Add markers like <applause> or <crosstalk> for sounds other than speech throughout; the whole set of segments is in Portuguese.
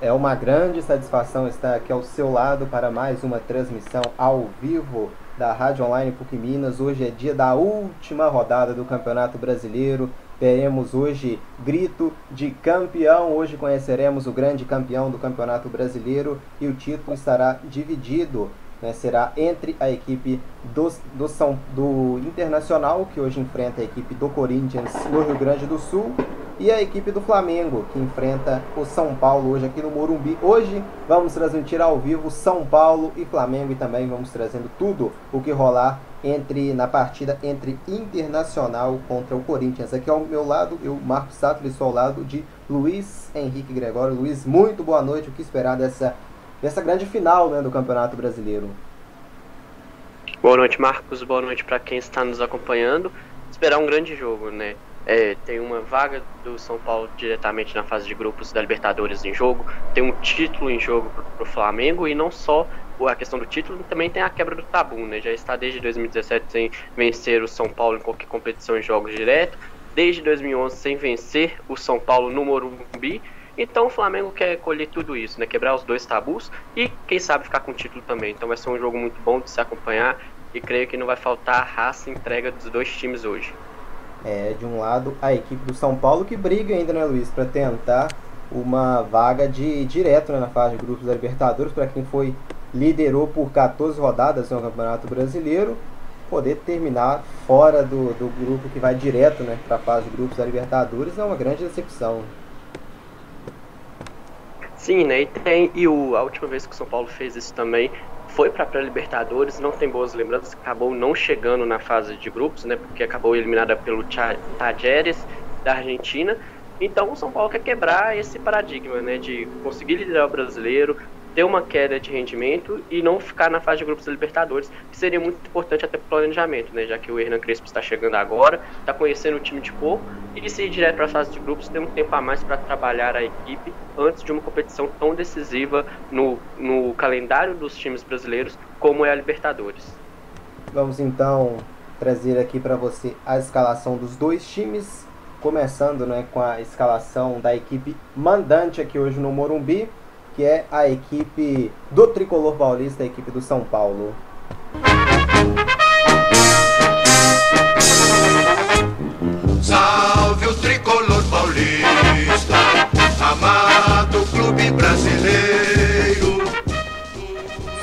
É, uma grande satisfação estar aqui ao seu lado para mais uma transmissão ao vivo da Rádio Online PUC Minas. Hoje é dia da última rodada do Campeonato Brasileiro. Teremos hoje grito de campeão. Hoje conheceremos o grande campeão do Campeonato Brasileiro e o título estará dividido. Né, será entre a equipe do, do, São, do Internacional, que hoje enfrenta a equipe do Corinthians no Rio Grande do Sul, e a equipe do Flamengo, que enfrenta o São Paulo hoje aqui no Morumbi. Hoje vamos transmitir ao vivo São Paulo e Flamengo e também vamos trazendo tudo o que rolar entre na partida entre Internacional contra o Corinthians. Aqui ao meu lado, eu, Marcos Sattler, estou ao lado de Luiz Henrique Gregório. Luiz, muito boa noite. O que esperar dessa, dessa grande final né, do Campeonato Brasileiro? Boa noite, Marcos. Boa noite para quem está nos acompanhando. Esperar um grande jogo, né? É, tem uma vaga do São Paulo diretamente na fase de grupos da Libertadores em jogo, tem um título em jogo para o Flamengo e não só a questão do título, também tem a quebra do tabu, né? Já está desde 2017 sem vencer o São Paulo em qualquer competição em jogos direto, desde 2011 sem vencer o São Paulo no Morumbi. Então o Flamengo quer colher tudo isso, né? Quebrar os dois tabus e quem sabe ficar com o título também. Então vai ser um jogo muito bom de se acompanhar e creio que não vai faltar a raça e entrega dos dois times hoje. É, de um lado, a equipe do São Paulo que briga ainda, né, Luiz, para tentar uma vaga de direto né, na fase de grupos da Libertadores, para quem foi liderou por 14 rodadas no Campeonato Brasileiro, poder terminar fora do, do grupo que vai direto né, para a fase de grupos da Libertadores é uma grande decepção. Sim, né? E, tem, e o, a última vez que o São Paulo fez isso também foi para a pré-libertadores, não tem boas lembranças, acabou não chegando na fase de grupos, né, porque acabou eliminada pelo Tajeres da Argentina. Então o São Paulo quer quebrar esse paradigma, né, de conseguir liderar o brasileiro, ter uma queda de rendimento e não ficar na fase de grupos da Libertadores, que seria muito importante até para o planejamento, né? Já que o Hernan Crespo está chegando agora, está conhecendo o time de pouco e se ir direto para a fase de grupos tem um tempo a mais para trabalhar a equipe antes de uma competição tão decisiva no, no calendário dos times brasileiros como é a Libertadores. Vamos então trazer aqui para você a escalação dos dois times, começando né, com a escalação da equipe mandante aqui hoje no Morumbi que é a equipe do Tricolor Paulista, a equipe do São Paulo. Salve o Tricolor Paulista, amado clube brasileiro.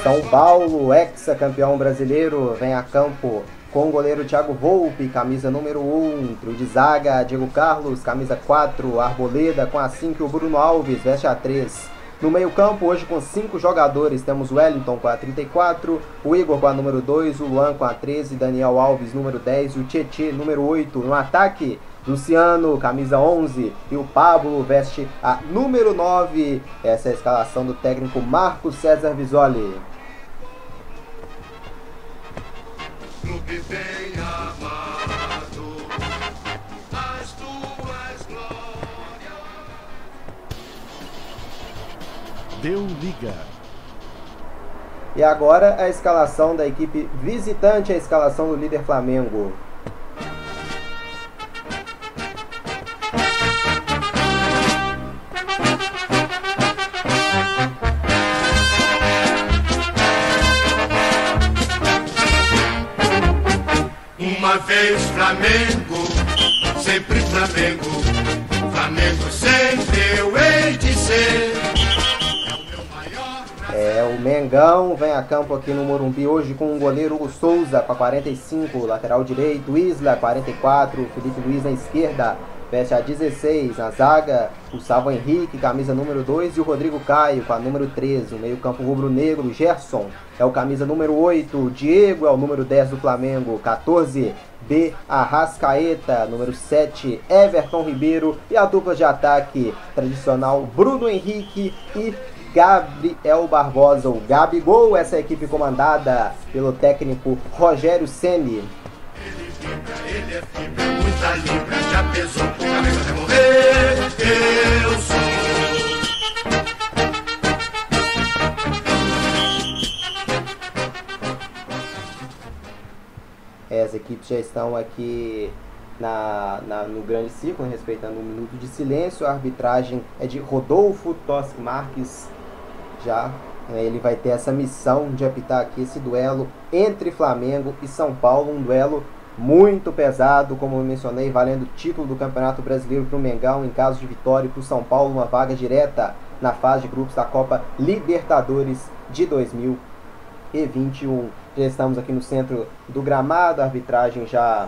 São Paulo, ex-campeão brasileiro, vem a campo com o goleiro Thiago Volpe, camisa número 1, trio de zaga, Diego Carlos, camisa 4, Arboleda com a 5 e o Bruno Alves, veste a 3. No meio-campo, hoje com cinco jogadores, temos o Wellington com a 34, o Igor com a número 2, o Luan com a 13, Daniel Alves, número 10, o Tietê, número 8. No ataque, Luciano, camisa 11, e o Pablo veste a número 9. Essa é a escalação do técnico Marcos César Visoli. Clube bem Deu liga. E agora a escalação da equipe visitante, a escalação do líder Flamengo. Uma vez Flamengo, sempre Flamengo, Flamengo sempre Mengão vem a campo aqui no Morumbi hoje com o goleiro Hugo Souza com a 45, lateral direito, Isla 44, Felipe Luiz na esquerda, veste a 16, na zaga, o Salvo Henrique, camisa número 2 e o Rodrigo Caio com a número 13, o meio campo rubro-negro, Gerson é o camisa número 8, o Diego é o número 10 do Flamengo, 14, B. Arrascaeta, número 7, Everton Ribeiro e a dupla de ataque tradicional Bruno Henrique e Gabriel Barbosa, o Gabigol, essa equipe comandada pelo técnico Rogério Ceni. É. As equipes já estão aqui na, na, no grande ciclo, respeitando um minuto de silêncio. A arbitragem é de Rodolfo Toschi Marques, já né, ele vai ter essa missão de apitar aqui esse duelo entre Flamengo e São Paulo, um duelo muito pesado, como eu mencionei, valendo o título do Campeonato Brasileiro para o Mengão em caso de vitória para o São Paulo uma vaga direta na fase de grupos da Copa Libertadores de 2021. Já estamos aqui no centro do gramado, a arbitragem já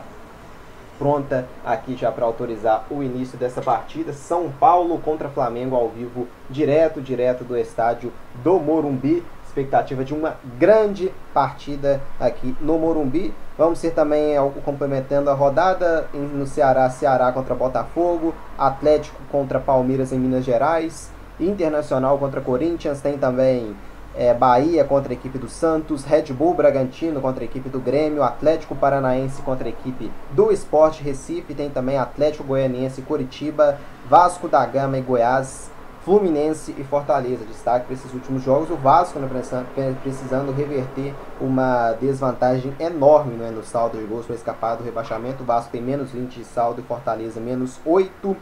pronta aqui já para autorizar o início dessa partida. São Paulo contra Flamengo ao vivo, direto, direto do estádio do Morumbi. Expectativa de uma grande partida aqui no Morumbi. Vamos ser também complementando a rodada no Ceará, Ceará contra Botafogo, Atlético contra Palmeiras em Minas Gerais, Internacional contra Corinthians, tem também é, Bahia contra a equipe do Santos, Red Bull Bragantino contra a equipe do Grêmio, Atlético Paranaense contra a equipe do Esporte Recife, tem também Atlético Goianiense Curitiba, Vasco da Gama e Goiás, Fluminense e Fortaleza. Destaque para esses últimos jogos, o Vasco né, precisando reverter uma desvantagem enorme né, no saldo de gols para escapar do rebaixamento. O Vasco tem menos 20 de saldo e Fortaleza menos 8.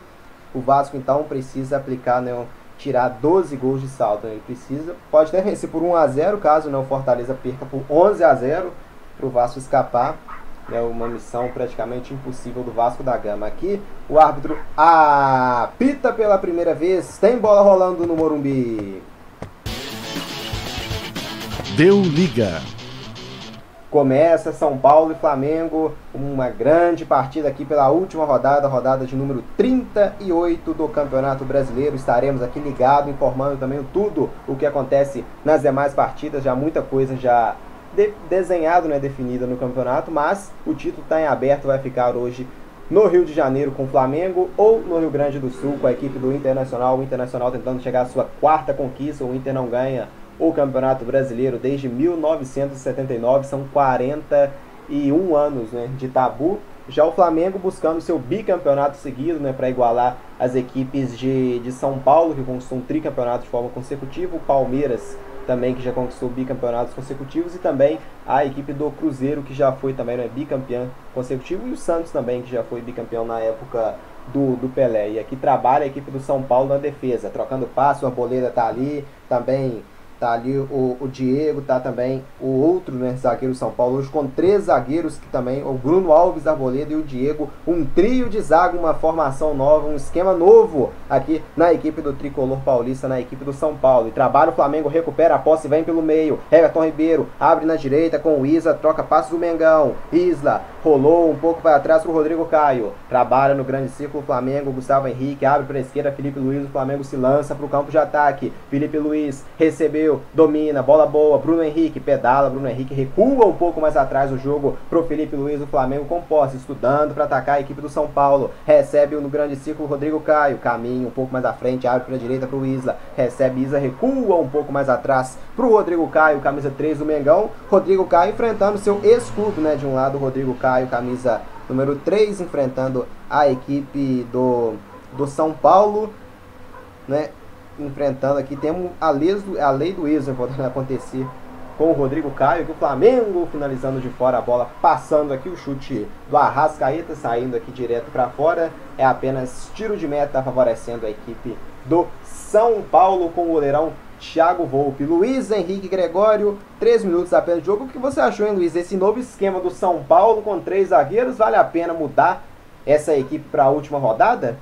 O Vasco então precisa aplicar né, tirar 12 gols de saldo. Ele precisa, pode até vencer por 1 a 0 caso não Fortaleza perca por 11 a 0 para o Vasco escapar. É uma missão praticamente impossível do Vasco da Gama. Aqui o árbitro apita pela primeira vez. Tem bola rolando no Morumbi. Deu liga. Começa São Paulo e Flamengo, uma grande partida aqui pela última rodada, rodada de número 38 do Campeonato Brasileiro. Estaremos aqui ligados, informando também tudo o que acontece nas demais partidas. Já muita coisa já de, desenhado, né, definida no campeonato, mas o título está em aberto, vai ficar hoje no Rio de Janeiro com o Flamengo ou no Rio Grande do Sul com a equipe do Internacional. O Internacional tentando chegar à sua quarta conquista, o Inter não ganha o Campeonato Brasileiro desde 1979, são 41 anos né, de tabu. Já o Flamengo buscando seu bicampeonato seguido né, para igualar as equipes de, de São Paulo, que conquistou um tricampeonato de forma consecutiva, o Palmeiras também que já conquistou bicampeonatos consecutivos e também a equipe do Cruzeiro que já foi também né, bicampeão consecutivo e o Santos também que já foi bicampeão na época do, do Pelé. E aqui trabalha a equipe do São Paulo na defesa, trocando passe, o Arboleda tá ali, também Tá ali o, o Diego, tá também o outro né, zagueiro São Paulo, hoje com três zagueiros que também, o Bruno Alves Arboleda e o Diego, um trio de zaga, uma formação nova, um esquema novo aqui na equipe do Tricolor Paulista, na equipe do São Paulo. E trabalha o Flamengo, recupera a posse, vem pelo meio. Everton Ribeiro abre na direita com o Isa, troca passos do Mengão. Isla rolou um pouco para trás pro Rodrigo Caio. Trabalha no grande círculo Flamengo, Gustavo Henrique abre para esquerda, Felipe Luiz, o Flamengo se lança para o campo de ataque. Felipe Luiz recebeu domina, bola boa, Bruno Henrique pedala, Bruno Henrique recua um pouco mais atrás o jogo pro Felipe Luiz do Flamengo com posse, estudando para atacar a equipe do São Paulo. Recebe no grande círculo Rodrigo Caio, caminha um pouco mais à frente, abre para direita pro Isla. Recebe Isla, recua um pouco mais atrás pro Rodrigo Caio, camisa 3 do Mengão. Rodrigo Caio enfrentando seu ex-clube, né? De um lado, Rodrigo Caio, camisa número 3, enfrentando a equipe do, do São Paulo, né? Enfrentando aqui. Temos a lei do, a lei do ex podendo acontecer com o Rodrigo Caio, que o Flamengo finalizando de fora a bola, passando aqui o chute do Arrascaeta, saindo aqui direto para fora. É apenas tiro de meta favorecendo a equipe do São Paulo com o goleirão Thiago Volpe. Luiz Henrique Gregório, 3 minutos apenas de jogo. O que você achou, hein, Luiz? Esse novo esquema do São Paulo com três zagueiros, vale a pena mudar essa equipe para a última rodada?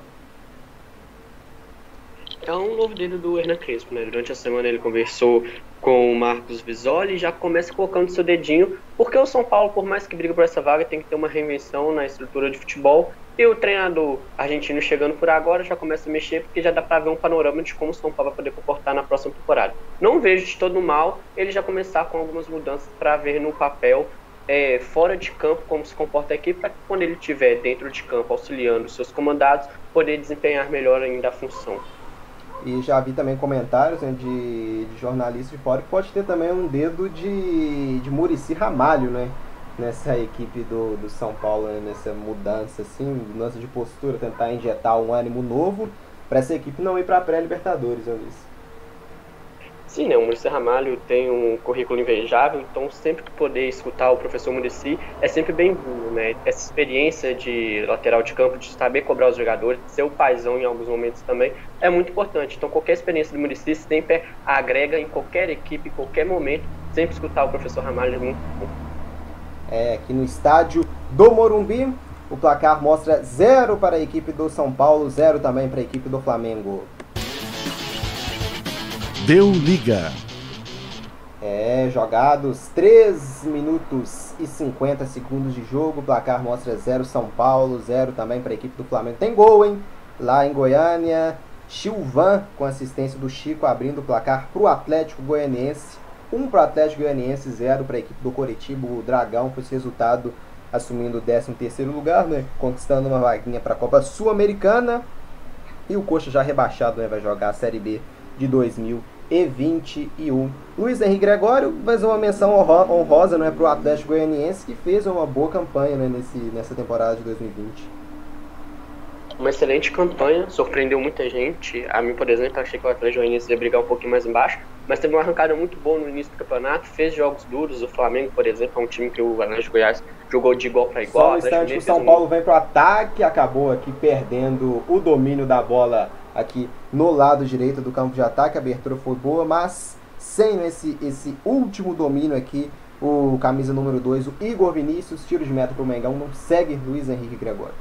É um novo dedo do Hernan Crespo, né? Durante a semana ele conversou com o Marcos Visoli e já começa colocando seu dedinho, porque o São Paulo, por mais que briga por essa vaga, tem que ter uma reinvenção na estrutura de futebol. E o treinador argentino chegando por agora já começa a mexer, porque já dá para ver um panorama de como o São Paulo vai poder comportar na próxima temporada. Não vejo de todo mal ele já começar com algumas mudanças para ver no papel é, fora de campo como se comporta a equipe, para que quando ele estiver dentro de campo auxiliando seus comandados, poder desempenhar melhor ainda a função. E já vi também comentários né, de, de, jornalistas de fora que pode ter também um dedo de, de Murici Ramalho, né? Nessa equipe do, do São Paulo, né, nessa mudança, assim, mudança de postura, tentar injetar um ânimo novo para essa equipe não ir para a pré-Libertadores, eu disse. Sim, né? O Muricy Ramalho tem um currículo invejável, então sempre que poder escutar o professor Muricy é sempre bem-vindo, né? Essa experiência de lateral de campo, de saber cobrar os jogadores, ser o paizão em alguns momentos também, é muito importante. Então qualquer experiência do Muricy sempre agrega em qualquer equipe, em qualquer momento, sempre escutar o professor Ramalho é muito bom. É, aqui no estádio do Morumbi, o placar mostra zero para a equipe do São Paulo, zero também para a equipe do Flamengo. Deu liga. É, jogados 3 minutos e 50 segundos de jogo. O placar mostra 0 São Paulo, 0 também para a equipe do Flamengo. Tem gol, hein? Lá em Goiânia. Chilvan com assistência do Chico abrindo o placar para o Atlético Goianiense. 1 um para o Atlético Goianiense, 0 para a equipe do Coritiba. O Dragão com esse resultado assumindo o 13 terceiro lugar, né? Conquistando uma vaguinha para a Copa Sul-Americana. E o Coxa já rebaixado, né? Vai jogar a Série B de 2021. Luiz Henrique Gregório, mais uma menção honrosa né, para o Atlético Goianiense, que fez uma boa campanha né, nesse, nessa temporada de 2020. Uma excelente campanha, surpreendeu muita gente. A mim, por exemplo, achei que o Atlético Goianiense ia brigar um pouquinho mais embaixo, mas teve uma arrancada muito boa no início do campeonato, fez jogos duros. O Flamengo, por exemplo, é um time que o Atlético Goiás jogou de igual para igual. Só um instante, o São Paulo um... vem para o ataque, acabou aqui perdendo o domínio da bola aqui no lado direito do campo de ataque. A abertura foi boa, mas sem esse, esse último domínio aqui, o camisa número 2, o Igor Vinícius, tiro de meta para o Mengão, não segue Luiz Henrique Gregório.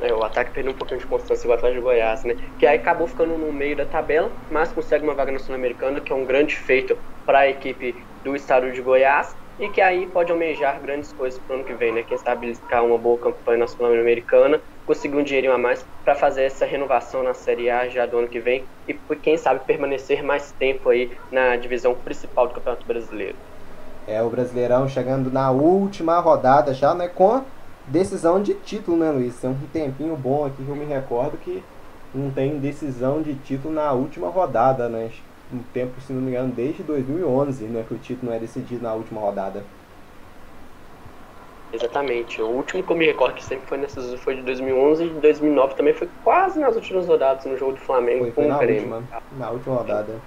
É, o ataque perdeu um pouquinho de constância o Atlético de Goiás, né? Que aí acabou ficando no meio da tabela, mas consegue uma vaga na Sul-Americana, que é um grande feito para a equipe do estado de Goiás e que aí pode almejar grandes coisas para o ano que vem, né? Quem sabe ficar uma boa campanha na Sul-Americana, conseguir um dinheirinho a mais para fazer essa renovação na Série A já do ano que vem e quem sabe permanecer mais tempo aí na divisão principal do Campeonato Brasileiro. É o Brasileirão chegando na última rodada já, né? Com decisão de título, né, Luiz? Tem um tempinho bom aqui que eu me recordo que não tem decisão de título na última rodada, né? Um tempo, se não me engano, desde 2011, né, que o título não é decidido na última rodada. Exatamente. O último que eu me recordo que sempre foi nessas foi de 2011 e de 2009 também foi quase nas últimas rodadas no jogo do Flamengo foi, foi com o Grêmio. Última, na última rodada.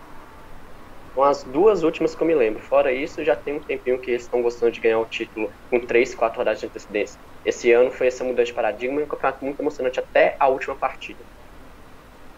Com as duas últimas que eu me lembro. Fora isso, já tem um tempinho que eles estão gostando de ganhar o título com 3, 4 rodadas de antecedência. Esse ano foi essa mudança de paradigma e um campeonato muito emocionante até a última partida.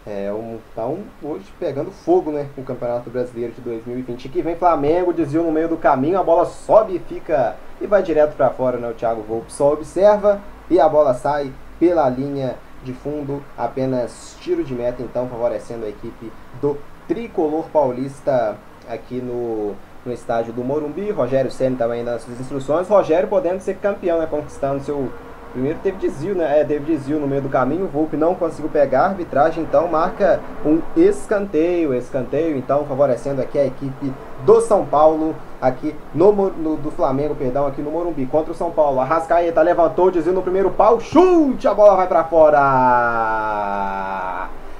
É, um, então, hoje pegando fogo, né, o Campeonato Brasileiro de 2020. Aqui vem Flamengo, desvio no meio do caminho, a bola sobe e fica e vai direto para fora, né? O Thiago Volpe só observa e a bola sai pela linha de fundo, apenas tiro de meta, então favorecendo a equipe do Tricolor Paulista aqui no, no estádio do Morumbi. Rogério Senna também nas suas instruções. Rogério podendo ser campeão, né, conquistando seu Primeiro teve desvio, né? É, teve desvio no meio do caminho. O Volpe não conseguiu pegar. A arbitragem então marca um escanteio. Escanteio então favorecendo aqui a equipe do São Paulo. Aqui no, no do Flamengo, perdão, aqui no Morumbi contra o São Paulo. Arrascaeta levantou, desvio no primeiro pau. Chute! A bola vai para fora.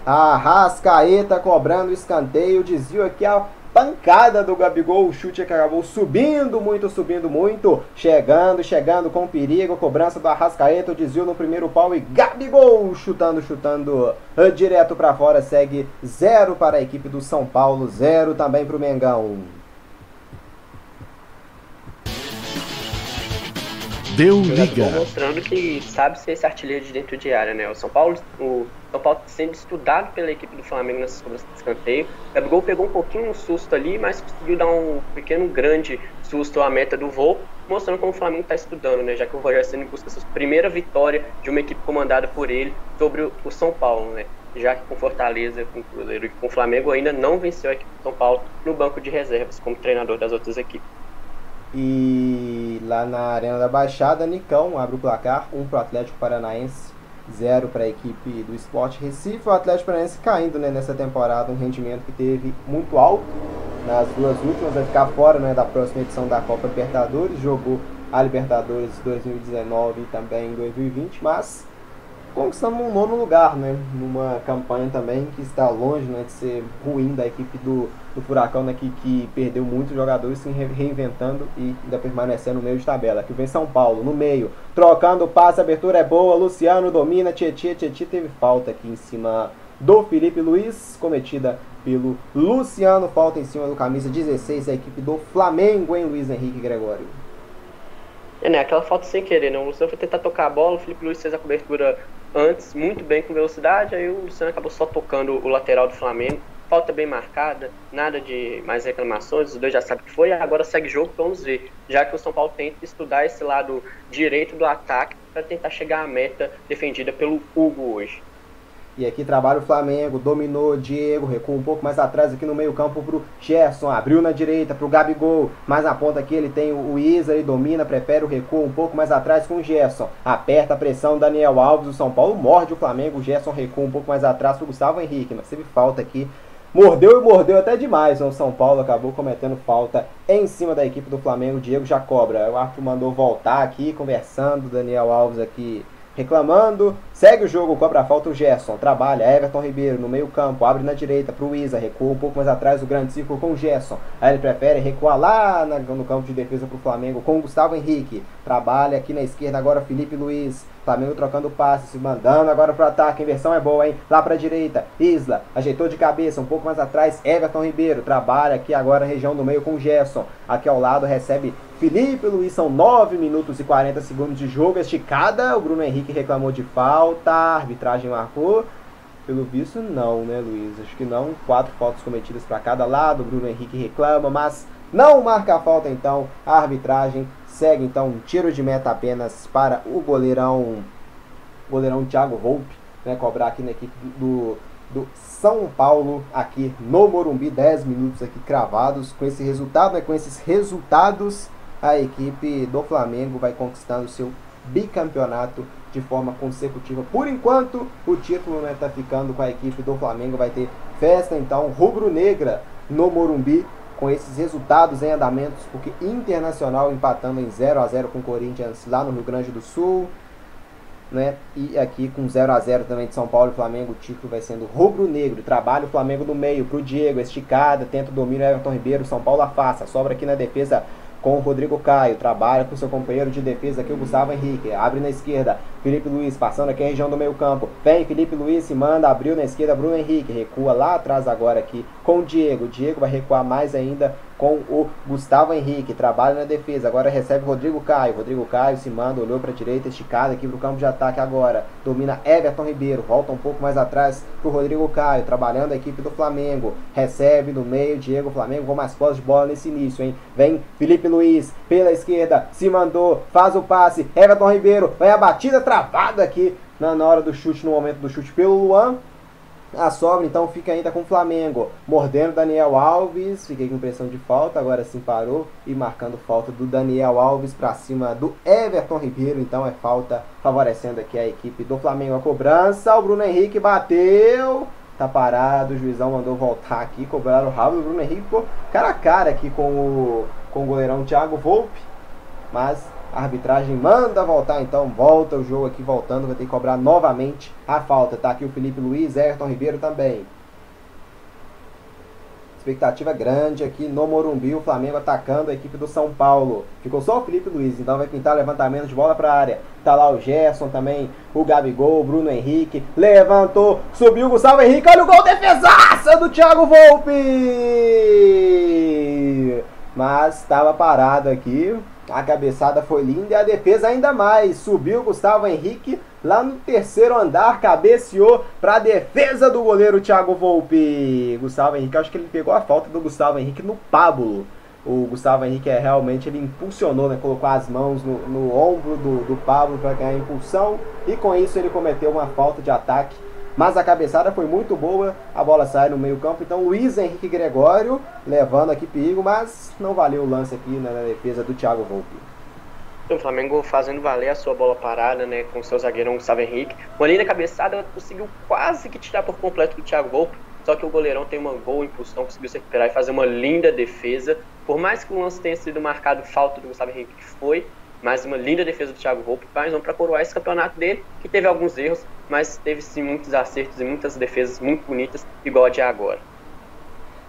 Arrascaeta cobrando escanteio. Desvio aqui a pancada do Gabigol, o chute que acabou subindo muito, subindo muito, chegando, chegando com perigo, cobrança do Arrascaeta, desvio no primeiro pau e Gabigol chutando, chutando uh, direto para fora, segue zero para a equipe do São Paulo, zero também para o Mengão. Deu liga. mostrando que sabe ser esse artilheiro de dentro de área, né? O São Paulo, o São Paulo sendo estudado pela equipe do Flamengo nessas cobranças de escanteio. O Gabigol pegou um pouquinho um susto ali, mas conseguiu dar um pequeno grande susto à meta do voo, mostrando como o Flamengo está estudando, né? Já que o Rogério Ceni busca sua primeira vitória de uma equipe comandada por ele sobre o São Paulo, né? Já que com Fortaleza, com Cruzeiro e com o Flamengo ainda não venceu a equipe do São Paulo no banco de reservas como treinador das outras equipes. E lá na Arena da Baixada, Nicão abre o placar, 1 um para o Atlético Paranaense, 0 para a equipe do Esporte Recife. O Atlético Paranaense caindo né, nessa temporada, um rendimento que teve muito alto nas duas últimas, vai ficar fora né, da próxima edição da Copa Libertadores, jogou a Libertadores 2019 e também 2020, mas conquistando um nono lugar, né? Numa campanha também que está longe né, de ser ruim da equipe do, do Furacão, né, que, que perdeu muitos jogadores se reinventando e ainda permanecendo no meio de tabela. Aqui vem São Paulo, no meio, trocando passe, abertura é boa, Luciano domina, Tietê, Tietê teve falta aqui em cima do Felipe Luiz, cometida pelo Luciano. Falta em cima do camisa 16, a equipe do Flamengo, hein, Luiz Henrique Gregório? É, né? Aquela falta sem querer, né? O Luciano foi tentar tocar a bola, o Felipe Luiz fez a cobertura antes, muito bem com velocidade, aí o Luciano acabou só tocando o lateral do Flamengo. Falta bem marcada, nada de mais reclamações, os dois já sabem que foi, agora segue jogo, vamos ver. Já que o São Paulo tenta estudar esse lado direito do ataque para tentar chegar à meta defendida pelo Hugo hoje. E aqui trabalha o Flamengo, dominou Diego, recua um pouco mais atrás aqui no meio campo pro Gerson, abriu na direita pro Gabigol, mais na ponta aqui ele tem o Isa, ele domina, prefere o recuo um pouco mais atrás com o Gerson, aperta a pressão Daniel Alves, o São Paulo morde o Flamengo, o Gerson recua um pouco mais atrás pro Gustavo Henrique, mas teve falta aqui Mordeu e mordeu até demais. O São Paulo acabou cometendo falta em cima da equipe do Flamengo. Diego já cobra. O árbitro mandou voltar aqui, conversando. Daniel Alves aqui reclamando. Segue o jogo, cobra a falta o Gerson. Trabalha, Everton Ribeiro no meio campo, abre na direita para o Isa, recua um pouco mais atrás do grande círculo com o Gerson. Aí ele prefere recuar lá no campo de defesa para o Flamengo com o Gustavo Henrique. Trabalha aqui na esquerda agora Felipe Luiz. Flamengo trocando passes, se mandando agora pro ataque. Inversão é boa, hein? Lá pra direita. Isla ajeitou de cabeça, um pouco mais atrás. Everton Ribeiro trabalha aqui agora na região do meio com o Gerson. Aqui ao lado recebe Felipe Luiz. São 9 minutos e 40 segundos de jogo. Esticada. O Bruno Henrique reclamou de falta. A arbitragem marcou. Pelo visto, não, né, Luiz? Acho que não. Quatro faltas cometidas para cada lado. Bruno Henrique reclama, mas não marca a falta, então. A arbitragem Segue então um tiro de meta apenas para o goleirão, goleirão Thiago Volpe, né, cobrar aqui na equipe do, do São Paulo, aqui no Morumbi, 10 minutos aqui cravados. Com esse resultado, né, com esses resultados, a equipe do Flamengo vai conquistando seu bicampeonato de forma consecutiva. Por enquanto, o título está né, ficando com a equipe do Flamengo. Vai ter festa então rubro-negra no Morumbi com esses resultados em andamentos, porque Internacional empatando em 0 a 0 com o Corinthians lá no Rio Grande do Sul, né? E aqui com 0 a 0 também de São Paulo e Flamengo, o título vai sendo rubro-negro. Trabalha o Flamengo no meio pro Diego, esticada, tenta o domínio Everton Ribeiro, São Paulo afasta, sobra aqui na defesa com o Rodrigo Caio, trabalha com seu companheiro de defesa aqui, o Gustavo Henrique, abre na esquerda, Felipe Luiz passando aqui a região do meio campo, vem Felipe Luiz, se manda, abriu na esquerda, Bruno Henrique, recua lá atrás agora aqui com o Diego, Diego vai recuar mais ainda com o Gustavo Henrique, trabalha na defesa, agora recebe Rodrigo Caio, Rodrigo Caio se manda, olhou para a direita, esticado aqui para o campo de ataque agora, domina Everton Ribeiro, volta um pouco mais atrás para o Rodrigo Caio, trabalhando a equipe do Flamengo, recebe no meio, Diego, Flamengo com mais posse de bola nesse início, hein, vem Felipe Luiz, pela esquerda, se mandou, faz o passe, Everton Ribeiro, vai a batida travada aqui na, na hora do chute, no momento do chute pelo Luan, a sobra então fica ainda com o Flamengo. Mordendo Daniel Alves. Fiquei com impressão de falta. Agora sim parou. E marcando falta do Daniel Alves para cima do Everton Ribeiro. Então é falta favorecendo aqui a equipe do Flamengo. A cobrança. O Bruno Henrique bateu. Tá parado. O juizão mandou voltar aqui. Cobraram o rabo. O Bruno Henrique ficou cara a cara aqui com o, com o goleirão Thiago Volpe. Mas a arbitragem manda voltar, então volta o jogo aqui voltando, vai ter que cobrar novamente a falta. Tá aqui o Felipe Luiz, Ayrton Ribeiro também. Expectativa grande aqui no Morumbi, o Flamengo atacando a equipe do São Paulo. Ficou só o Felipe Luiz, então vai pintar levantamento de bola para a área. Tá lá o Gerson também, o Gabigol, o Bruno Henrique. Levantou, subiu o Gustavo Henrique. Olha o gol, defesaça do Thiago Volpe! Mas estava parado aqui. A cabeçada foi linda e a defesa ainda mais. Subiu Gustavo Henrique lá no terceiro andar, cabeceou para a defesa do goleiro Thiago Volpe. Gustavo Henrique, acho que ele pegou a falta do Gustavo Henrique no Pablo. O Gustavo Henrique é realmente ele impulsionou, né? colocou as mãos no, no ombro do, do Pablo para ganhar impulsão e com isso ele cometeu uma falta de ataque mas a cabeçada foi muito boa, a bola sai no meio campo, então Luiz Henrique Gregório levando aqui perigo, mas não valeu o lance aqui na defesa do Thiago Volpe. O Flamengo fazendo valer a sua bola parada, né, com seu zagueirão Gustavo Henrique. Uma linda cabeçada, conseguiu quase que tirar por completo do Thiago Volpe, só que o goleirão tem uma boa impulsão, conseguiu se recuperar e fazer uma linda defesa. Por mais que o lance tenha sido marcado falta do Gustavo Henrique, que foi, mais uma linda defesa do Thiago Volpe, mais um para coroar esse campeonato dele, que teve alguns erros, mas teve sim muitos acertos e muitas defesas muito bonitas, igual a de agora.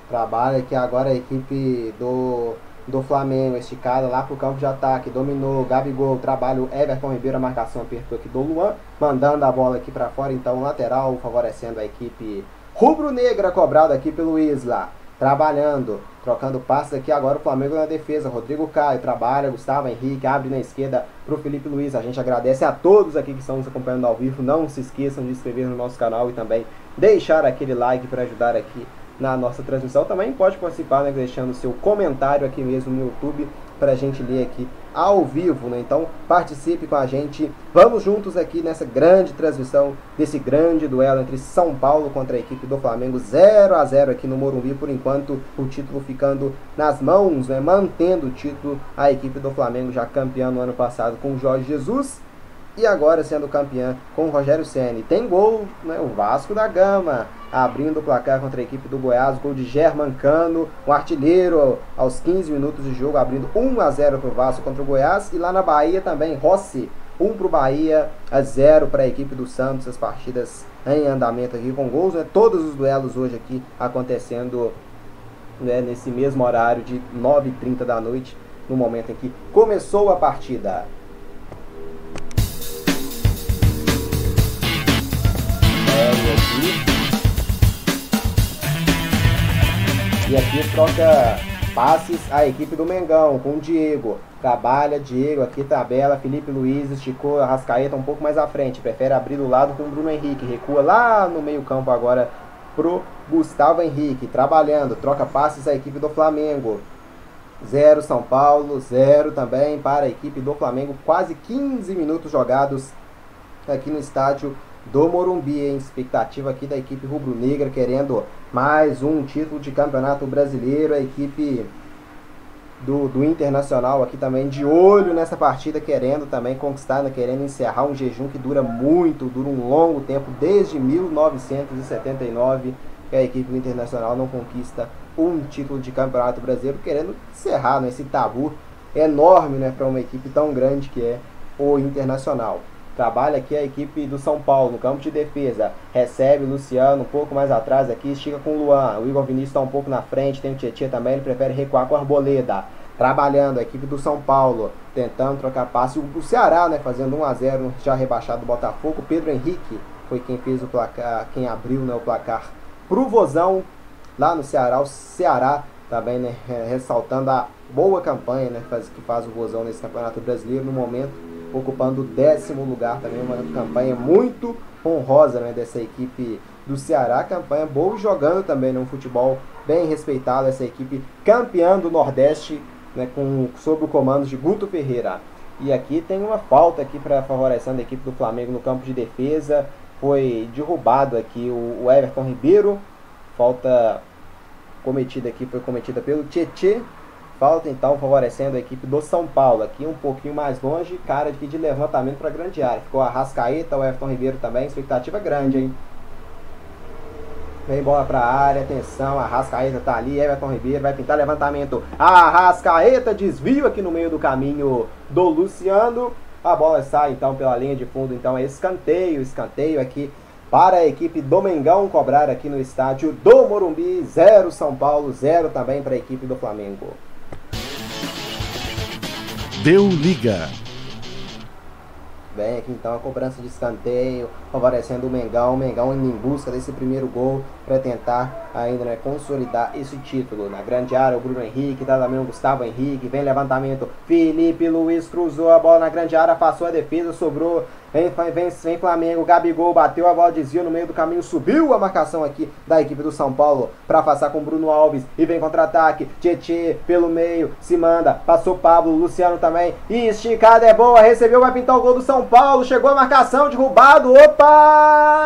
Trabalha que agora a equipe do, do Flamengo esticada lá pro campo de ataque, dominou, Gabigol, trabalho, Everton Ribeiro, a marcação apertou aqui do Luan, mandando a bola aqui para fora, então lateral, favorecendo a equipe rubro-negra cobrado aqui pelo Isla. Trabalhando, trocando passes aqui agora o Flamengo na defesa. Rodrigo Caio trabalha, Gustavo Henrique abre na esquerda para o Felipe Luiz. A gente agradece a todos aqui que estão nos acompanhando ao vivo. Não se esqueçam de se inscrever no nosso canal e também deixar aquele like para ajudar aqui na nossa transmissão. Também pode participar, né, deixando seu comentário aqui mesmo no YouTube para a gente ler aqui ao vivo, né? Então participe com a gente. Vamos juntos aqui nessa grande transmissão desse grande duelo entre São Paulo contra a equipe do Flamengo 0 a 0 aqui no Morumbi. Por enquanto, o título ficando nas mãos, né? Mantendo o título a equipe do Flamengo já campeã no ano passado com o Jorge Jesus e agora sendo campeã com o Rogério Ceni. Tem gol, né? O Vasco da Gama abrindo o placar contra a equipe do Goiás, gol de German Cano, um artilheiro aos 15 minutos de jogo, abrindo 1 a 0 para o Vasco contra o Goiás. E lá na Bahia também, Rossi, 1 para o Bahia, a 0 para a equipe do Santos, as partidas em andamento aqui com gols, né? Todos os duelos hoje aqui acontecendo né, nesse mesmo horário de 9h30 da noite, no momento em que começou a partida. Aqui. E aqui troca passes a equipe do Mengão com o Diego. Trabalha, Diego, aqui tabela, Felipe Luiz esticou a Rascaeta um pouco mais à frente. Prefere abrir do lado com o Bruno Henrique. Recua lá no meio campo agora pro Gustavo Henrique. Trabalhando, troca passes a equipe do Flamengo. Zero São Paulo, zero também para a equipe do Flamengo. Quase 15 minutos jogados aqui no estádio do Morumbi, em expectativa aqui da equipe rubro-negra querendo mais um título de campeonato brasileiro, a equipe do, do Internacional aqui também de olho nessa partida, querendo também conquistar, né, querendo encerrar um jejum que dura muito, dura um longo tempo, desde 1979 que a equipe do Internacional não conquista um título de campeonato brasileiro, querendo encerrar né, esse tabu enorme né, para uma equipe tão grande que é o Internacional. Trabalha aqui a equipe do São Paulo, no campo de defesa. Recebe o Luciano um pouco mais atrás aqui, estica com o Luan. O Igor Vinícius está um pouco na frente, tem o Tietchan também, ele prefere recuar com a Arboleda. Trabalhando a equipe do São Paulo, tentando trocar passe. O Ceará, né, fazendo 1 a 0 já rebaixado do Botafogo. Pedro Henrique foi quem fez o placar, quem abriu né, o placar pro Vozão lá no Ceará. O Ceará também, né, ressaltando a boa campanha né, que faz o Vozão nesse Campeonato Brasileiro no momento ocupando o décimo lugar também, uma campanha muito honrosa né, dessa equipe do Ceará, campanha boa jogando também num futebol bem respeitado, essa equipe campeã do Nordeste, né, com, sob o comando de Guto Ferreira. E aqui tem uma falta aqui para favorecendo a equipe do Flamengo no campo de defesa, foi derrubado aqui o, o Everton Ribeiro, falta cometida aqui foi cometida pelo Tietê, Falta então favorecendo a equipe do São Paulo. Aqui um pouquinho mais longe, cara de, de levantamento para a grande área. Ficou a Rascaeta, o Everton Ribeiro também, expectativa grande, hein? Vem bola para a área, atenção, a Rascaeta tá ali, Everton Ribeiro vai pintar levantamento. A Rascaeta desvio aqui no meio do caminho do Luciano. A bola sai então pela linha de fundo, então é escanteio, escanteio aqui para a equipe do Mengão cobrar aqui no estádio do Morumbi, 0 São Paulo, 0 também para a equipe do Flamengo. Deu liga. Vem aqui então a cobrança de escanteio, favorecendo o Mengão. O Mengão em busca desse primeiro gol para tentar ainda né, consolidar esse título. Na grande área, o Bruno Henrique, tá também o Gustavo Henrique. Vem levantamento. Felipe Luiz cruzou a bola na grande área, passou a defesa, sobrou Vem, vem, vem Flamengo, Gabigol bateu a bola, desvio no meio do caminho, subiu a marcação aqui da equipe do São Paulo para passar com Bruno Alves e vem contra-ataque. Tietê pelo meio, se manda, passou Pablo, Luciano também. Esticada é boa, recebeu, vai pintar o gol do São Paulo. Chegou a marcação, derrubado. Opa!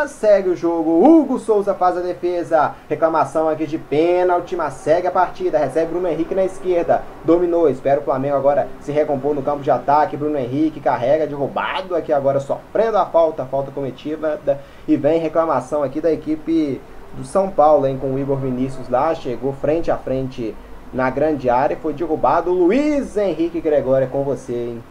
Segue o jogo. Hugo Souza faz a defesa. Reclamação aqui de pênalti, mas segue a partida. Recebe Bruno Henrique na esquerda. Dominou, espera o Flamengo agora se recompor no campo de ataque. Bruno Henrique carrega, derrubado aqui agora sofrendo a falta, falta cometida, e vem reclamação aqui da equipe do São Paulo, hein, com o Igor Vinícius lá, chegou frente a frente na grande área, foi derrubado Luiz Henrique Gregório, é com você, hein.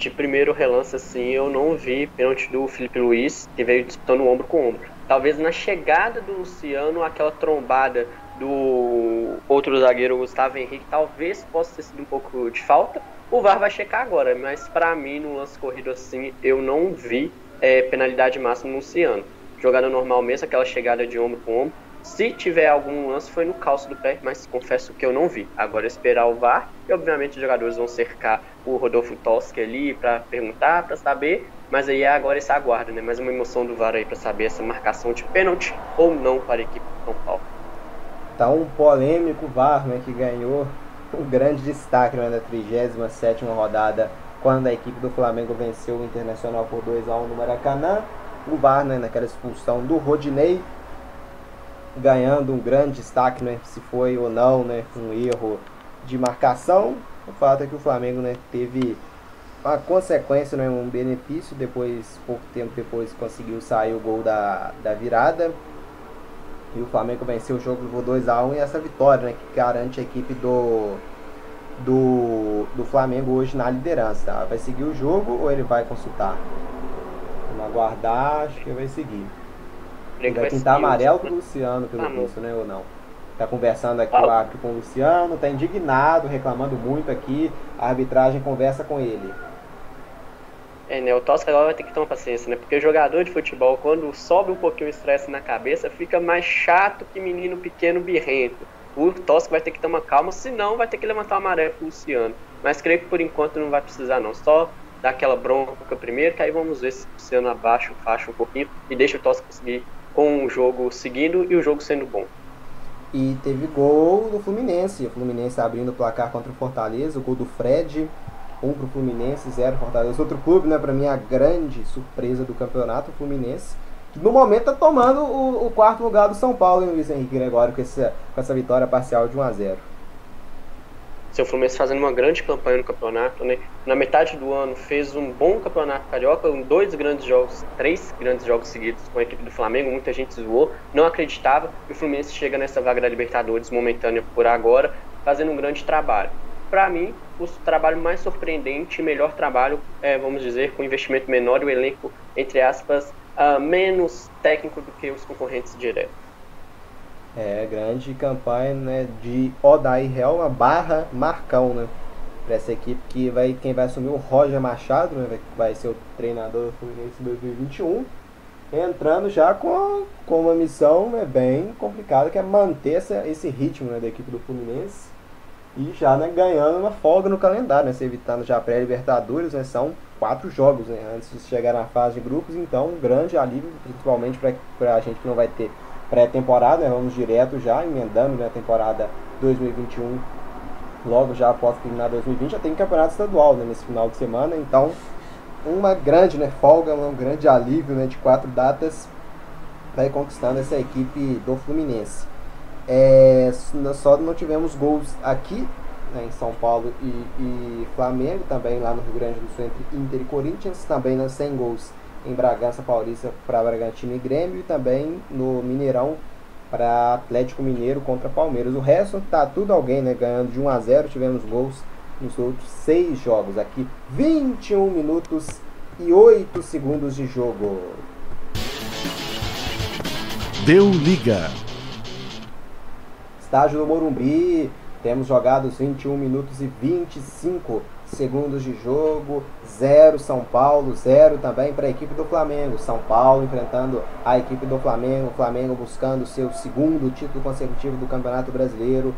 De primeiro relance, assim, eu não vi pênalti do Felipe Luiz, que veio disputando ombro com ombro. Talvez na chegada do Luciano, aquela trombada do outro zagueiro, Gustavo Henrique, talvez possa ter sido um pouco de falta, o VAR vai checar agora, mas para mim, no lance corrido assim, eu não vi é, penalidade máxima no Luciano. jogada normal mesmo, aquela chegada de ombro com ombro. Se tiver algum lance, foi no calço do pé, mas confesso que eu não vi. Agora esperar o VAR e, obviamente, os jogadores vão cercar o Rodolfo Tosca ali para perguntar, para saber. Mas aí é agora esse aguardo, né? Mais uma emoção do VAR aí para saber essa marcação de pênalti ou não para a equipe de São Paulo. Tá um polêmico VAR, né? Que ganhou um grande destaque né, na 37 rodada, quando a equipe do Flamengo venceu o Internacional por 2 a 1 no Maracanã. O VAR, né, naquela expulsão do Rodinei, ganhando um grande destaque, né, se foi ou não né, um erro de marcação. O fato é que o Flamengo né, teve a consequência, né, um benefício, depois, pouco tempo depois, conseguiu sair o gol da, da virada. E o Flamengo venceu o jogo por 2x1 e essa vitória né, que garante a equipe do, do, do Flamengo hoje na liderança. Tá? Vai seguir o jogo ou ele vai consultar? Vamos aguardar, acho que vai seguir. Ele vai pintar amarelo pro Luciano, pelo visto, né? Ou não? Tá conversando aqui ah. o árbitro com o Luciano, tá indignado, reclamando muito aqui. A arbitragem conversa com ele. É, né? O Tosca agora vai ter que tomar paciência, né? Porque o jogador de futebol, quando sobe um pouquinho o estresse na cabeça, fica mais chato que menino pequeno birrento. O Tosca vai ter que tomar calma, senão vai ter que levantar o amarelo pro Luciano. Mas creio que por enquanto não vai precisar, não. Só dar aquela bronca primeiro, que aí vamos ver se o Luciano abaixa o faixa um pouquinho e deixa o Tosca conseguir com o jogo seguindo e o jogo sendo bom. E teve gol do Fluminense. O Fluminense abrindo o placar contra o Fortaleza, o gol do Fred. Um pro Fluminense, zero Fortaleza. Outro clube, né, pra mim, a grande surpresa do campeonato, o Fluminense. Que no momento tá tomando o, o quarto lugar do São Paulo, hein, Luiz Henrique Gregório, com essa, com essa vitória parcial de 1 a 0 seu Fluminense fazendo uma grande campanha no campeonato, né? Na metade do ano fez um bom campeonato carioca, dois grandes jogos, três grandes jogos seguidos com a equipe do Flamengo, muita gente zoou, não acreditava, e o Fluminense chega nessa vaga da Libertadores momentânea por agora, fazendo um grande trabalho. Para mim, o trabalho mais surpreendente, melhor trabalho, é, vamos dizer, com investimento menor e o elenco, entre aspas, uh, menos técnico do que os concorrentes diretos. É, grande campanha né, de Odair Helma barra Marcão, né? Para essa equipe que vai, quem vai assumir o Roger Machado, né, vai ser o treinador do Fluminense em 2021. Entrando já com, com uma missão né, bem complicada, que é manter essa, esse ritmo né, da equipe do Fluminense. E já né, ganhando uma folga no calendário, né, se evitando já pré-Libertadores, né, são quatro jogos né, antes de chegar na fase de grupos, então um grande alívio, principalmente para a gente que não vai ter pré-temporada, né? vamos direto já, emendando né, a temporada 2021, logo já após terminar 2020, já tem campeonato estadual né, nesse final de semana, então uma grande né, folga, um grande alívio né, de quatro datas vai conquistando essa equipe do Fluminense. É, só não tivemos gols aqui né, em São Paulo e, e, Flamengo, também lá no Rio Grande do Sul entre Inter e Corinthians, também sem gols em Bragança Paulista para Bragantino e Grêmio e também no Mineirão para Atlético Mineiro contra Palmeiras. O resto tá tudo alguém, né? Ganhando de 1 a 0, tivemos gols nos outros seis jogos. Aqui 21 minutos e 8 segundos de jogo. Deu liga. Estágio do Morumbi, temos jogados 21 minutos e 25 segundos de jogo, zero São Paulo, zero também para a equipe do Flamengo. São Paulo enfrentando a equipe do Flamengo, o Flamengo buscando seu segundo título consecutivo do Campeonato Brasileiro,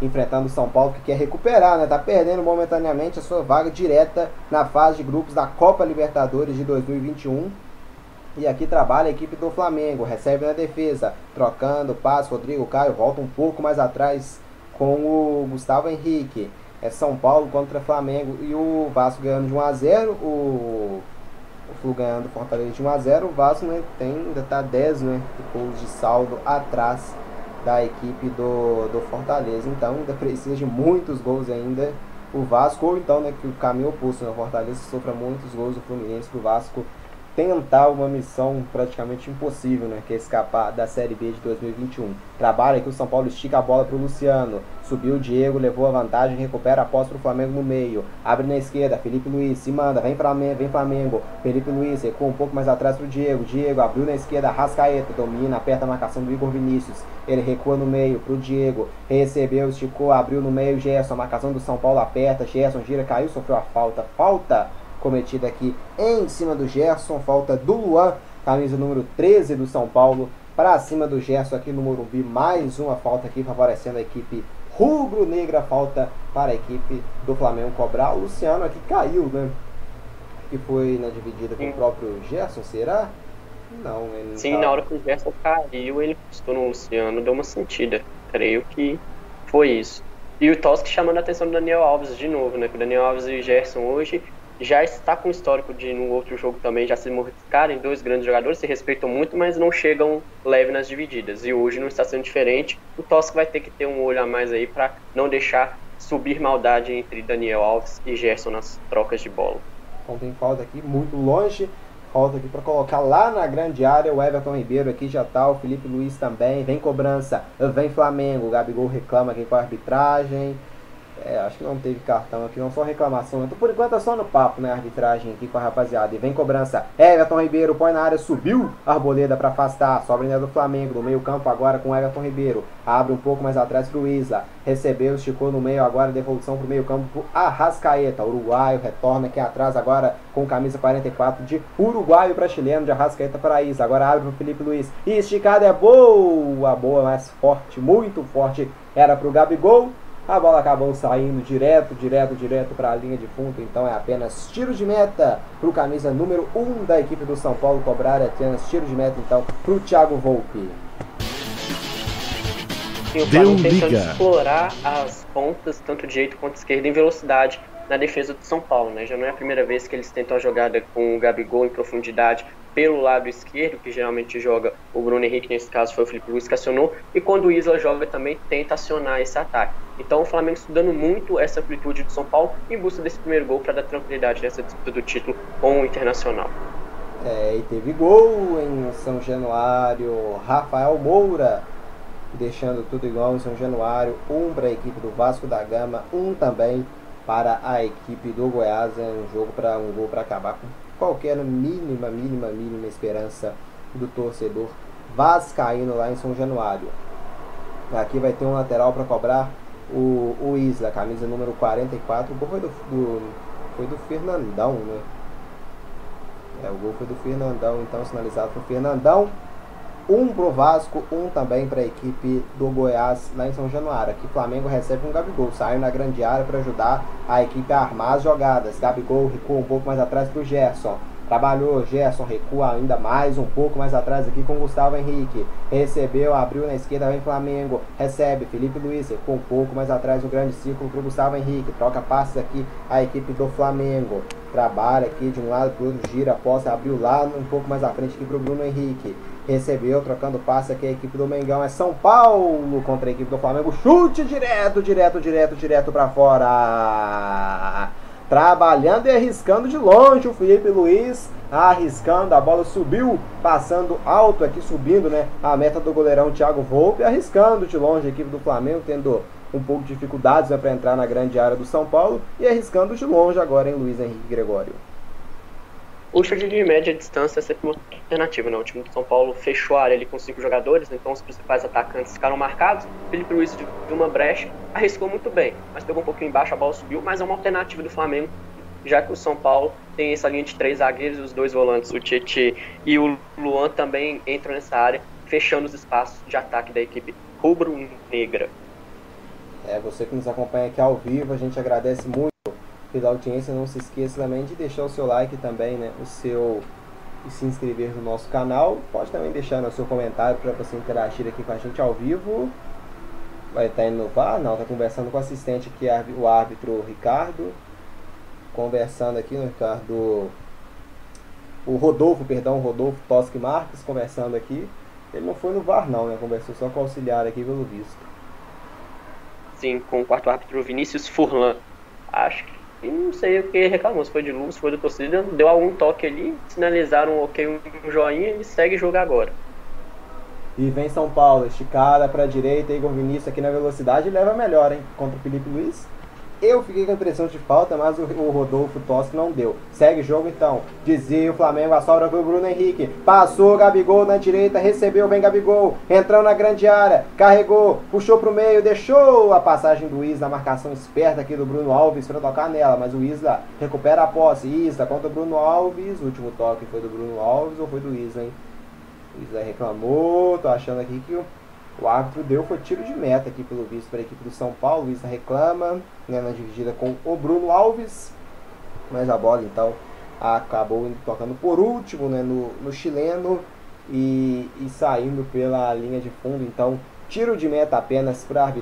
enfrentando o São Paulo que quer recuperar, né? Tá perdendo momentaneamente a sua vaga direta na fase de grupos da Copa Libertadores de 2021. E aqui trabalha a equipe do Flamengo, recebe na defesa, trocando passo, Rodrigo Caio volta um pouco mais atrás com o Gustavo Henrique é São Paulo contra Flamengo e o Vasco ganhando de 1 a 0 o, o Flu ganhando Fortaleza de 1 a 0 o Vasco né, tem, ainda está 10 né, gols de saldo atrás da equipe do, do Fortaleza. Então ainda precisa de muitos gols ainda o Vasco, ou então né, que o caminho oposto, né, o Fortaleza sofra muitos gols do Fluminense para o Vasco tentar uma missão praticamente impossível, né, que é escapar da Série B de 2021. Trabalha que o São Paulo estica a bola para o Luciano, subiu o Diego, levou a vantagem, recupera a posse para o Flamengo no meio, abre na esquerda, Felipe Luiz se manda, vem Flamengo, vem Flamengo, Felipe Luiz recua um pouco mais atrás para o Diego, Diego abriu na esquerda, Rascaeta, domina, aperta a marcação do Igor Vinícius, ele recua no meio para o Diego, recebeu, esticou, abriu no meio, Gerson, a marcação do São Paulo aperta, Gerson gira, caiu, sofreu a falta, falta cometida aqui em cima do Gerson, falta do Luan camisa número 13 do São Paulo, para cima do Gerson aqui no Morumbi. Mais uma falta aqui favorecendo a equipe rubro-negra. Falta para a equipe do Flamengo cobrar. O Luciano aqui caiu, né? Que foi na dividida com o próprio Gerson, será? Não, ele não Sim, tá- na hora que o Gerson caiu, ele postou no Luciano, deu uma sentida. Creio que foi isso. E o Toski chamando a atenção do Daniel Alves de novo, né? Que o Daniel Alves e o Gerson hoje já está com histórico de no outro jogo também já se modificarem, dois grandes jogadores, se respeitam muito, mas não chegam leve nas divididas. E hoje não está sendo diferente. O Toski vai ter que ter um olho a mais aí para não deixar subir maldade entre Daniel Alves e Gerson nas trocas de bola. Então tem falta aqui muito longe. Falta aqui para colocar lá na grande área. O Everton Ribeiro aqui já tá. O Felipe Luiz também. Vem cobrança. Vem Flamengo. O Gabigol reclama aqui com a arbitragem. É, acho que não teve cartão aqui, não só reclamação. Então, por enquanto é só no papo, né? Arbitragem aqui com a rapaziada. E vem cobrança. Everton Ribeiro põe na área, subiu. Arboleda para afastar. Sobra ainda do Flamengo. No meio-campo agora com Everton Ribeiro. Abre um pouco mais atrás pro Isla. Recebeu, esticou no meio. Agora devolução pro meio-campo pro Arrascaeta. Uruguaio retorna aqui atrás agora com camisa 44 de Uruguaio para chileno. De Arrascaeta para Isla. Agora abre pro Felipe Luiz. E esticada é boa. Boa, mais forte, muito forte. Era pro Gabigol. A bola acabou saindo direto, direto, direto para a linha de fundo. Então é apenas tiro de meta para o camisa número 1 um da equipe do São Paulo cobrar. É apenas tiro de meta então para o Thiago Volpe. Sim, o Deu liga. explorar as pontas, tanto direito quanto esquerda, em velocidade na defesa do São Paulo. Né? Já não é a primeira vez que eles tentam a jogada com o Gabigol em profundidade pelo lado esquerdo, que geralmente joga o Bruno Henrique, nesse caso foi o Felipe Luiz que acionou, e quando o Isla joga também tenta acionar esse ataque. Então o Flamengo estudando muito essa amplitude do São Paulo em busca desse primeiro gol para dar tranquilidade nessa disputa do título com o Internacional. É, e teve gol em São Januário. Rafael Moura deixando tudo igual em São Januário. Um para a equipe do Vasco da Gama, um também para a equipe do Goiás. É um jogo para um gol para acabar com qualquer mínima, mínima, mínima esperança do torcedor vascaíno lá em São Januário. Aqui vai ter um lateral para cobrar o, o Isla, camisa número 44. O gol foi do, do, foi do Fernandão, né? É, o gol foi do Fernandão, então sinalizado pro Fernandão. Um pro Vasco, um também para a equipe do Goiás lá em São Januário. Aqui Flamengo recebe um Gabigol, saiu na grande área para ajudar a equipe a armar as jogadas. Gabigol recua um pouco mais atrás pro Gerson. Trabalhou, Gerson recua ainda mais um pouco mais atrás aqui com Gustavo Henrique. Recebeu, abriu na esquerda, vem Flamengo. Recebe, Felipe Luiz recua um pouco mais atrás no grande círculo pro Gustavo Henrique. Troca passes aqui a equipe do Flamengo. Trabalha aqui de um lado pro outro, gira a posse, abriu lá um pouco mais à frente aqui pro Bruno Henrique. Recebeu, trocando passe aqui a equipe do Mengão. É São Paulo contra a equipe do Flamengo. Chute direto, direto, direto, direto para fora. Trabalhando e arriscando de longe o Felipe Luiz. Arriscando, a bola subiu, passando alto aqui, subindo, né? A meta do goleirão Thiago Volpe. Arriscando de longe a equipe do Flamengo, tendo um pouco de dificuldades né, para entrar na grande área do São Paulo. E arriscando de longe agora em Luiz Henrique Gregório. O chute de média distância é sempre uma alternativa, né? O time do São Paulo fechou a área ali com cinco jogadores, então os principais atacantes ficaram marcados. Felipe Luiz viu uma brecha, arriscou muito bem, mas pegou um pouquinho embaixo, a bola subiu, mas é uma alternativa do Flamengo, já que o São Paulo tem essa linha de três zagueiros os dois volantes, o Tietê e o Luan também entram nessa área, fechando os espaços de ataque da equipe rubro-negra. É, você que nos acompanha aqui ao vivo, a gente agradece muito pela audiência. Não se esqueça também de deixar o seu like também, né? O seu e se inscrever no nosso canal. Pode também deixar no seu comentário para você interagir aqui com a gente ao vivo. Vai estar indo no VAR? Não, tá conversando com o assistente aqui, o árbitro Ricardo. Conversando aqui, no Ricardo. O Rodolfo, perdão, Rodolfo Tosque Marques, conversando aqui. Ele não foi no VAR, não, né? Conversou só com o auxiliar aqui, pelo visto. Sim, com o quarto árbitro Vinícius Furlan. Acho que e não sei o que reclamou, se foi de luz, se foi do torcida, deu algum toque ali, sinalizaram ok, um joinha e segue jogo agora. E vem São Paulo, esticada para a direita, Igor Vinícius aqui na velocidade leva melhor, hein? Contra o Felipe Luiz. Eu fiquei com a impressão de falta, mas o, Rodolfo Tosco não deu. Segue o jogo então. Dizia o Flamengo, a sobra foi o Bruno Henrique. Passou Gabigol na direita, recebeu, vem Gabigol. Entrou na grande área, carregou, puxou pro meio, deixou a passagem do Isla, marcação esperta aqui do Bruno Alves para tocar nela. Mas o Isla recupera a posse. Isla contra o Bruno Alves. O último toque foi do Bruno Alves ou foi do Isla, hein? O Isla reclamou. Tô achando aqui que o o árbitro deu foi tiro de meta aqui pelo visto para a equipe do São Paulo. Isa reclama, né, na dividida com o Bruno Alves. Mas a bola então acabou tocando por último né, no, no chileno e, e saindo pela linha de fundo. Então, tiro de meta apenas para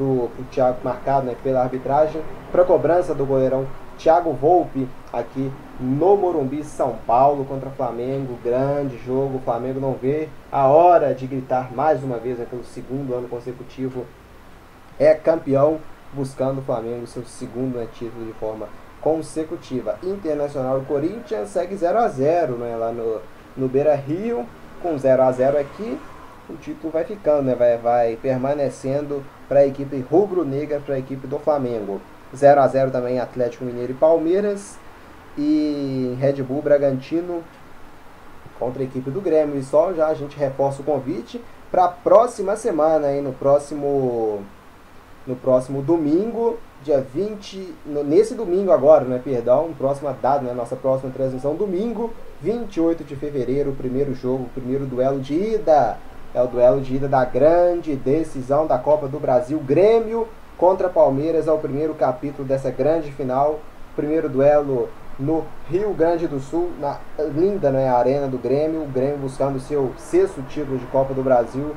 o Thiago marcado né, pela arbitragem. Para cobrança do goleirão Thiago Volpe aqui no Morumbi, São Paulo contra Flamengo. Grande jogo. O Flamengo não vê a hora de gritar mais uma vez né, pelo segundo ano consecutivo. É campeão, buscando o Flamengo seu segundo né, título de forma consecutiva. Internacional Corinthians segue 0 a 0 né, lá no, no Beira Rio. Com 0 a 0 aqui, o título vai ficando, né, vai, vai permanecendo para a equipe rubro-negra, para a equipe do Flamengo. 0 a 0 também Atlético Mineiro e Palmeiras e Red Bull Bragantino contra a equipe do Grêmio. E só já a gente reforça o convite para a próxima semana, aí, no próximo no próximo domingo, dia 20, no, nesse domingo agora, né, perdão, próxima data, né, nossa próxima transmissão, domingo, 28 de fevereiro, o primeiro jogo, o primeiro duelo de ida. É o duelo de ida da grande decisão da Copa do Brasil, Grêmio contra Palmeiras, é o primeiro capítulo dessa grande final, primeiro duelo no Rio Grande do Sul, na linda né, arena do Grêmio, o Grêmio buscando seu sexto título de Copa do Brasil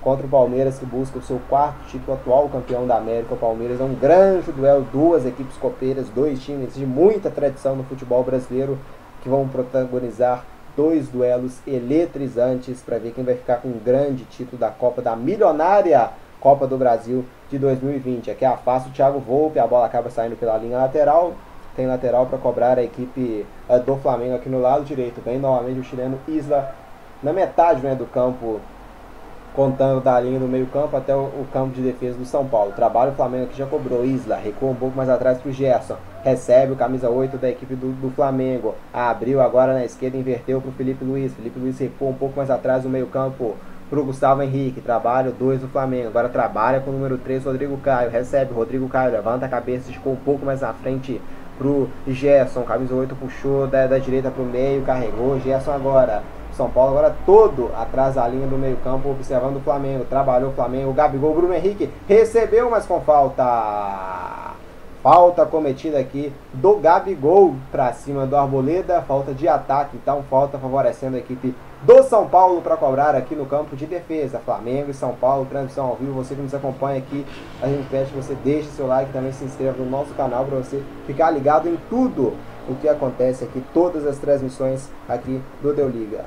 contra o Palmeiras que busca o seu quarto título atual campeão da América. O Palmeiras é um grande duelo, duas equipes copeiras, dois times de muita tradição no futebol brasileiro que vão protagonizar dois duelos eletrizantes para ver quem vai ficar com um grande título da Copa da milionária Copa do Brasil de 2020. Aqui afasta o Thiago Volpe, a bola acaba saindo pela linha lateral, tem lateral para cobrar a equipe uh, do Flamengo aqui no lado direito. Vem novamente o chileno Isla na metade né, do campo, contando da linha do meio campo até o, campo de defesa do São Paulo. Trabalho o Flamengo que já cobrou. Isla recua um pouco mais atrás para o Gerson. Recebe o camisa 8 da equipe do, do Flamengo. Abriu agora na esquerda, inverteu para o Felipe Luiz. Felipe Luiz recua um pouco mais atrás do meio campo para o Gustavo Henrique, trabalho 2 do Flamengo, agora trabalha com o número 3, Rodrigo Caio, recebe Rodrigo Caio, levanta a cabeça, ficou um pouco mais à frente pro Gerson, camisa 8 puxou da, da direita pro meio, carregou, Gerson agora. São Paulo agora todo atrás da linha do meio campo, observando o Flamengo, trabalhou o Flamengo, Gabigol, Bruno Henrique, recebeu, mas com falta. Falta cometida aqui do Gabigol para cima do Arboleda, falta de ataque, então falta favorecendo a equipe do São Paulo para cobrar aqui no campo de defesa. Flamengo e São Paulo, transmissão ao vivo. Você que nos acompanha aqui, a gente pede que você deixe seu like, também se inscreva no nosso canal para você ficar ligado em tudo o que acontece aqui, todas as transmissões aqui do Deu Liga.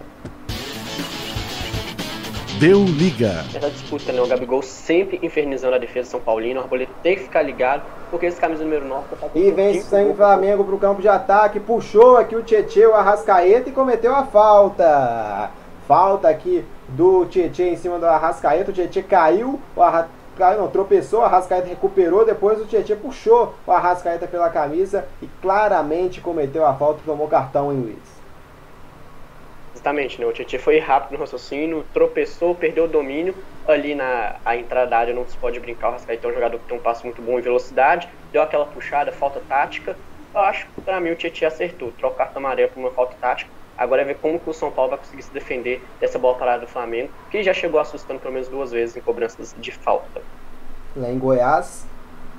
Deu liga. Essa disputa, né? O Gabigol sempre infernizando a defesa São Paulino. O Arboleda tem que ficar ligado, porque esse camisa número 9 tá E vem sem Flamengo pro campo de ataque. Puxou aqui o Tietchan, o Arrascaeta e cometeu a falta. Falta aqui do Tietchan em cima do Arrascaeta. O Tietchan caiu, o Arrascaeta não, tropeçou, o Arrascaeta recuperou, depois o Tietchan puxou o Arrascaeta pela camisa e claramente cometeu a falta e tomou cartão em Luiz. Exatamente, né? O Tietchan foi rápido no raciocínio, tropeçou, perdeu o domínio. Ali na a entrada da área não se pode brincar, o Rascaeta é um jogador que tem um passo muito bom em velocidade, deu aquela puxada, falta tática. Eu acho que para mim o Tietchan acertou, trocar cartão amarelo por uma falta tática. Agora é ver como que o São Paulo vai conseguir se defender dessa bola parada do Flamengo, que já chegou assustando pelo menos duas vezes em cobranças de falta. Lá em Goiás,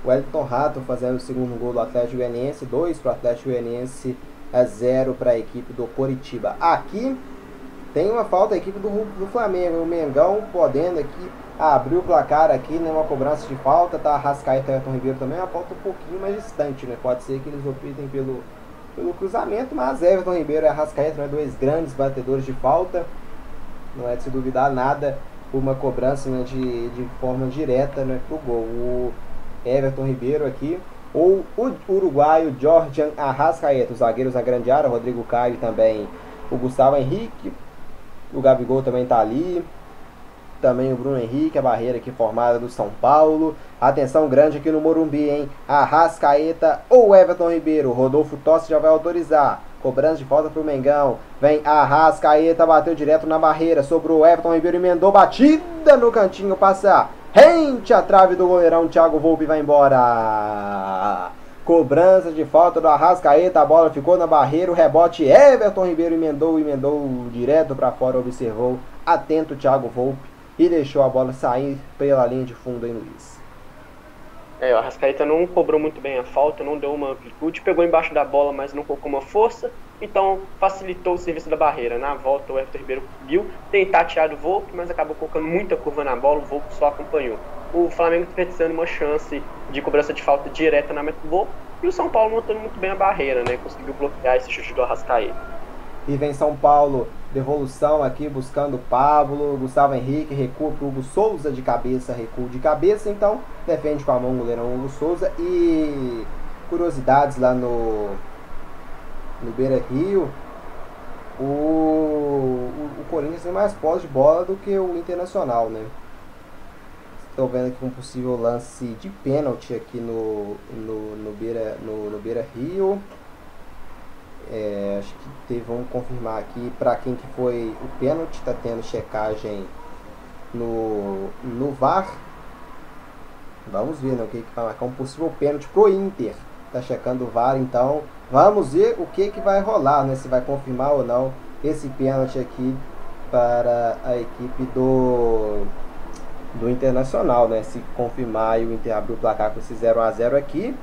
o Elton Rato fazendo o segundo gol do Atlético Goianiense, dois para o Atlético Goianiense, a zero para a equipe do Coritiba. Aqui tem uma falta da equipe do, do Flamengo. O Mengão podendo aqui abrir o placar aqui, né? Uma cobrança de falta. Tá Rascaeta e Everton Ribeiro também. Uma falta um pouquinho mais distante, né? Pode ser que eles optem pelo, pelo cruzamento, mas Everton Ribeiro e Rascaeta, né? Dois grandes batedores de falta. Não é de se duvidar nada uma cobrança né, de, de forma direta né, pro gol. O Everton Ribeiro aqui ou o uruguaio Jorge Arrascaeta, os zagueiros na grande área, Rodrigo Caio também o Gustavo Henrique, o Gabigol também tá ali. também o Bruno Henrique, a barreira aqui formada do São Paulo. Atenção grande aqui no Morumbi, hein? Arrascaeta ou Everton Ribeiro. Rodolfo Tossi já vai autorizar. Cobrança de falta pro Mengão. Vem Arrascaeta, bateu direto na barreira. Sobrou Everton Ribeiro, emendou batida no cantinho, passa rente a trave do goleirão. Thiago Volpe vai embora. Cobrança de falta do Arrascaeta, a bola ficou na barreira, o rebote Everton Ribeiro emendou, emendou direto para fora, observou atento Thiago Volpe e deixou a bola sair pela linha de fundo em Luiz. É, o Arrascaeta não cobrou muito bem a falta, não deu uma amplitude, pegou embaixo da bola, mas não colocou uma força, então facilitou o serviço da barreira. Na volta, o Everton Ribeiro conseguiu tentar tirar o Volpe, mas acabou colocando muita curva na bola, o Volpe só acompanhou o Flamengo desperdiçando uma chance de cobrança de falta direta na meta do gol e o São Paulo montando muito bem a barreira, né? Conseguiu bloquear esse chute do Arrascaeta. E vem São Paulo, devolução aqui buscando Pablo, Gustavo Henrique, recua para Hugo Souza de cabeça, recuo de cabeça, então defende com a mão o goleirão Hugo Souza e curiosidades lá no no Beira Rio, o, o, o Corinthians tem mais posse de bola do que o Internacional, né? Estou vendo aqui um possível lance de pênalti aqui no, no, no, Beira, no, no Beira Rio. É, acho que teve, vamos confirmar aqui para quem que foi o pênalti. Está tendo checagem no, no VAR. Vamos ver né, o que, que vai marcar um possível pênalti pro Inter. Está checando o VAR, então vamos ver o que, que vai rolar, né? Se vai confirmar ou não esse pênalti aqui para a equipe do do Internacional, né? Se confirmar e o Inter abrir o placar com esse 0 a 0 aqui,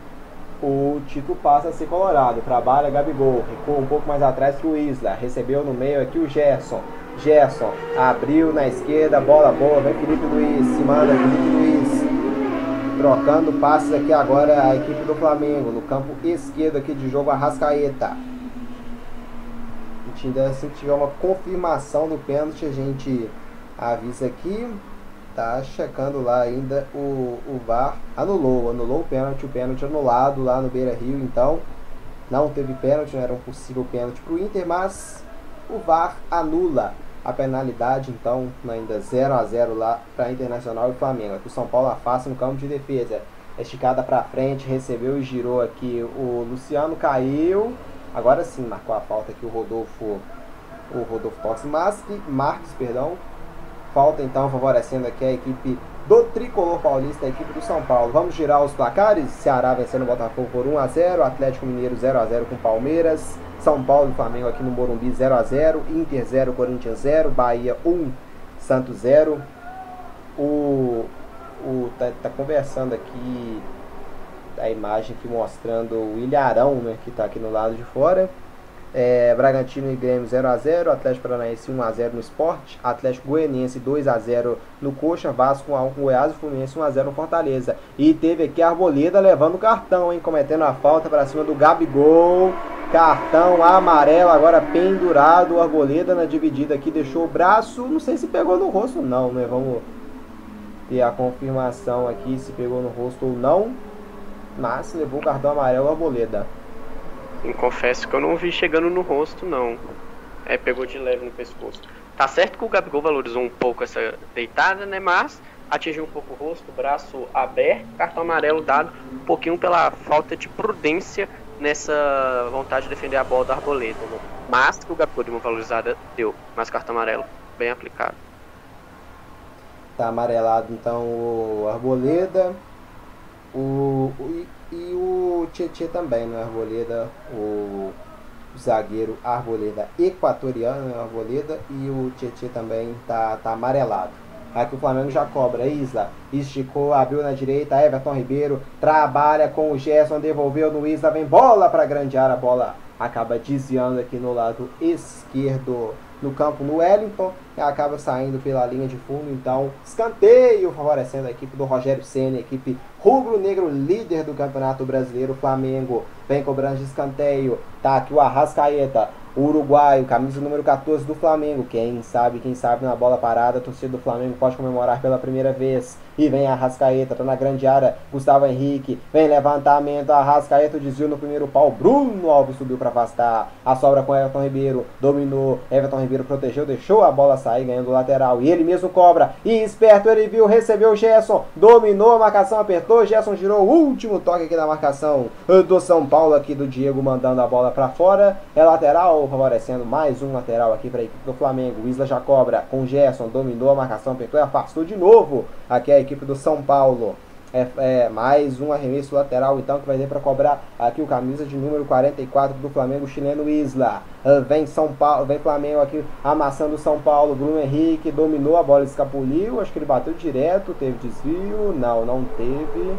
o título passa a ser colorado. Trabalha Gabigol, recua um pouco mais atrás o Isla, recebeu no meio aqui o Gerson. Gerson abriu na esquerda, bola boa, vem Felipe Luiz, se manda Felipe Luiz. Trocando passes aqui agora a equipe do Flamengo, no campo esquerdo aqui de jogo, Arrascaeta. A gente ainda, se tiver uma confirmação do pênalti, a gente avisa aqui tá checando lá ainda o, o VAR anulou, anulou o pênalti, o pênalti anulado lá no Beira Rio, então não teve pênalti, não era um possível pênalti para o Inter, mas o VAR anula a penalidade, então ainda 0 a 0 lá para Internacional e Flamengo. Aqui o São Paulo afasta no campo de defesa, esticada para frente, recebeu e girou aqui o Luciano caiu, agora sim marcou a falta aqui o Rodolfo, o Rodolfo Tox, mas Marques, perdão, Falta então favorecendo aqui a equipe do Tricolor Paulista, a equipe do São Paulo. Vamos girar os placares. Ceará vencendo o Botafogo por 1 a 0, Atlético Mineiro 0 a 0 com Palmeiras, São Paulo e Flamengo aqui no Morumbi 0 a 0, Inter 0, Corinthians 0, Bahia 1, Santos 0. O o tá, tá conversando aqui a imagem aqui mostrando o Ilharão, né, que está aqui no lado de fora. É, Bragantino e Grêmio 0x0, Atlético Paranaense 1x0 no Esporte, Atlético Goianiense 2x0 no Coxa, Vasco 1x1 com Goiás e Fluminense 1x0 no Fortaleza. E teve aqui a Arboleda levando o cartão, hein, cometendo a falta para cima do Gabigol. Cartão amarelo agora pendurado, Arboleda na dividida aqui deixou o braço, não sei se pegou no rosto não, né? Vamos ter a confirmação aqui se pegou no rosto ou não. Mas levou o cartão amarelo Arboleda. Confesso que eu não vi chegando no rosto, não. É, pegou de leve no pescoço. Tá certo que o Gabigol valorizou um pouco essa deitada, né? Mas atingiu um pouco o rosto, braço aberto, cartão amarelo dado um pouquinho pela falta de prudência nessa vontade de defender a bola da Arboleda, né? Mas que o Gabigol deu uma valorizada, deu. Mas cartão amarelo, bem aplicado. Tá amarelado então o Arboleda. O, o e o Tietê também, no Arboleda, o zagueiro Arboleda equatoriano, né, Arboleda, e o Tietê também tá, tá amarelado. Aqui o Flamengo já cobra. Isla esticou, abriu na direita. Everton Ribeiro trabalha com o Gerson, devolveu no Isla. Vem bola para grande área. A bola acaba desviando aqui no lado esquerdo no campo no Wellington acaba saindo pela linha de fundo. Então, escanteio favorecendo a equipe do Rogério Senna, equipe rubro-negro líder do Campeonato Brasileiro. Flamengo vem cobrando de escanteio. Tá aqui o Arrascaeta. O uruguaio, camisa número 14 do Flamengo. Quem sabe, quem sabe na bola parada, a torcida do Flamengo pode comemorar pela primeira vez. E vem a Rascaeta, tá na grande área. Gustavo Henrique, vem levantamento. A Rascaeta desviou no primeiro pau. Bruno Alves subiu para afastar. A sobra com Everton Ribeiro, dominou. Everton Ribeiro protegeu, deixou a bola sair, ganhando o lateral. E ele mesmo cobra. E esperto, ele viu, recebeu o Gerson, dominou a marcação, apertou. Gerson girou o último toque aqui da marcação do São Paulo, aqui do Diego, mandando a bola para fora. É lateral, favorecendo mais um lateral aqui para a equipe do Flamengo. Isla já cobra com Gerson, dominou a marcação, apertou e afastou de novo. Aqui é a equipe do São Paulo. É, é, mais um arremesso lateral então que vai ter para cobrar aqui o camisa de número 44 do Flamengo chileno Isla. Uh, vem São Paulo, vem Flamengo aqui amassando São Paulo. Bruno Henrique dominou a bola, escapuliu. Acho que ele bateu direto, teve desvio. Não, não teve.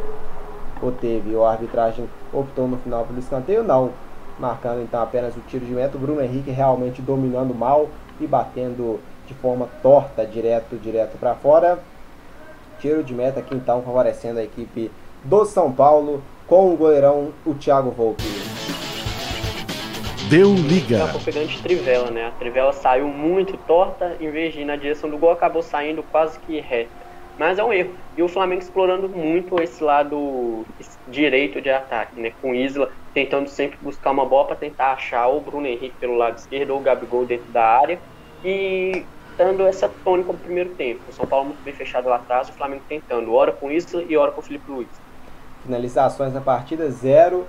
Ou teve? O arbitragem optou no final pelo escanteio? Não. Marcando então apenas o tiro de meta. Bruno Henrique realmente dominando mal e batendo de forma torta, direto, direto para fora. Tiro de meta aqui então favorecendo a equipe do São Paulo com o goleirão o Thiago Volpe. Deu liga. Acabou pegando de trivela, né? A trivela saiu muito torta, em vez de ir na direção do gol, acabou saindo quase que reta. Mas é um erro. E o Flamengo explorando muito esse lado direito de ataque, né? Com Isla tentando sempre buscar uma bola para tentar achar o Bruno Henrique pelo lado esquerdo ou o Gabigol dentro da área. E dando essa tônica no primeiro tempo. O São Paulo muito bem fechado lá atrás, o Flamengo tentando, hora com Isla e hora com o Felipe Luiz. Finalizações na partida, 0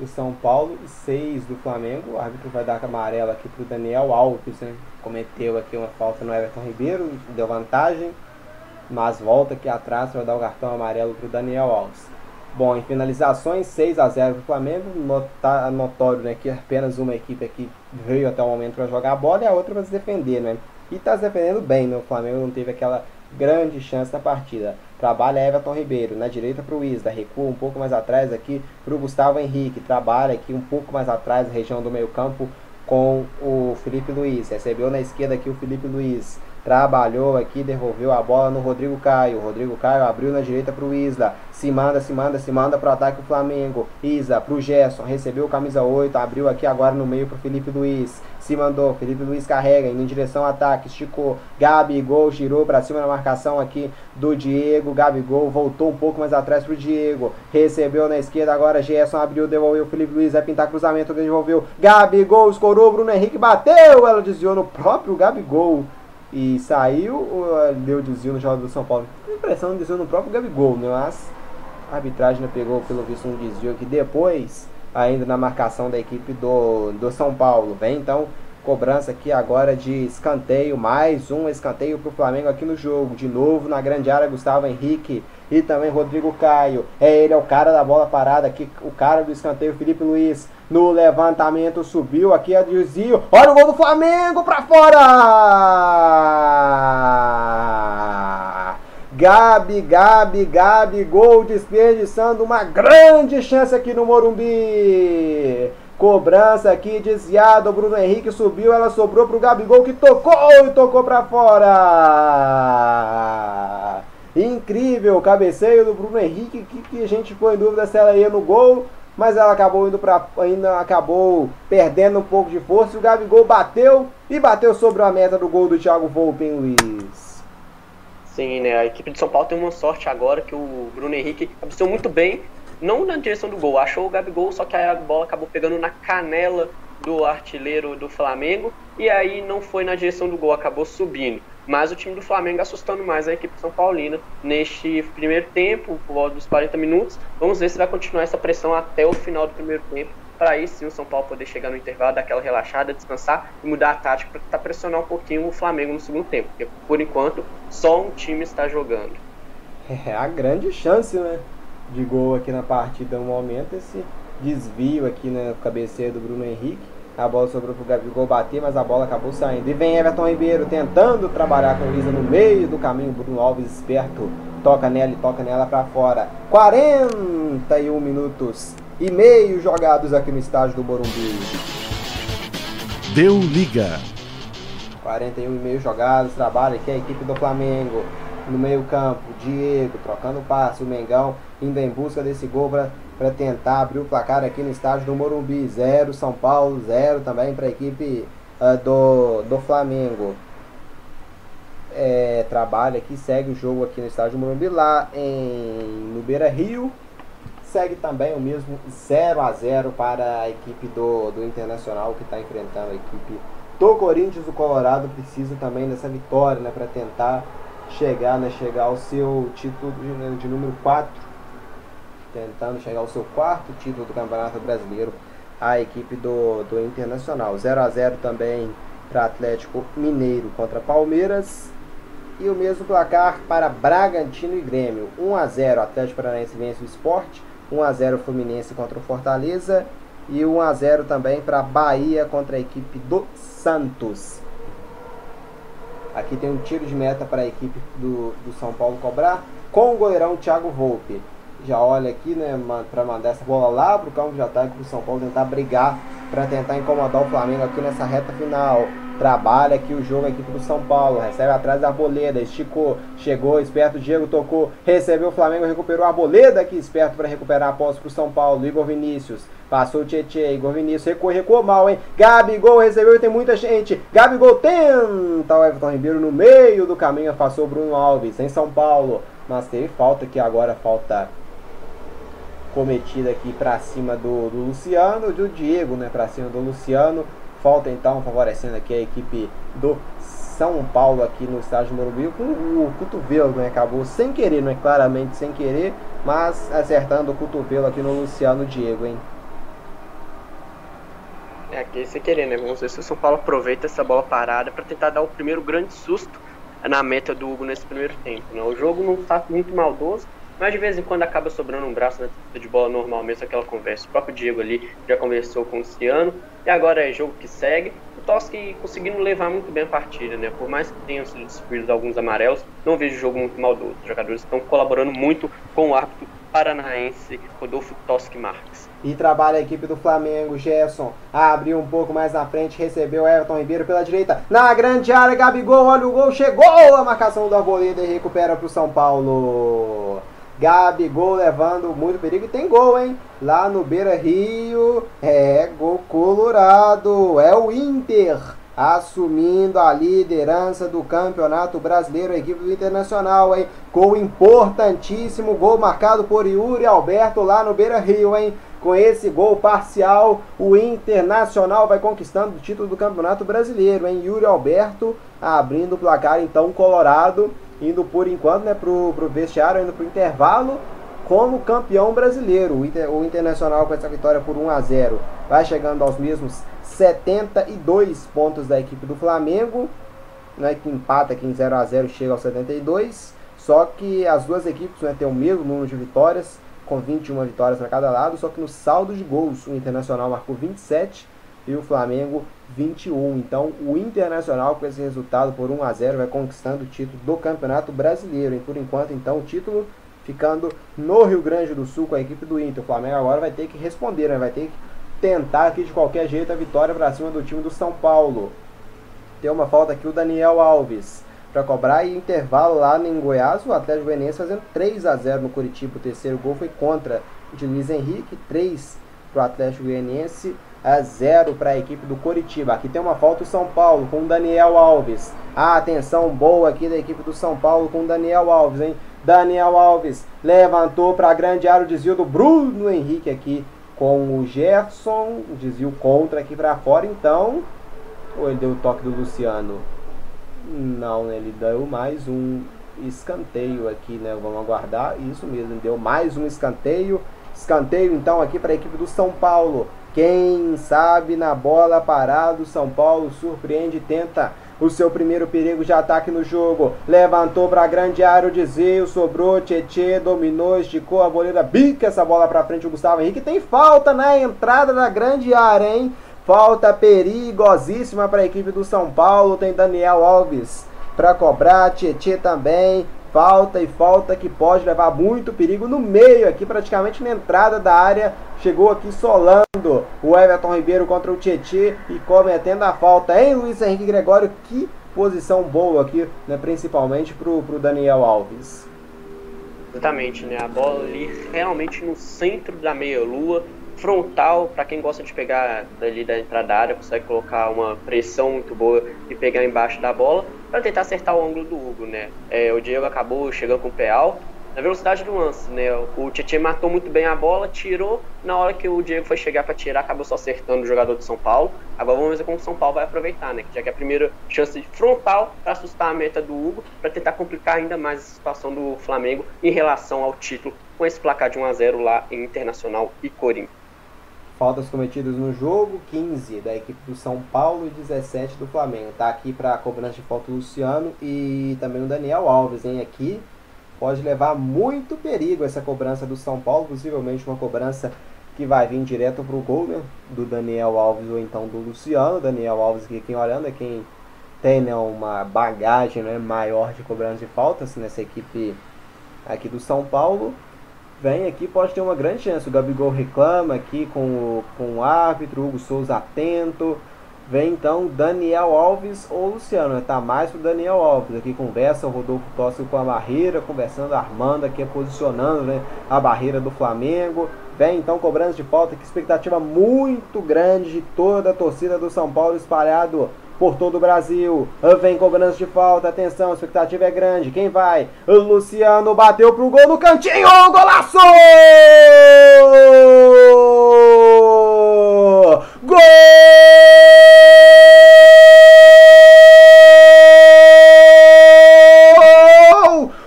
do São Paulo e 6 do Flamengo. O árbitro vai dar amarela aqui para o Daniel Alves, né? cometeu aqui uma falta no Everton Ribeiro, deu vantagem, mas volta aqui atrás para dar o cartão amarelo para o Daniel Alves. Bom, em finalizações, 6 a 0 para o Flamengo, Nota, notório né, que apenas uma equipe aqui veio até o momento para jogar a bola e a outra para se defender, né? E está se defendendo bem, né? O Flamengo não teve aquela grande chance na partida. Trabalha Everton Ribeiro, na direita para o Isla, recua um pouco mais atrás aqui para o Gustavo Henrique, trabalha aqui um pouco mais atrás, região do meio campo, com o Felipe Luiz. Recebeu na esquerda aqui o Felipe Luiz trabalhou aqui, devolveu a bola no Rodrigo Caio. Rodrigo Caio abriu na direita para o Isla. Se manda, se manda, se manda para o ataque do Flamengo. Isla para o Gerson, recebeu camisa 8, abriu aqui agora no meio para o Felipe Luiz. Se mandou, Felipe Luiz carrega, indo em direção ao ataque, esticou. Gabigol girou para cima na marcação aqui do Diego. Gabigol voltou um pouco mais atrás para o Diego. Recebeu na esquerda agora, Gerson abriu, devolveu. Felipe Luiz vai pintar cruzamento, devolveu. Gabigol escorou, Bruno Henrique bateu. Ela desviou no próprio Gabigol e saiu ou deu desvio no jogador do São Paulo? Tem impressão de desvio no próprio Gabigol, né? Mas a arbitragem pegou pelo visto um desvio aqui depois, ainda na marcação da equipe do, do São Paulo. Vem então cobrança aqui agora de escanteio, mais um escanteio para o Flamengo aqui no jogo. De novo na grande área, Gustavo Henrique e também Rodrigo Caio. É ele, é o cara da bola parada aqui, o cara do escanteio, Felipe Luiz. No levantamento subiu aqui a desvio. Olha o gol do Flamengo para fora! Gabi, Gabi, Gabi, gol desperdiçando uma grande chance aqui no Morumbi. Cobrança aqui desviado, o Bruno Henrique subiu, ela sobrou pro Gabigol que tocou e tocou para fora. Incrível, cabeceio do Bruno Henrique, que, que a gente ficou em dúvida se ela ia no gol, mas ela acabou indo para ainda acabou perdendo um pouco de força. O Gabigol bateu e bateu sobre a meta do gol do Thiago Volpe, Luiz. Sim, né? A equipe de São Paulo tem uma sorte agora que o Bruno Henrique cabeceou muito bem, não na direção do gol, achou o Gabigol, só que a bola acabou pegando na canela do artilheiro do Flamengo e aí não foi na direção do gol, acabou subindo. Mas o time do Flamengo assustando mais a equipe São Paulina neste primeiro tempo, por volta dos 40 minutos. Vamos ver se vai continuar essa pressão até o final do primeiro tempo. Para aí sim o São Paulo poder chegar no intervalo, dar aquela relaxada, descansar e mudar a tática para tentar pressionar um pouquinho o Flamengo no segundo tempo. Porque por enquanto só um time está jogando. É a grande chance, né? De gol aqui na partida no momento, esse desvio aqui na cabeceira do Bruno Henrique a bola sobrou pro Gabigol bater, mas a bola acabou saindo. E vem Everton Ribeiro tentando trabalhar com o Lisa no meio do caminho. Bruno Alves esperto. Toca nela e toca nela para fora. 41 minutos e meio jogados aqui no estádio do Morumbi. Deu liga. 41 e meio jogados. Trabalha aqui a equipe do Flamengo. No meio campo, Diego trocando passe. O Mengão indo em busca desse gol para para tentar abrir o placar aqui no estádio do Morumbi. 0 São Paulo, 0 também para a equipe uh, do, do Flamengo. É, trabalha aqui, segue o jogo aqui no estádio do Morumbi, lá em, no Beira Rio. Segue também o mesmo 0 a 0 para a equipe do, do Internacional que está enfrentando a equipe do Corinthians. O Colorado precisa também dessa vitória né, para tentar chegar, né, chegar ao seu título de, de número 4, tentando chegar ao seu quarto título do Campeonato Brasileiro, a equipe do, do Internacional. 0 a 0 também para Atlético Mineiro contra Palmeiras. E o mesmo placar para Bragantino e Grêmio. 1 a 0 Atlético Paranaense vence o Esporte. 1 a 0 Fluminense contra o Fortaleza. E 1 a 0 também para Bahia contra a equipe do Santos. Aqui tem um tiro de meta para a equipe do, do São Paulo cobrar com o goleirão Thiago Volpe. Já olha aqui, né, para mandar essa bola lá para o campo de ataque para o São Paulo tentar brigar para tentar incomodar o Flamengo aqui nessa reta final. Trabalha aqui o jogo, a equipe do São Paulo. Recebe atrás da Arboleda. Esticou, chegou, esperto. Diego tocou, recebeu o Flamengo, recuperou a Arboleda aqui, esperto para recuperar a posse para o São Paulo. Igor Vinícius. Passou o Tietchan, Igor Vinícius recuou, recuou mal, hein? Gabigol recebeu e tem muita gente. Gabigol tenta o Everton Ribeiro no meio do caminho, afastou o Bruno Alves em São Paulo. Mas teve falta aqui agora, falta cometida aqui para cima do, do Luciano, do Diego, né? Para cima do Luciano. Falta então favorecendo aqui a equipe do São Paulo aqui no estádio Morumbi com o cotovelo, né? Acabou sem querer, não é claramente sem querer, mas acertando o cotovelo aqui no Luciano Diego, hein? É aqui sem querer, né? Vamos ver se o São Paulo aproveita essa bola parada para tentar dar o primeiro grande susto na meta do Hugo nesse primeiro tempo. Né? O jogo não está muito maldoso, mas de vez em quando acaba sobrando um braço na né, de bola normal mesmo, aquela conversa. O próprio Diego ali já conversou com o Luciano, e agora é jogo que segue. O Toski conseguindo levar muito bem a partida, né? Por mais que tenham sido distribuídos alguns amarelos, não vejo o jogo muito maldoso. Os jogadores estão colaborando muito com o árbitro paranaense Rodolfo Toski Marques. E trabalha a equipe do Flamengo, Gerson. Abriu um pouco mais na frente, recebeu Everton Ribeiro pela direita. Na grande área, Gabigol, olha o gol, chegou a marcação do Arboleda e recupera para o São Paulo. Gabigol levando muito perigo e tem gol, hein? Lá no Beira Rio, é gol colorado, é o Inter assumindo a liderança do Campeonato Brasileiro, a equipe do Internacional, hein? Gol importantíssimo, gol marcado por Yuri Alberto lá no Beira Rio, hein? Com esse gol parcial, o Internacional vai conquistando o título do Campeonato Brasileiro, hein? Yuri Alberto abrindo o placar, então, colorado, indo por enquanto né, pro, pro vestiário, indo pro intervalo como campeão brasileiro. O, Inter, o Internacional com essa vitória por 1 a 0 vai chegando aos mesmos 72 pontos da equipe do Flamengo, né, que empata aqui em 0 a 0 chega aos 72. Só que as duas equipes né, têm o mesmo número de vitórias, com 21 vitórias para cada lado, só que no saldo de gols o Internacional marcou 27 e o Flamengo 21. Então o Internacional com esse resultado por 1 a 0 vai conquistando o título do Campeonato Brasileiro. E por enquanto então o título ficando no Rio Grande do Sul com a equipe do Inter. O Flamengo agora vai ter que responder, né? vai ter que tentar aqui de qualquer jeito a vitória para cima do time do São Paulo. Tem uma falta aqui o Daniel Alves para cobrar e intervalo lá em Goiás, o Atlético Goianiense fazendo 3 a 0 no Curitiba. O terceiro gol foi contra de Luiz Henrique, 3 para o Atlético Goianiense a 0 para a equipe do Coritiba. Aqui tem uma falta o São Paulo com o Daniel Alves. A atenção boa aqui da equipe do São Paulo com o Daniel Alves, hein? Daniel Alves levantou para a grande área o desvio do Bruno Henrique aqui com o Gerson. Desvio contra aqui para fora, então. Ou ele deu o toque do Luciano? Não, né? Ele deu mais um escanteio aqui, né? Vamos aguardar. Isso mesmo, deu mais um escanteio. Escanteio então aqui para a equipe do São Paulo. Quem sabe na bola parada, o São Paulo surpreende e tenta o seu primeiro perigo de ataque no jogo. Levantou para a grande área o desvio, sobrou, Tietê, dominou, esticou a boleira, bica essa bola para frente o Gustavo Henrique. Tem falta na entrada da grande área, hein? Falta perigosíssima para a equipe do São Paulo. Tem Daniel Alves para cobrar, Tietê também. Falta e falta que pode levar muito perigo no meio aqui, praticamente na entrada da área. Chegou aqui solando o Everton Ribeiro contra o Tietê e cometendo a falta em Luiz Henrique Gregório. Que posição boa aqui, né, principalmente para o Daniel Alves. Exatamente, né? A bola ali realmente no centro da meia-lua, frontal, para quem gosta de pegar dali da entrada da área, consegue colocar uma pressão muito boa e pegar embaixo da bola para tentar acertar o ângulo do Hugo, né? É, o Diego acabou chegando com o pé alto, na velocidade do lance, né? O Tietchan matou muito bem a bola, tirou, na hora que o Diego foi chegar para tirar, acabou só acertando o jogador de São Paulo. Agora vamos ver como o São Paulo vai aproveitar, né? Já que é a primeira chance frontal para assustar a meta do Hugo, para tentar complicar ainda mais a situação do Flamengo em relação ao título, com esse placar de 1 a 0 lá em Internacional e Corinthians. Faltas cometidas no jogo, 15 da equipe do São Paulo e 17 do Flamengo. Tá aqui para cobrança de falta o Luciano e também o Daniel Alves, hein? Aqui pode levar muito perigo essa cobrança do São Paulo, possivelmente uma cobrança que vai vir direto para o gol né, do Daniel Alves ou então do Luciano. Daniel Alves, que quem olhando é quem tem né, uma bagagem né, maior de cobrança de faltas nessa equipe aqui do São Paulo. Vem aqui, pode ter uma grande chance. O Gabigol reclama aqui com o, com o árbitro, o Hugo Souza atento. Vem então Daniel Alves ou Luciano. Tá mais pro Daniel Alves. Aqui conversa o Rodolfo Tossi com a barreira, conversando, armando aqui, posicionando né, a barreira do Flamengo. Vem então cobrança de falta. Que expectativa muito grande de toda a torcida do São Paulo espalhado por todo o Brasil. Vem cobrança de falta. Atenção, a expectativa é grande. Quem vai? Luciano bateu pro gol no cantinho. Golaço! Gol!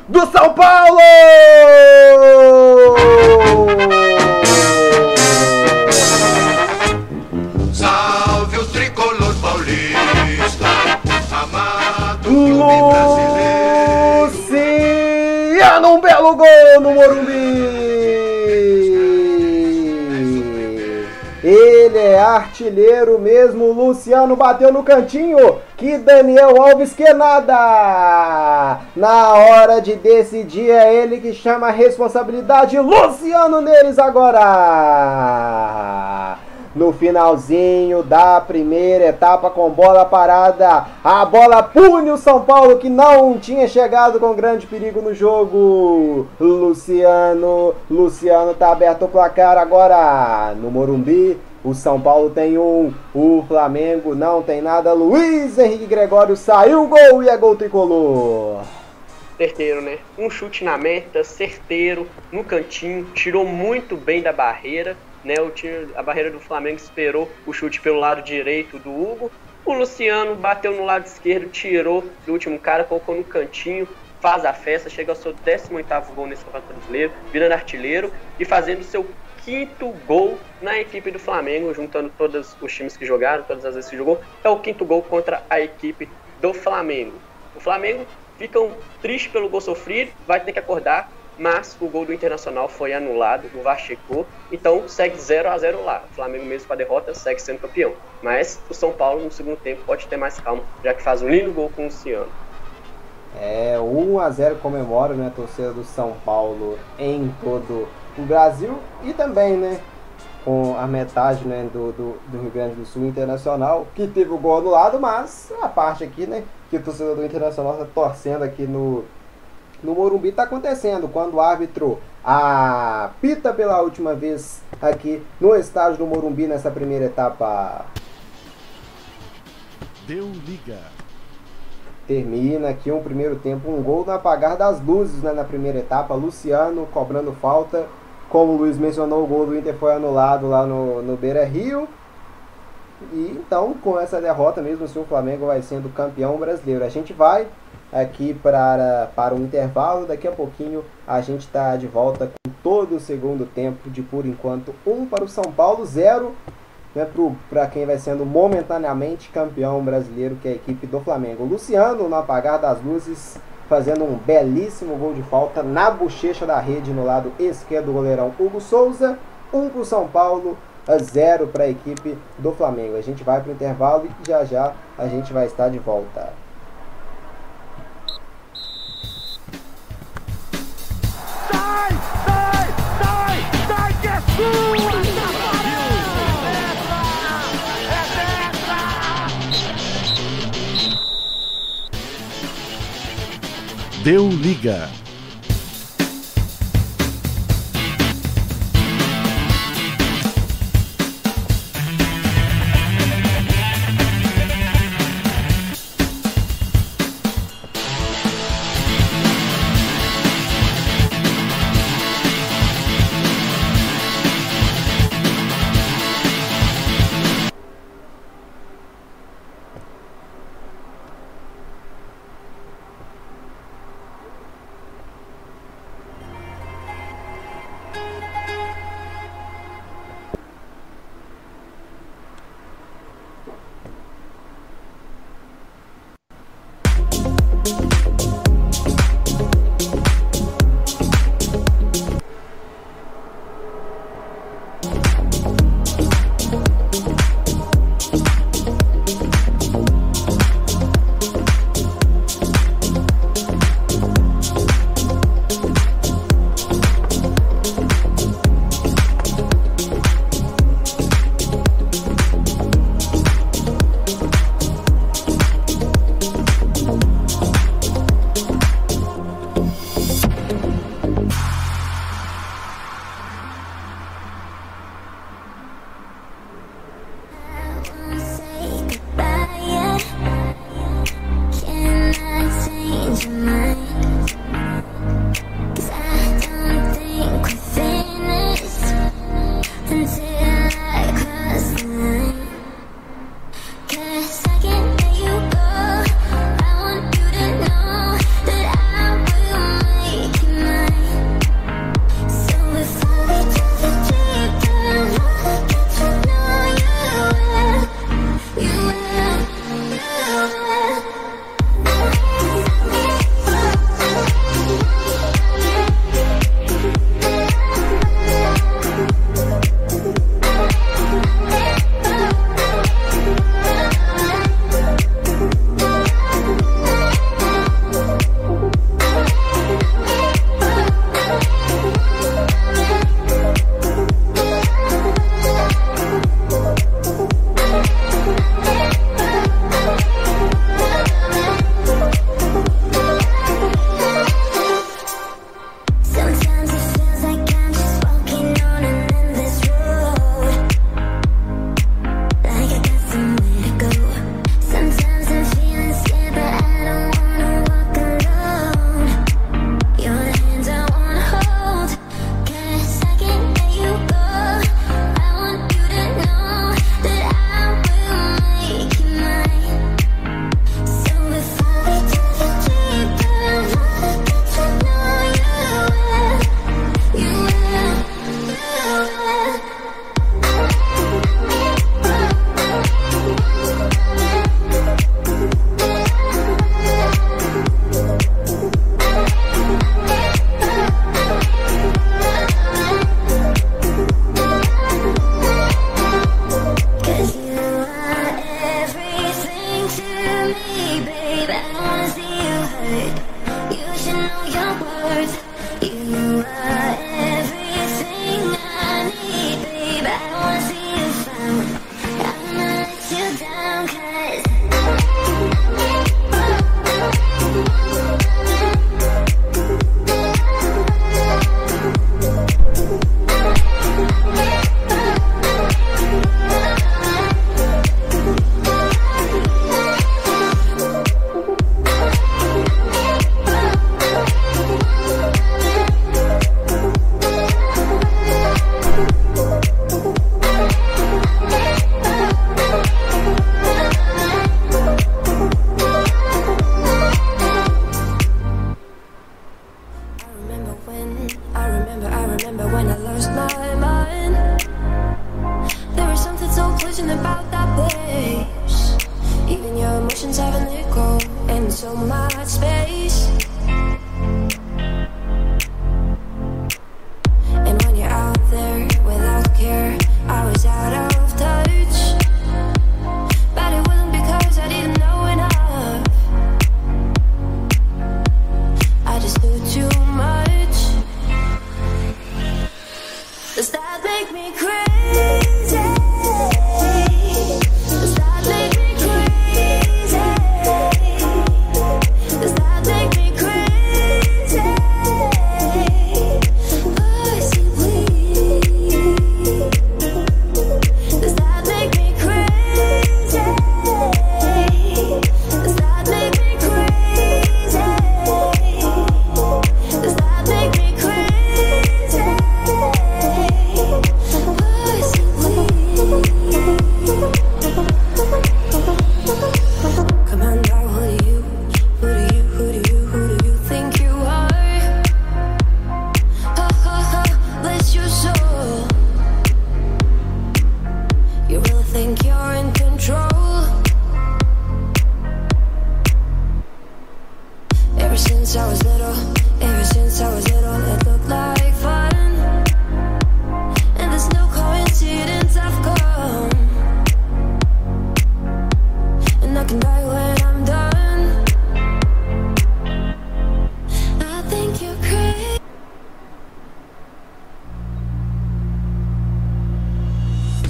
do São Paulo! Luciano, um belo gol no Morumbi! Ele é artilheiro mesmo, Luciano bateu no cantinho, que Daniel Alves que nada! Na hora de decidir é ele que chama a responsabilidade, Luciano neles agora! No finalzinho da primeira etapa com bola parada, a bola pune o São Paulo que não tinha chegado com grande perigo no jogo. Luciano, Luciano tá aberto o placar agora no Morumbi. O São Paulo tem um, o Flamengo não tem nada. Luiz Henrique Gregório saiu o gol e é gol tricolor. Certeiro, né? Um chute na meta, certeiro, no cantinho, tirou muito bem da barreira, né? O time, a barreira do Flamengo esperou o chute pelo lado direito do Hugo. O Luciano bateu no lado esquerdo, tirou do último cara, colocou no cantinho, faz a festa, chega ao seu 18º gol nesse Campeonato Brasileiro, virando artilheiro e fazendo seu quinto gol na equipe do Flamengo, juntando todos os times que jogaram, todas as vezes que jogou, é o quinto gol contra a equipe do Flamengo. O Flamengo fica um triste pelo gol sofrido, vai ter que acordar, mas o gol do Internacional foi anulado, o VAR checou, então segue 0 a 0 lá. O Flamengo mesmo com a derrota segue sendo campeão. Mas o São Paulo no segundo tempo pode ter mais calma, já que faz um lindo gol com o Luciano. É, 1 a 0 comemora né, a torcida do São Paulo em todo o Brasil e também, né, com a metade né, do, do, do, Rio Grande do Sul Internacional, que teve o gol anulado, mas a parte aqui, né, que o torcedor do Internacional está torcendo aqui no, no Morumbi está acontecendo, quando o árbitro apita pela última vez aqui no estádio do Morumbi nessa primeira etapa. Deu liga. Termina aqui um primeiro tempo, um gol no apagar das luzes né, na primeira etapa. Luciano cobrando falta. Como o Luiz mencionou, o gol do Inter foi anulado lá no, no Beira Rio. E então, com essa derrota, mesmo assim, o Flamengo vai sendo campeão brasileiro. A gente vai aqui para, para o intervalo. Daqui a pouquinho a gente está de volta com todo o segundo tempo de por enquanto um para o São Paulo, zero né, para quem vai sendo momentaneamente campeão brasileiro, que é a equipe do Flamengo. Luciano, no apagar das luzes, fazendo um belíssimo gol de falta na bochecha da rede no lado esquerdo do goleirão Hugo Souza. Um para o São Paulo, zero para a equipe do Flamengo. A gente vai para o intervalo e já já a gente vai estar de volta. Sai, sai, sai, sai que é sua! Deu liga.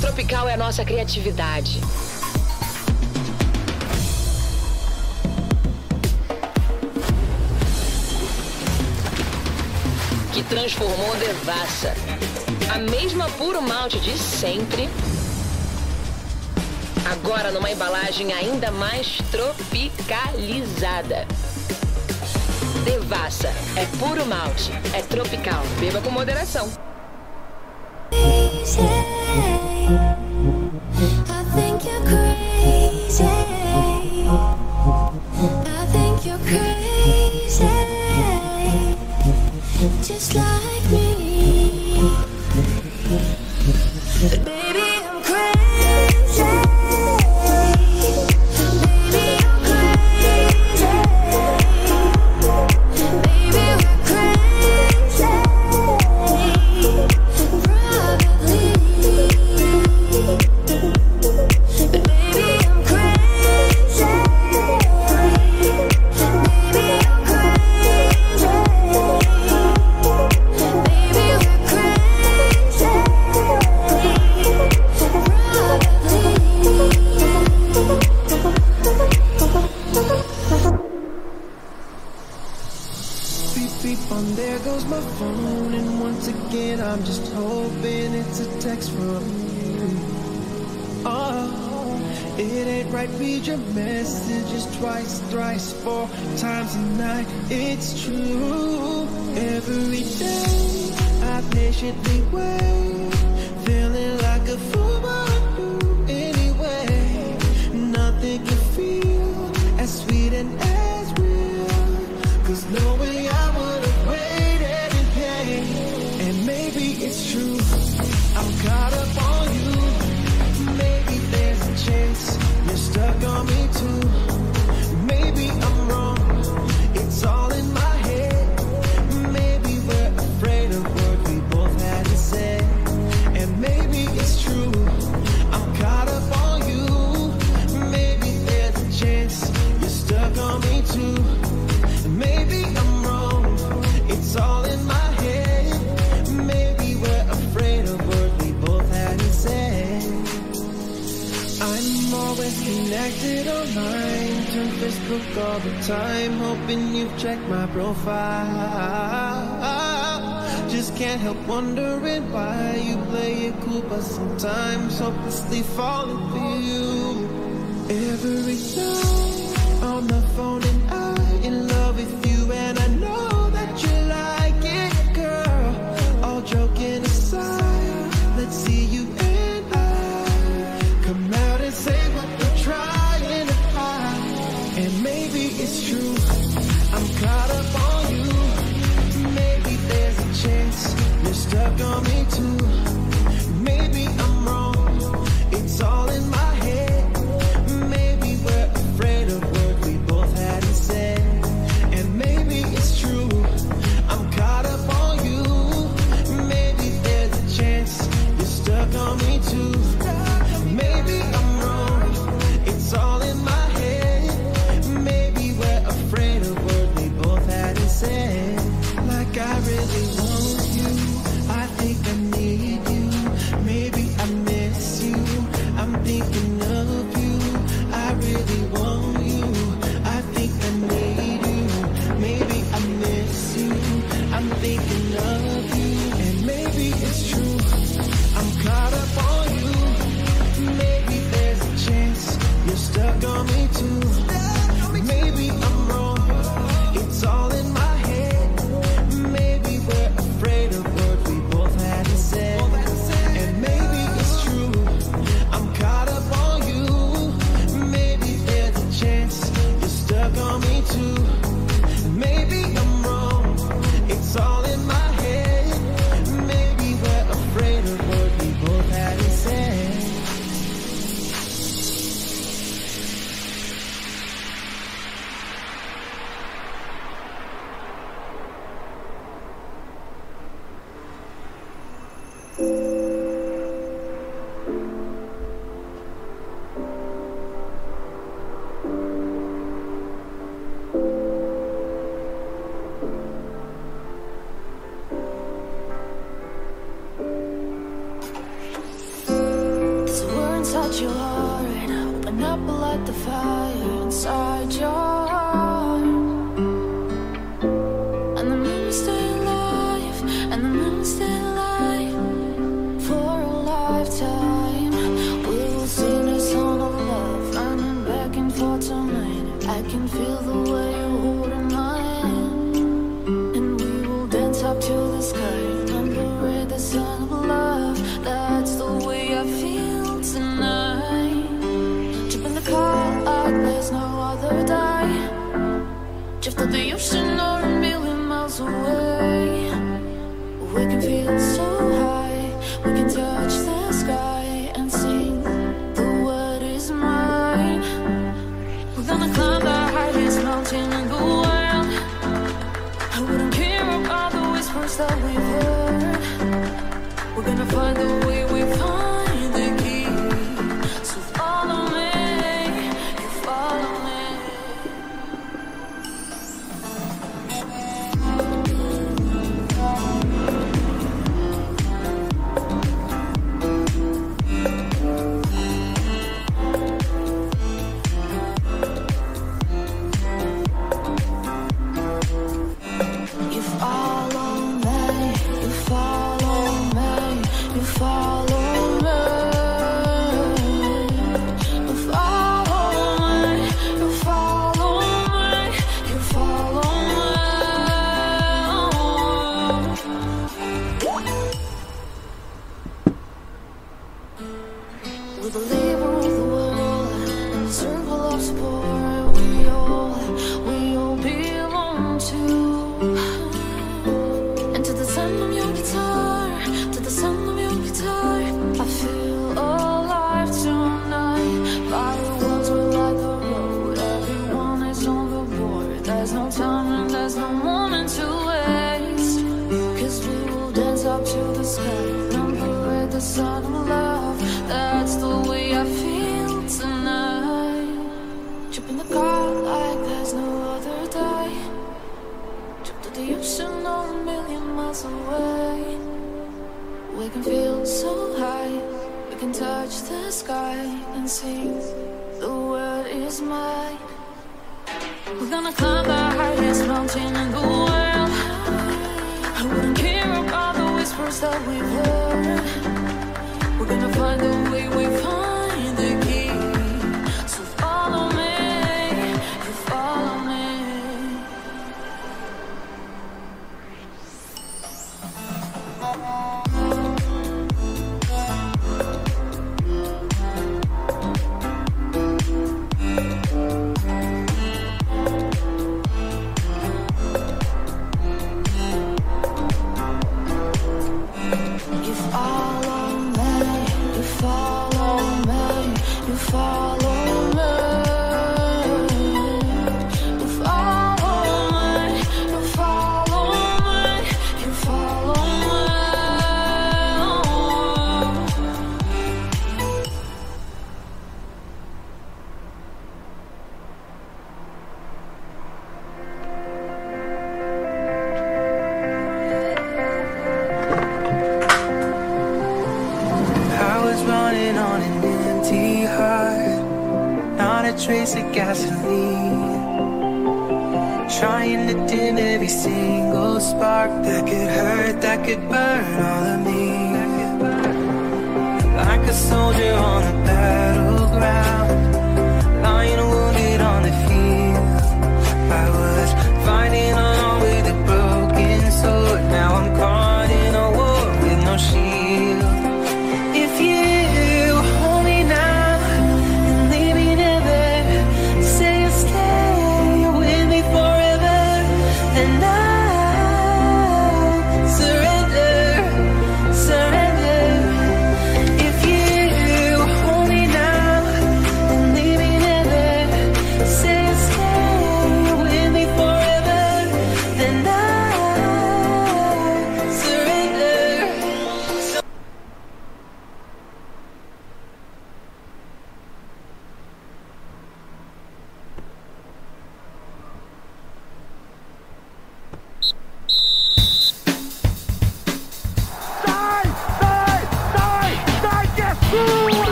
Tropical é a nossa criatividade. transformou devassa. A mesma puro malte de sempre, agora numa embalagem ainda mais tropicalizada. Devassa é puro malte, é tropical. Beba com moderação.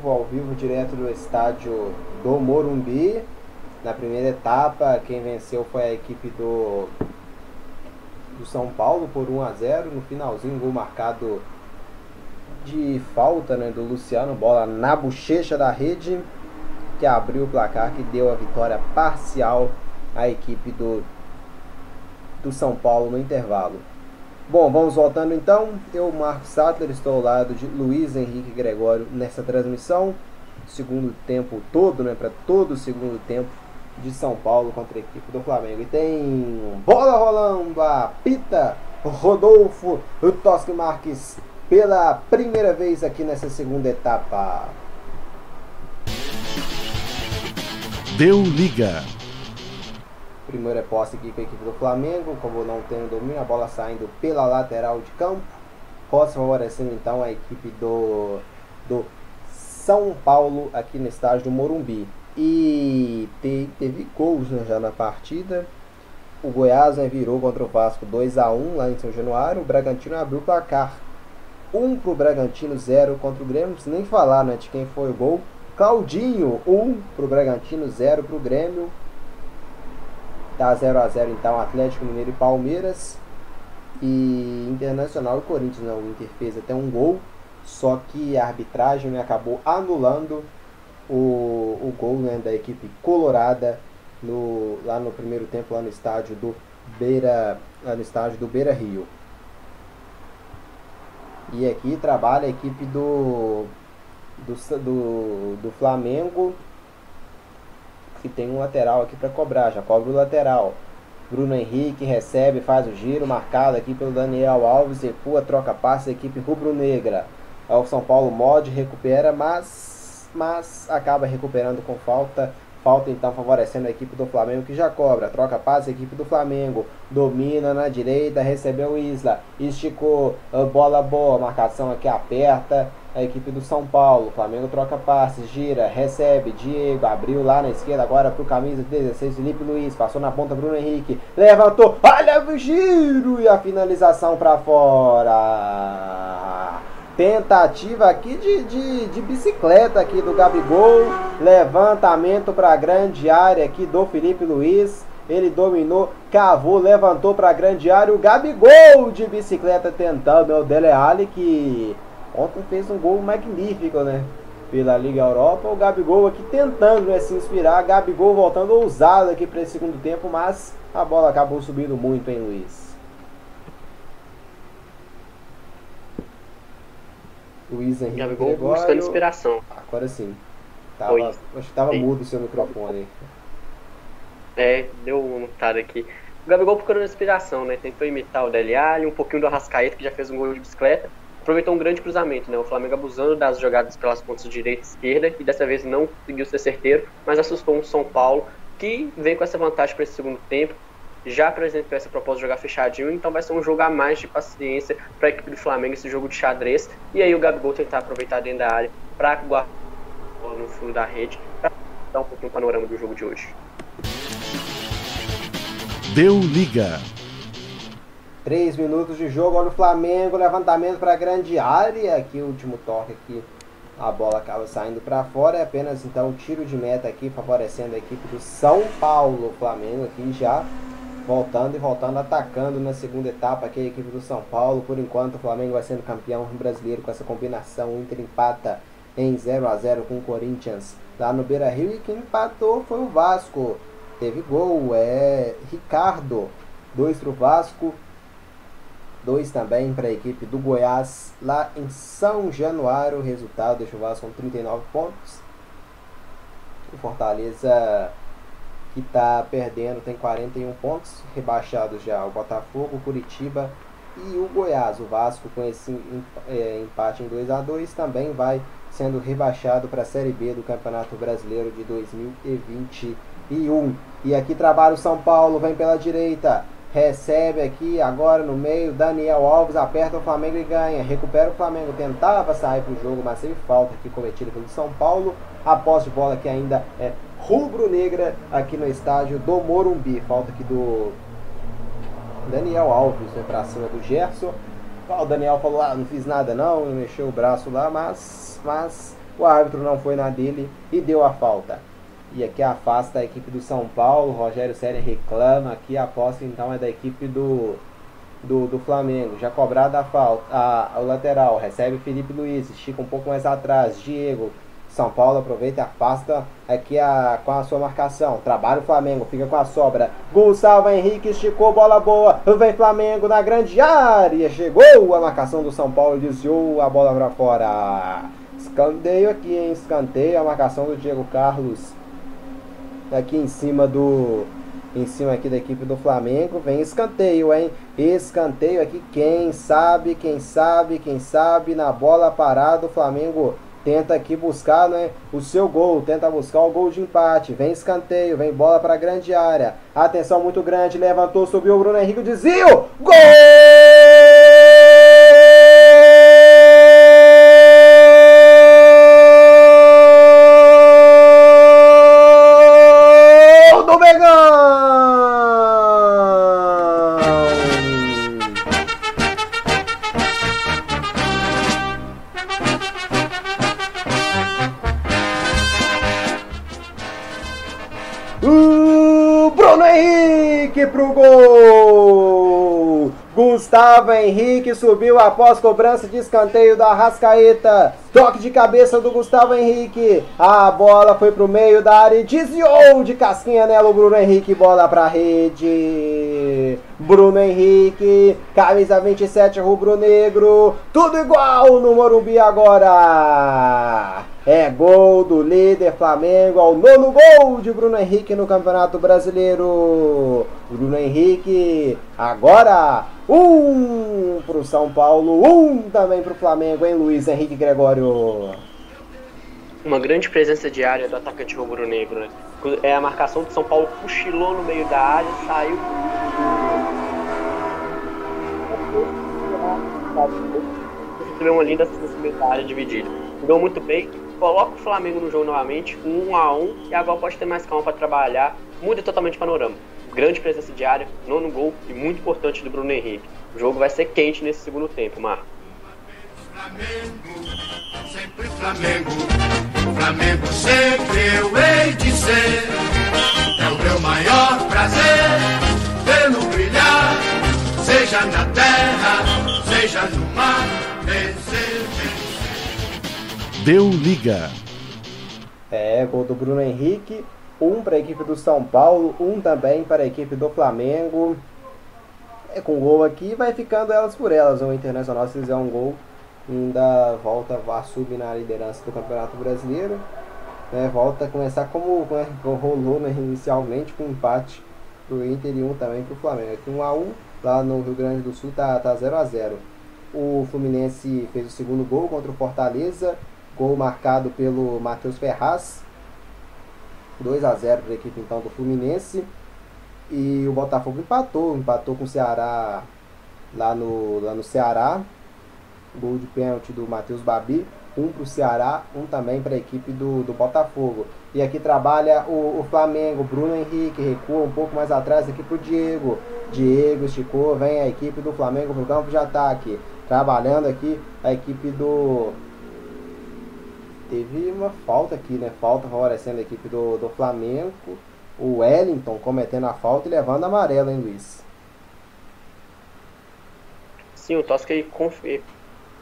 Vivo, ao vivo direto do estádio do Morumbi. Na primeira etapa, quem venceu foi a equipe do, do São Paulo por 1 a 0 No finalzinho, gol marcado de falta né, do Luciano, bola na bochecha da rede, que abriu o placar, que deu a vitória parcial à equipe do, do São Paulo no intervalo. Bom, vamos voltando então. Eu, Marcos Sattler, estou ao lado de Luiz Henrique Gregório nessa transmissão. Segundo tempo todo, né? Para todo o segundo tempo de São Paulo contra a equipe do Flamengo. E tem bola rolando, apita Rodolfo Tosque Marques pela primeira vez aqui nessa segunda etapa. Deu liga. Primeira posse aqui com a equipe do Flamengo, como não tem o domínio, a bola saindo pela lateral de campo. Posse favorecendo então a equipe do, do São Paulo aqui no estádio do Morumbi. E te, teve gols né, já na partida. O Goiás né, virou contra o Vasco 2 a 1 lá em São Januário. O Bragantino abriu o placar 1 para o Bragantino, 0 contra o Grêmio. Não precisa nem falar né, de quem foi o gol. Claudinho, 1 para o Bragantino, 0 para o Grêmio. Tá 0 a 0 então Atlético Mineiro e Palmeiras. E Internacional e Corinthians, né? O Inter fez até um gol. Só que a arbitragem né, acabou anulando o, o gol né, da equipe colorada no, lá no primeiro tempo, lá no estádio do Beira, lá no estádio do Beira Rio. E aqui trabalha a equipe do, do, do, do Flamengo, que tem um lateral aqui para cobrar, já cobra o lateral. Bruno Henrique recebe, faz o giro, marcado aqui pelo Daniel Alves, recua, troca passe, equipe rubro-negra. O São Paulo mod recupera, mas, mas acaba recuperando com falta. Falta então favorecendo a equipe do Flamengo que já cobra. Troca passe, equipe do Flamengo. Domina na direita, recebeu Isla. Esticou, bola boa. Marcação aqui aperta. A equipe do São Paulo. Flamengo troca passes, gira, recebe. Diego abriu lá na esquerda. Agora pro camisa 16, Felipe Luiz. Passou na ponta, Bruno Henrique. Levantou, olha o giro e a finalização para fora. Tentativa aqui de, de, de, bicicleta aqui do Gabigol. Levantamento para a grande área aqui do Felipe Luiz. Ele dominou, cavou, levantou para a grande área. O Gabigol de bicicleta tentando. É o Dele Alli que ontem fez um gol magnífico, né? Pela Liga Europa. O Gabigol aqui tentando né, se inspirar. Gabigol voltando ousado aqui para esse segundo tempo. Mas a bola acabou subindo muito, hein, Luiz? Luiz Henrique Gabigol Gregório. buscando inspiração. Agora sim. Tava, Oi. acho que tava Sim. mudo o seu microfone. É, deu uma notada aqui. O Gabigol procurando inspiração, né? Tentou imitar o Dele Alli, um pouquinho do Arrascaeta, que já fez um gol de bicicleta. Aproveitou um grande cruzamento, né? O Flamengo abusando das jogadas pelas pontas direita e esquerda, e dessa vez não conseguiu ser certeiro, mas assustou um São Paulo, que vem com essa vantagem para esse segundo tempo. Já apresentou essa proposta de jogar fechadinho, então vai ser um jogo a mais de paciência para a equipe do Flamengo, esse jogo de xadrez. E aí o Gabigol tentar aproveitar dentro da área para guardar no fundo da rede, para dar um pouquinho o panorama do jogo de hoje. Deu liga. Três minutos de jogo, olha o Flamengo, levantamento para a grande área. Aqui o último toque aqui, a bola acaba saindo para fora. É apenas então um tiro de meta aqui, favorecendo a equipe do São Paulo. Flamengo aqui já voltando e voltando, atacando na segunda etapa aqui a equipe do São Paulo. Por enquanto o Flamengo vai sendo campeão brasileiro com essa combinação. O Inter empata em 0 a 0 com o Corinthians lá no Beira Rio. E quem empatou foi o Vasco. Teve gol, é Ricardo. Dois para o Vasco, dois também para a equipe do Goiás lá em São Januário. O resultado deixa o Vasco com 39 pontos. O Fortaleza que está perdendo tem 41 pontos, rebaixados já o Botafogo, o Curitiba e o Goiás. O Vasco com esse é, empate em 2 a 2 também vai sendo rebaixado para a Série B do Campeonato Brasileiro de 2021. E aqui trabalha o São Paulo, vem pela direita, recebe aqui agora no meio, Daniel Alves aperta o Flamengo e ganha, recupera o Flamengo, tentava sair para o jogo, mas teve falta aqui cometida pelo São Paulo. A posse de bola que ainda é rubro-negra aqui no estádio do Morumbi. Falta aqui do Daniel Alves né, para cima do Gerson. O Daniel falou, ah, não fiz nada não, não mexeu o braço lá, mas, mas o árbitro não foi na dele e deu a falta. E aqui afasta a equipe do São Paulo, Rogério Séria reclama, aqui a aposta então é da equipe do, do, do Flamengo. Já cobrada a falta, o lateral, recebe Felipe Luiz, estica um pouco mais atrás, Diego, são Paulo aproveita e afasta aqui a, com a sua marcação. Trabalha o Flamengo, fica com a sobra. Gustavo Henrique esticou, bola boa. Vem Flamengo na grande área. Chegou a marcação do São Paulo, desviou a bola para fora. Escanteio aqui, hein? Escanteio a marcação do Diego Carlos. Aqui em cima do. Em cima aqui da equipe do Flamengo. Vem escanteio, hein? Escanteio aqui. Quem sabe, quem sabe, quem sabe. Na bola parada, o Flamengo tenta aqui buscar né, o seu gol, tenta buscar o gol de empate, vem escanteio, vem bola para grande área, atenção muito grande, levantou, subiu o Bruno Henrique, desvio, gol Gustavo Henrique subiu após cobrança de escanteio da Rascaeta. Toque de cabeça do Gustavo Henrique. A bola foi pro meio da área e desviou de casquinha nela o Bruno Henrique. Bola pra rede. Bruno Henrique, camisa 27 rubro-negro. Tudo igual no Morumbi agora. É gol do líder Flamengo, ao nono gol de Bruno Henrique no Campeonato Brasileiro. Bruno Henrique, agora um pro São Paulo, um também pro Flamengo, hein, Luiz Henrique Gregório? Uma grande presença de área do atacante rubro-negro, né? É a marcação do São Paulo cochilou no meio da área, saiu. Recebeu uma linda área dividida. Jogou muito bem, coloca o Flamengo no jogo novamente, um a um, e agora pode ter mais calma para trabalhar, muda totalmente o panorama. Grande presença de área, nono gol e muito importante do Bruno Henrique. O jogo vai ser quente nesse segundo tempo, Marco. Flamengo, sempre Flamengo, Flamengo sempre eu hei de ser. É o meu maior prazer vê-lo brilhar, seja na terra, seja no mar, vencer. Deu liga. É, gol do Bruno Henrique, um para a equipe do São Paulo, um também para a equipe do Flamengo. É, com gol aqui vai ficando elas por elas. O Internacional se fizer um gol ainda volta a subir na liderança do Campeonato Brasileiro. Né, volta a começar como né, rolou né, inicialmente com um empate pro Inter e um também pro Flamengo. Aqui 1 a 1 lá no Rio Grande do Sul tá, tá 0 a 0 O Fluminense fez o segundo gol contra o Fortaleza, gol marcado pelo Matheus Ferraz. 2 a 0 para a equipe então do Fluminense. E o Botafogo empatou, empatou com o Ceará lá no, lá no Ceará. Gol de pênalti do Matheus Babi. Um para o Ceará, um também para a equipe do, do Botafogo. E aqui trabalha o, o Flamengo, Bruno Henrique, recua um pouco mais atrás aqui para o Diego. Diego esticou, vem a equipe do Flamengo para o campo de ataque. Trabalhando aqui a equipe do. Teve uma falta aqui, né? Falta favorecendo a equipe do, do Flamengo. O Wellington cometendo a falta e levando amarelo, hein, Luiz? Sim, o Tosca aí conf-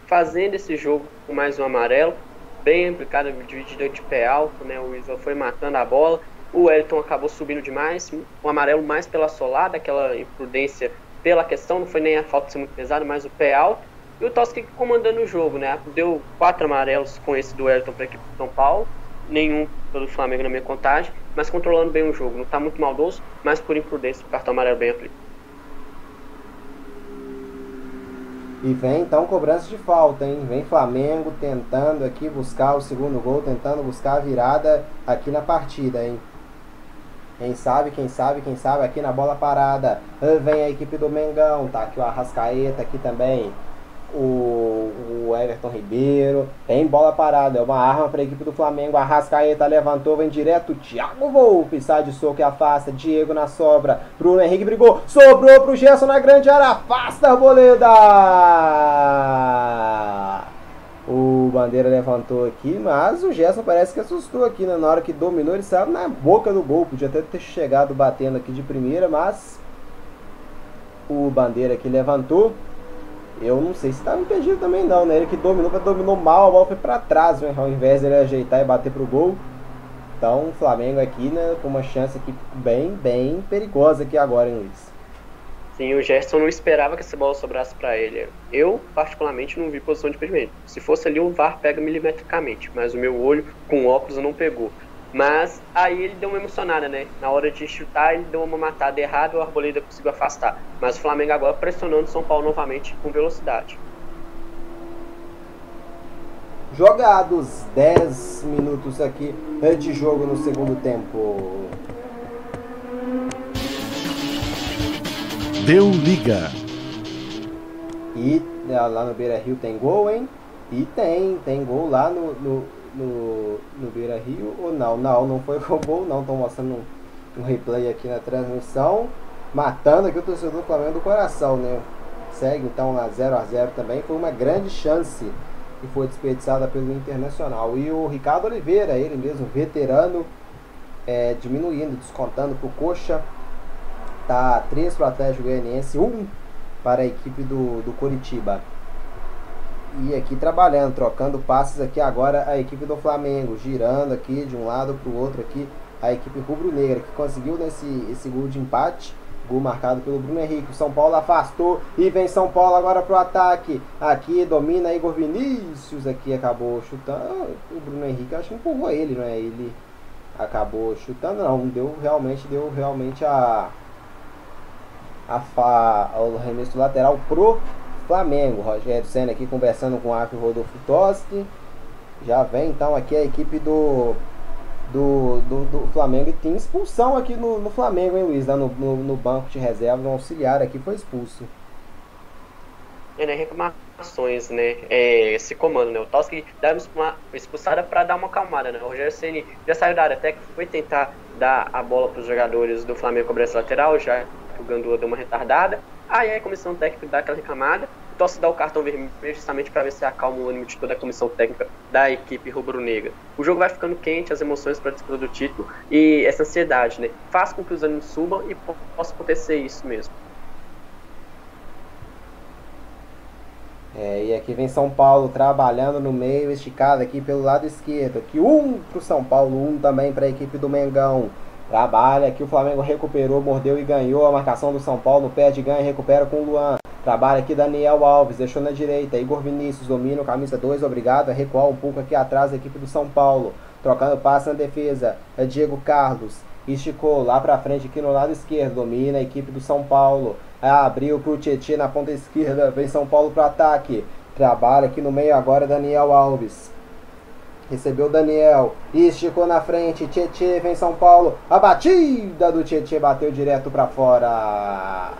fazendo esse jogo com mais um amarelo, bem aplicado, dividida de pé alto, né? O Isla foi matando a bola. O Wellington acabou subindo demais, o amarelo mais pela solada, aquela imprudência pela questão, não foi nem a falta ser muito pesada, mas o pé alto. E o Tosca comandando o jogo, né? Deu quatro amarelos com esse do Wellington para a equipe do São Paulo, nenhum pelo Flamengo na minha contagem, mas controlando bem o jogo. Não está muito maldoso, mas por imprudência, o cartão amarelo bem aplicado. E vem então cobrança de falta, hein? Vem Flamengo tentando aqui buscar o segundo gol, tentando buscar a virada aqui na partida, hein? Quem sabe, quem sabe, quem sabe aqui na bola parada. Ah, Vem a equipe do Mengão, tá aqui o Arrascaeta aqui também. O, o Everton Ribeiro. Tem bola parada, é uma arma para a equipe do Flamengo. Arrascaeta levantou, vem direto. Thiago Volpe sai de soco e afasta. Diego na sobra. Bruno Henrique brigou. Sobrou pro Gerson na grande área. Afasta a Arboleda. O Bandeira levantou aqui, mas o Gerson parece que assustou aqui, né? Na hora que dominou, ele saiu na boca do gol. Podia até ter chegado batendo aqui de primeira, mas o Bandeira aqui levantou. Eu não sei se estava impedido também não, né? Ele que dominou, mas dominou mal, a bola foi para trás, né? Ao invés dele ajeitar e bater pro gol. Então o Flamengo aqui, né, com uma chance aqui bem, bem perigosa aqui agora, hein, Luiz? Sim, o Gerson não esperava que essa bola sobrasse para ele. Eu, particularmente, não vi posição de impedimento. Se fosse ali, o VAR pega milimetricamente, mas o meu olho com óculos não pegou. Mas aí ele deu uma emocionada, né? Na hora de chutar, ele deu uma matada errada, o Arboleda conseguiu afastar. Mas o Flamengo agora pressionando o São Paulo novamente com velocidade. Jogados 10 minutos aqui de jogo no segundo tempo. Deu liga. E né, lá no Beira Rio tem gol, hein? E tem, tem gol lá no, no, no, no Beira Rio. Ou não? Não, não foi <laughs> gol, não. Estão mostrando um, um replay aqui na transmissão. Matando aqui o torcedor do Flamengo do coração, né? Segue então na 0 a 0 também. Foi uma grande chance que foi desperdiçada pelo Internacional. E o Ricardo Oliveira, ele mesmo, veterano, é, diminuindo, descontando para o Coxa. Tá 3 para o Atlético Goianiense, 1 para a equipe do, do Coritiba. E aqui trabalhando, trocando passes aqui agora a equipe do Flamengo, girando aqui de um lado para o outro aqui a equipe rubro-negra que conseguiu nesse esse gol de empate. Gol marcado pelo Bruno Henrique. O São Paulo afastou e vem São Paulo agora pro ataque. Aqui domina Igor Vinícius. Aqui acabou chutando. O Bruno Henrique acho que empurrou ele, não é? Ele acabou chutando, não. Deu realmente, deu realmente a. A fa, o remesso lateral pro Flamengo. Rogério Senna aqui conversando com o Arthur Rodolfo Toski. Já vem então aqui a equipe do do, do, do, Flamengo e tem expulsão aqui no, no Flamengo, hein, Luiz? Lá no, no, no, banco de reserva, um auxiliar aqui foi expulso. É, né, reclamações, né? É, esse comando, né? O Toski dá uma expulsada para dar uma acalmada, né? O Rogério Ceni já saiu da área técnica, foi tentar dar a bola para os jogadores do Flamengo cobrança lateral, já que o Gandula deu uma retardada. Aí a comissão técnica dá aquela reclamada, Tosse dá o cartão vermelho justamente para ver se acalma o ânimo de toda a comissão técnica da equipe rubro-negra. O jogo vai ficando quente, as emoções para a disputa do título e essa ansiedade, né? Faz com que os ânimos subam e possa acontecer isso mesmo. É, e aqui vem São Paulo trabalhando no meio, esticado aqui pelo lado esquerdo. Aqui um para o São Paulo, um também para a equipe do Mengão. Trabalha aqui, o Flamengo recuperou, mordeu e ganhou. A marcação do São Paulo perde, ganha, recupera com o Luan. Trabalha aqui Daniel Alves, deixou na direita. Igor Vinícius domina, camisa 2, obrigado a recuar um pouco aqui atrás da equipe do São Paulo. Trocando passe na defesa. É Diego Carlos. Esticou lá pra frente aqui no lado esquerdo. Domina a equipe do São Paulo. Abriu pro Tietchan na ponta esquerda. Vem São Paulo pro ataque. Trabalha aqui no meio agora Daniel Alves. Recebeu Daniel. Esticou na frente. Tietchan vem São Paulo. A batida do Tietchan bateu direto para fora.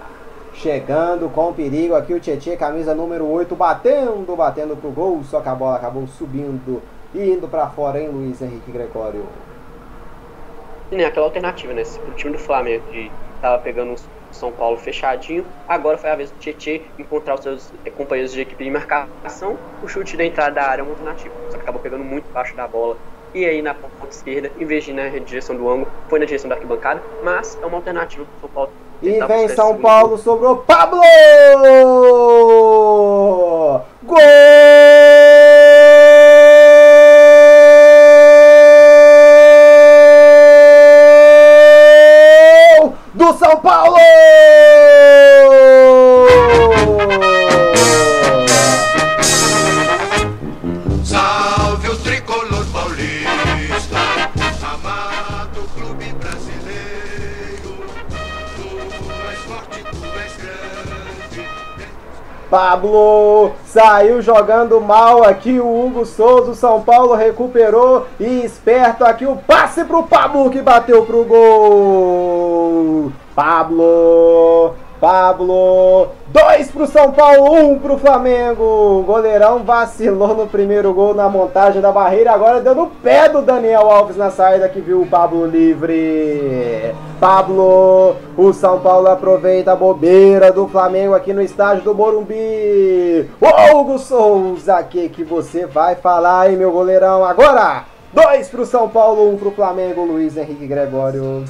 Chegando com perigo aqui o Tietchan, camisa número 8, batendo, batendo pro gol. Só que a bola acabou subindo e indo para fora, hein, Luiz Henrique Gregório? Sim, aquela alternativa, né? O time do Flamengo que tava pegando um São Paulo fechadinho, agora foi a vez do Tietchan encontrar os seus companheiros de equipe de marcação. O chute da entrada da área é uma alternativa, só que acabou pegando muito baixo da bola. E aí na ponta esquerda, em vez de ir na direção do ângulo, foi na direção da arquibancada, mas é uma alternativa para o São Paulo e vem São Paulo, sobrou Pablo! Gol! Pablo saiu jogando mal aqui o Hugo Souza, o São Paulo recuperou e esperto aqui o passe pro Pablo que bateu pro gol. Pablo Pablo, 2 pro São Paulo, 1 um pro Flamengo. O goleirão vacilou no primeiro gol na montagem da barreira, agora deu no pé do Daniel Alves na saída que viu o Pablo livre. Pablo, o São Paulo aproveita a bobeira do Flamengo aqui no estádio do Morumbi. Ô, Hugo Souza, que que você vai falar, hein, meu goleirão? Agora, 2 pro São Paulo, 1 um pro Flamengo, Luiz Henrique Gregório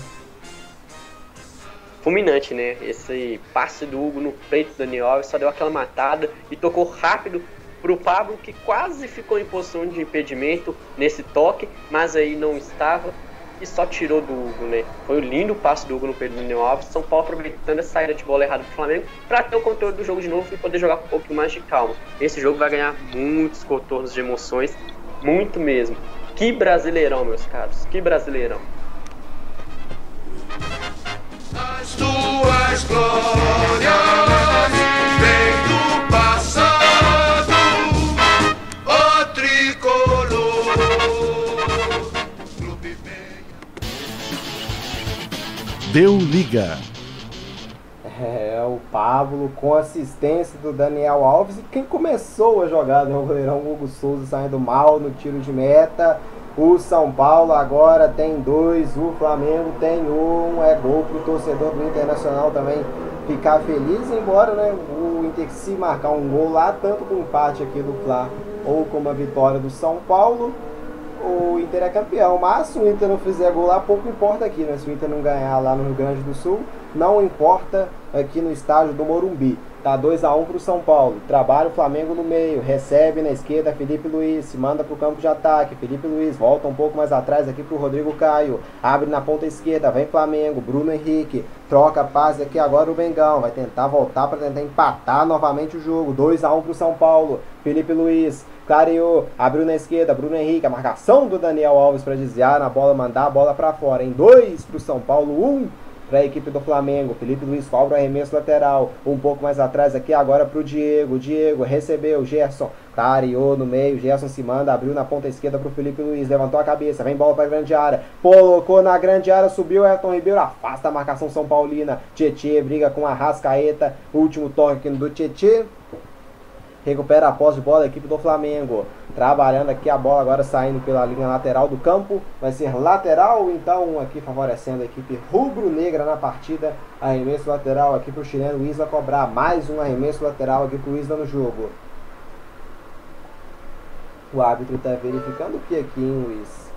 fulminante, né? Esse passe do Hugo no peito do Daniel Alves só deu aquela matada e tocou rápido pro Pablo, que quase ficou em posição de impedimento nesse toque, mas aí não estava e só tirou do Hugo, né? Foi um lindo passe do Hugo no peito do Daniel Alves. São Paulo aproveitando a saída de bola errada do Flamengo para ter o controle do jogo de novo e poder jogar com um pouco mais de calma. Esse jogo vai ganhar muitos contornos de emoções, muito mesmo. Que brasileirão, meus caros, que brasileirão. As tuas glórias vêm do passado, ó tricolor. Clube bem Deu liga. É, o Pablo com assistência do Daniel Alves e quem começou a jogada, o goleirão Hugo Souza saindo mal no tiro de meta. O São Paulo agora tem dois, o Flamengo tem um. É gol pro torcedor do Internacional também ficar feliz, embora né, o Inter se marcar um gol lá, tanto com o empate aqui do Fla ou com uma vitória do São Paulo, o Inter é campeão. Mas se o Inter não fizer gol lá, pouco importa aqui, né? Se o Inter não ganhar lá no Rio Grande do Sul, não importa aqui no estádio do Morumbi. Tá 2 a 1 pro São Paulo. Trabalha o Flamengo no meio. Recebe na esquerda Felipe Luiz. Se manda pro campo de ataque. Felipe Luiz volta um pouco mais atrás aqui pro Rodrigo Caio. Abre na ponta esquerda. Vem Flamengo. Bruno Henrique. Troca passe aqui agora o Bengão. Vai tentar voltar para tentar empatar novamente o jogo. 2 a 1 pro São Paulo. Felipe Luiz. Clareou, abriu na esquerda, Bruno Henrique, a marcação do Daniel Alves para desviar na bola, mandar a bola para fora. Em 2 para o São Paulo, 1 um para a equipe do Flamengo. Felipe Luiz cobra o arremesso lateral. Um pouco mais atrás aqui agora para o Diego. Diego recebeu. Gerson clareou no meio. Gerson se manda. Abriu na ponta esquerda para o Felipe Luiz. Levantou a cabeça. Vem bola para a grande área. Colocou na grande área. Subiu Elton Ribeiro. Afasta a marcação São Paulina. Tietê briga com a Rascaeta. Último toque do Tietê. Recupera a posse de bola a equipe do Flamengo. Trabalhando aqui a bola agora saindo pela linha lateral do campo. Vai ser lateral, então, aqui favorecendo a equipe rubro-negra na partida. Arremesso lateral aqui para o chileno Isla cobrar. Mais um arremesso lateral aqui para o Isla no jogo. O árbitro está verificando o que aqui, hein, Luiz?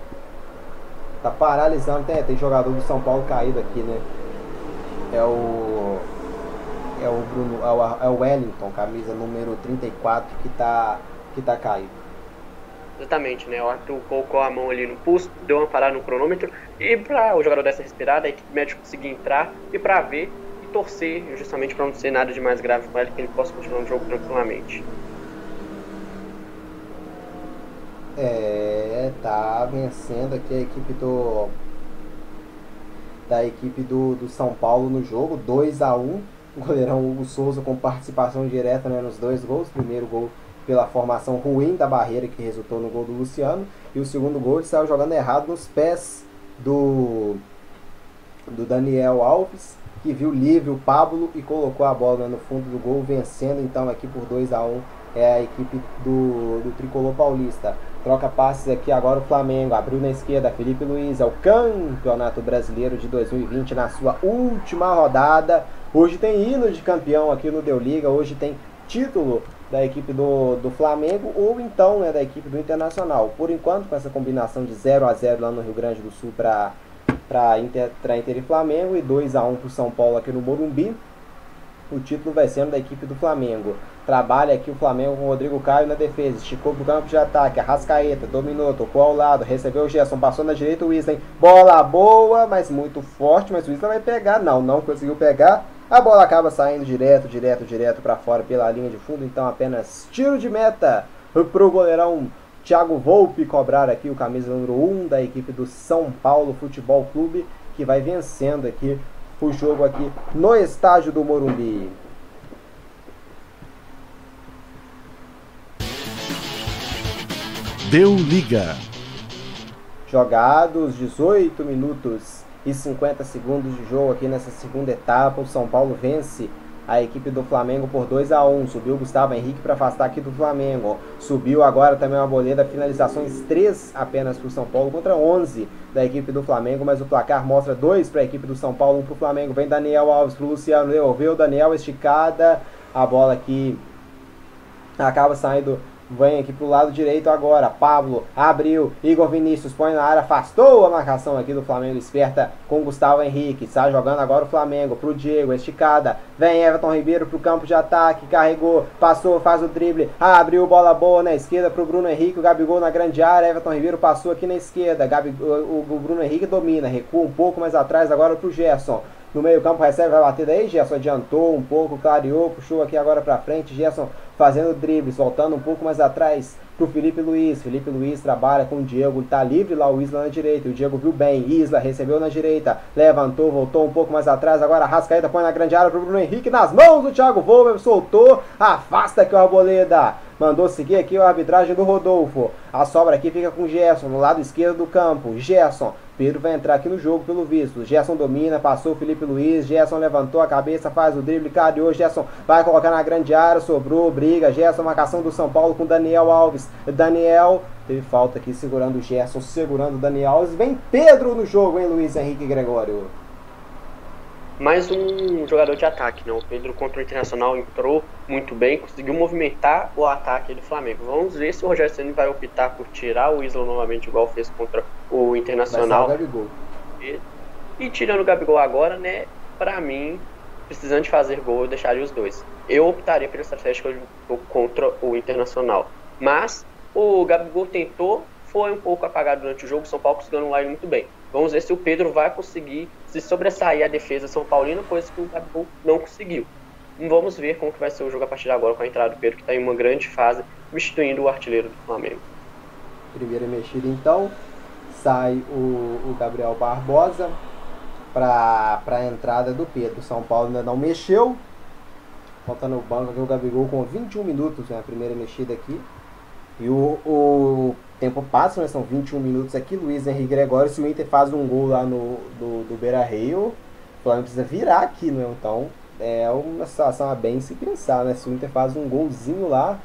Tá paralisando. Tem, tem jogador do São Paulo caído aqui, né? É o é o Bruno, é o, é Wellington, camisa número 34, que tá, que tá caído. Exatamente, né? O Arthur colocou a mão ali no pulso, deu uma parada no cronômetro e para o jogador dessa respirada, a equipe médica conseguir entrar e para ver e torcer, justamente para não ser nada de mais grave com ele, que ele possa continuar no jogo tranquilamente. É, tá vencendo aqui a equipe do da equipe do, do São Paulo no jogo, 2 a 1 o goleirão Hugo Souza com participação direta né, nos dois gols. Primeiro gol pela formação ruim da barreira que resultou no gol do Luciano. E o segundo gol ele saiu jogando errado nos pés do, do Daniel Alves, que viu livre o Pablo e colocou a bola no fundo do gol, vencendo então aqui por 2 a 1 é a equipe do, do Tricolor Paulista. Troca passes aqui agora o Flamengo. Abriu na esquerda Felipe Luiz. É o Campeonato Brasileiro de 2020 na sua última rodada. Hoje tem hino de campeão aqui no Deu Liga. Hoje tem título da equipe do, do Flamengo ou então né, da equipe do Internacional. Por enquanto, com essa combinação de 0 a 0 lá no Rio Grande do Sul para Inter, Inter e Flamengo e 2 a 1 para o São Paulo aqui no Morumbi. O título vai sendo da equipe do Flamengo. Trabalha aqui o Flamengo com o Rodrigo Caio na defesa. Esticou pro campo de ataque. Arrascaeta dominou, tocou ao lado. Recebeu o Gerson. Passou na direita o Weasley. Bola boa, mas muito forte. Mas o Weasley vai pegar. Não, não conseguiu pegar. A bola acaba saindo direto, direto, direto para fora pela linha de fundo. Então apenas tiro de meta pro goleirão Thiago Volpe cobrar aqui o camisa número 1 da equipe do São Paulo Futebol Clube. Que vai vencendo aqui o jogo aqui no estádio do Morumbi. Deu liga. Jogados 18 minutos e 50 segundos de jogo aqui nessa segunda etapa. O São Paulo vence a equipe do Flamengo por 2 a 1 Subiu o Gustavo Henrique para afastar aqui do Flamengo. Subiu agora também uma boleda, finalizações 3 apenas para o São Paulo contra 11 da equipe do Flamengo, mas o placar mostra 2 para a equipe do São Paulo, 1 para o Flamengo. Vem Daniel Alves para o Luciano, devolveu, Daniel esticada, a bola aqui acaba saindo Vem aqui pro lado direito agora. Pablo abriu. Igor Vinícius põe na área. Afastou a marcação aqui do Flamengo. Esperta com Gustavo Henrique. Está jogando agora o Flamengo. Pro Diego. Esticada. Vem Everton Ribeiro pro campo de ataque. Carregou. Passou. Faz o drible. Abriu. Bola boa na esquerda pro Bruno Henrique. O Gabigol na grande área. Everton Ribeiro passou aqui na esquerda. Gabigol, o, Bruno Henrique domina. Recua um pouco mais atrás agora pro Gerson. No meio campo recebe, vai bater daí, Gerson adiantou um pouco, clareou, puxou aqui agora para frente, Gerson fazendo dribles, voltando um pouco mais atrás pro Felipe Luiz. Felipe Luiz trabalha com o Diego, tá livre lá o Isla na direita. O Diego viu bem, Isla recebeu na direita, levantou, voltou um pouco mais atrás. Agora Rascaeta põe na grande área pro Bruno Henrique nas mãos do Thiago Volver, soltou, afasta aqui o Arboleda. Mandou seguir aqui a arbitragem do Rodolfo. A sobra aqui fica com o Gerson no lado esquerdo do campo. Gerson Pedro vai entrar aqui no jogo pelo visto. Gerson domina, passou o Felipe Luiz. Gerson levantou a cabeça, faz o drible, cadeou. Gerson vai colocar na grande área, sobrou, briga. Gerson, marcação do São Paulo com Daniel Alves. Daniel teve falta aqui segurando o Gerson, segurando o Daniel Alves. Vem Pedro no jogo, hein, Luiz Henrique Gregório? mais um jogador de ataque, né? O Pedro contra o Internacional entrou muito bem, conseguiu movimentar o ataque do Flamengo. Vamos ver se o Rogério Ceni vai optar por tirar o Isla novamente, igual fez contra o Internacional. Vai o Gabigol. E, e tirando o Gabigol agora, né? Pra mim, precisando de fazer gol, eu deixaria os dois. Eu optaria pela estratégia contra o Internacional. Mas o Gabigol tentou, foi um pouco apagado durante o jogo, São Paulo conseguiu um line muito bem. Vamos ver se o Pedro vai conseguir se sobressair a defesa São Paulina, coisa que o Gabigol não conseguiu. Vamos ver como que vai ser o jogo a partir de agora com a entrada do Pedro, que está em uma grande fase, substituindo o artilheiro do Flamengo. Primeira mexida então, sai o, o Gabriel Barbosa para a entrada do Pedro. São Paulo ainda não mexeu. Falta no banco aqui o Gabigol com 21 minutos, né, a primeira mexida aqui. E o, o tempo passa, né? São 21 minutos aqui. Luiz Henrique Gregório, se o Inter faz um gol lá no do, do Beira Rio, o Flamengo precisa virar aqui, né? Então é uma situação a bem se pensar, né? Se o Inter faz um golzinho lá,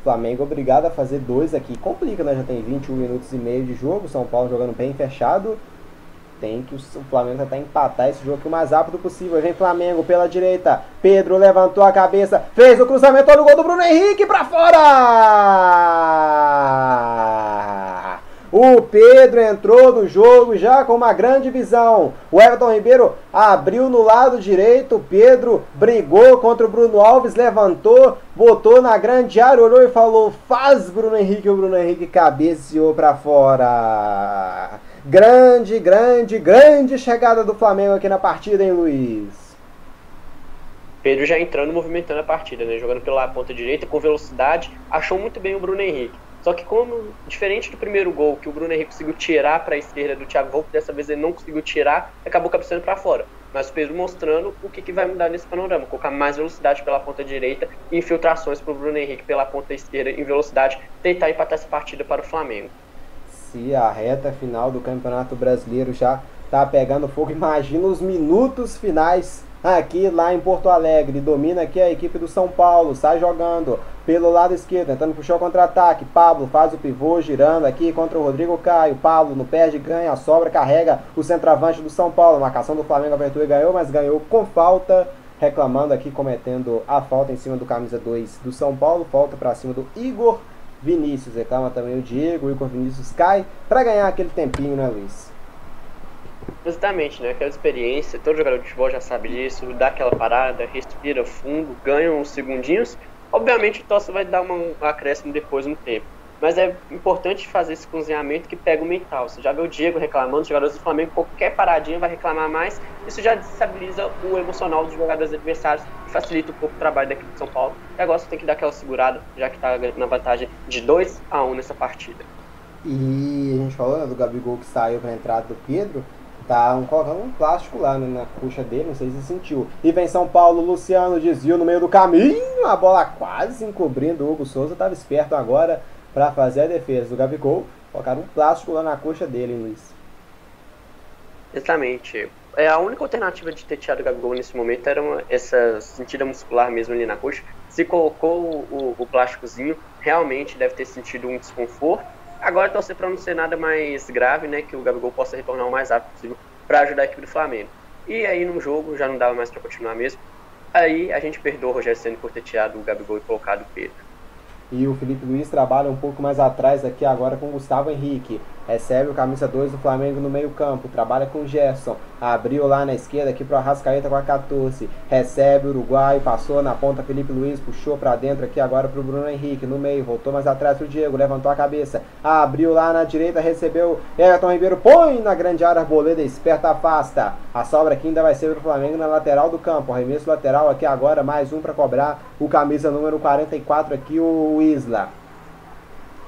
o Flamengo é obrigado a fazer dois aqui. Complica, né? Já tem 21 minutos e meio de jogo, São Paulo jogando bem fechado tem que o Flamengo tentar empatar esse jogo aqui o mais rápido possível. Vem Flamengo pela direita. Pedro levantou a cabeça, fez o cruzamento, olha o gol do Bruno Henrique para fora! O Pedro entrou no jogo já com uma grande visão. O Everton Ribeiro abriu no lado direito. O Pedro brigou contra o Bruno Alves, levantou, botou na grande área, olhou e falou: Faz Bruno Henrique. O Bruno Henrique cabeceou para fora. Grande, grande, grande chegada do Flamengo aqui na partida, hein, Luiz? Pedro já entrando, movimentando a partida, né? Jogando pela ponta direita com velocidade, achou muito bem o Bruno Henrique. Só que como diferente do primeiro gol que o Bruno Henrique conseguiu tirar para a esquerda do Thiago Volpe, dessa vez ele não conseguiu tirar, acabou cabeceando para fora. Mas o Pedro mostrando o que, que vai mudar nesse panorama, colocar mais velocidade pela ponta direita infiltrações para o Bruno Henrique pela ponta esquerda em velocidade, tentar empatar essa partida para o Flamengo se a reta final do Campeonato Brasileiro já tá pegando fogo, imagina os minutos finais aqui lá em Porto Alegre. Domina aqui a equipe do São Paulo, sai jogando pelo lado esquerdo, tentando puxar o contra-ataque. Pablo faz o pivô, girando aqui contra o Rodrigo Caio. Pablo no perde, ganha, sobra, carrega o centroavante do São Paulo. Marcação do Flamengo, abertura e ganhou, mas ganhou com falta. Reclamando aqui, cometendo a falta em cima do camisa 2 do São Paulo. Falta para cima do Igor Vinícius, reclama também o Diego, o Igor Vinícius cai para ganhar aquele tempinho, né, Luiz? Exatamente, né? Aquela experiência, todo jogador de futebol já sabe disso, dá aquela parada, respira fundo, ganha uns segundinhos. Obviamente o Tosse vai dar um acréscimo depois no tempo. Mas é importante fazer esse cozinhamento que pega o mental. Você já vê o Diego reclamando, os jogadores do Flamengo, qualquer paradinha vai reclamar mais. Isso já desestabiliza o emocional dos jogadores adversários e facilita um pouco o trabalho da equipe de São Paulo. E agora você tem que dar aquela segurada, já que está na vantagem de 2 a 1 nessa partida. E a gente falou né, do Gabigol que saiu para a entrada do Pedro. Tá um, colocando um plástico lá né, na coxa dele, não sei se sentiu. E vem São Paulo, Luciano desviou no meio do caminho, a bola quase encobrindo o Hugo Souza, estava esperto agora para fazer a defesa do Gabigol. Colocaram um plástico lá na coxa dele, Luiz. Exatamente. é, a única alternativa de ter tirado o Gabigol nesse momento era uma, essa sentida muscular mesmo ali na coxa. Se colocou o, o, o plásticozinho, realmente deve ter sentido um desconforto. Agora torcer para não ser nada mais grave, né? Que o Gabigol possa retornar o mais rápido possível para ajudar a equipe do Flamengo. E aí no jogo já não dava mais para continuar mesmo. Aí a gente perdoa o Rogério Senna por ter tirado o Gabigol e colocado o Pedro. E o Felipe Luiz trabalha um pouco mais atrás aqui agora com o Gustavo Henrique. Recebe o camisa 2 do Flamengo no meio campo. Trabalha com o Gerson. Abriu lá na esquerda aqui pro Arrascaeta com a 14. Recebe o Uruguai. Passou na ponta Felipe Luiz. Puxou para dentro aqui agora pro Bruno Henrique. No meio. Voltou mais atrás pro Diego. Levantou a cabeça. Abriu lá na direita. Recebeu Everton Ribeiro. Põe na grande área. Arboleda esperta afasta. A sobra aqui ainda vai ser pro Flamengo na lateral do campo. Arremesso lateral aqui agora. Mais um para cobrar. O camisa número 44 aqui, o Isla.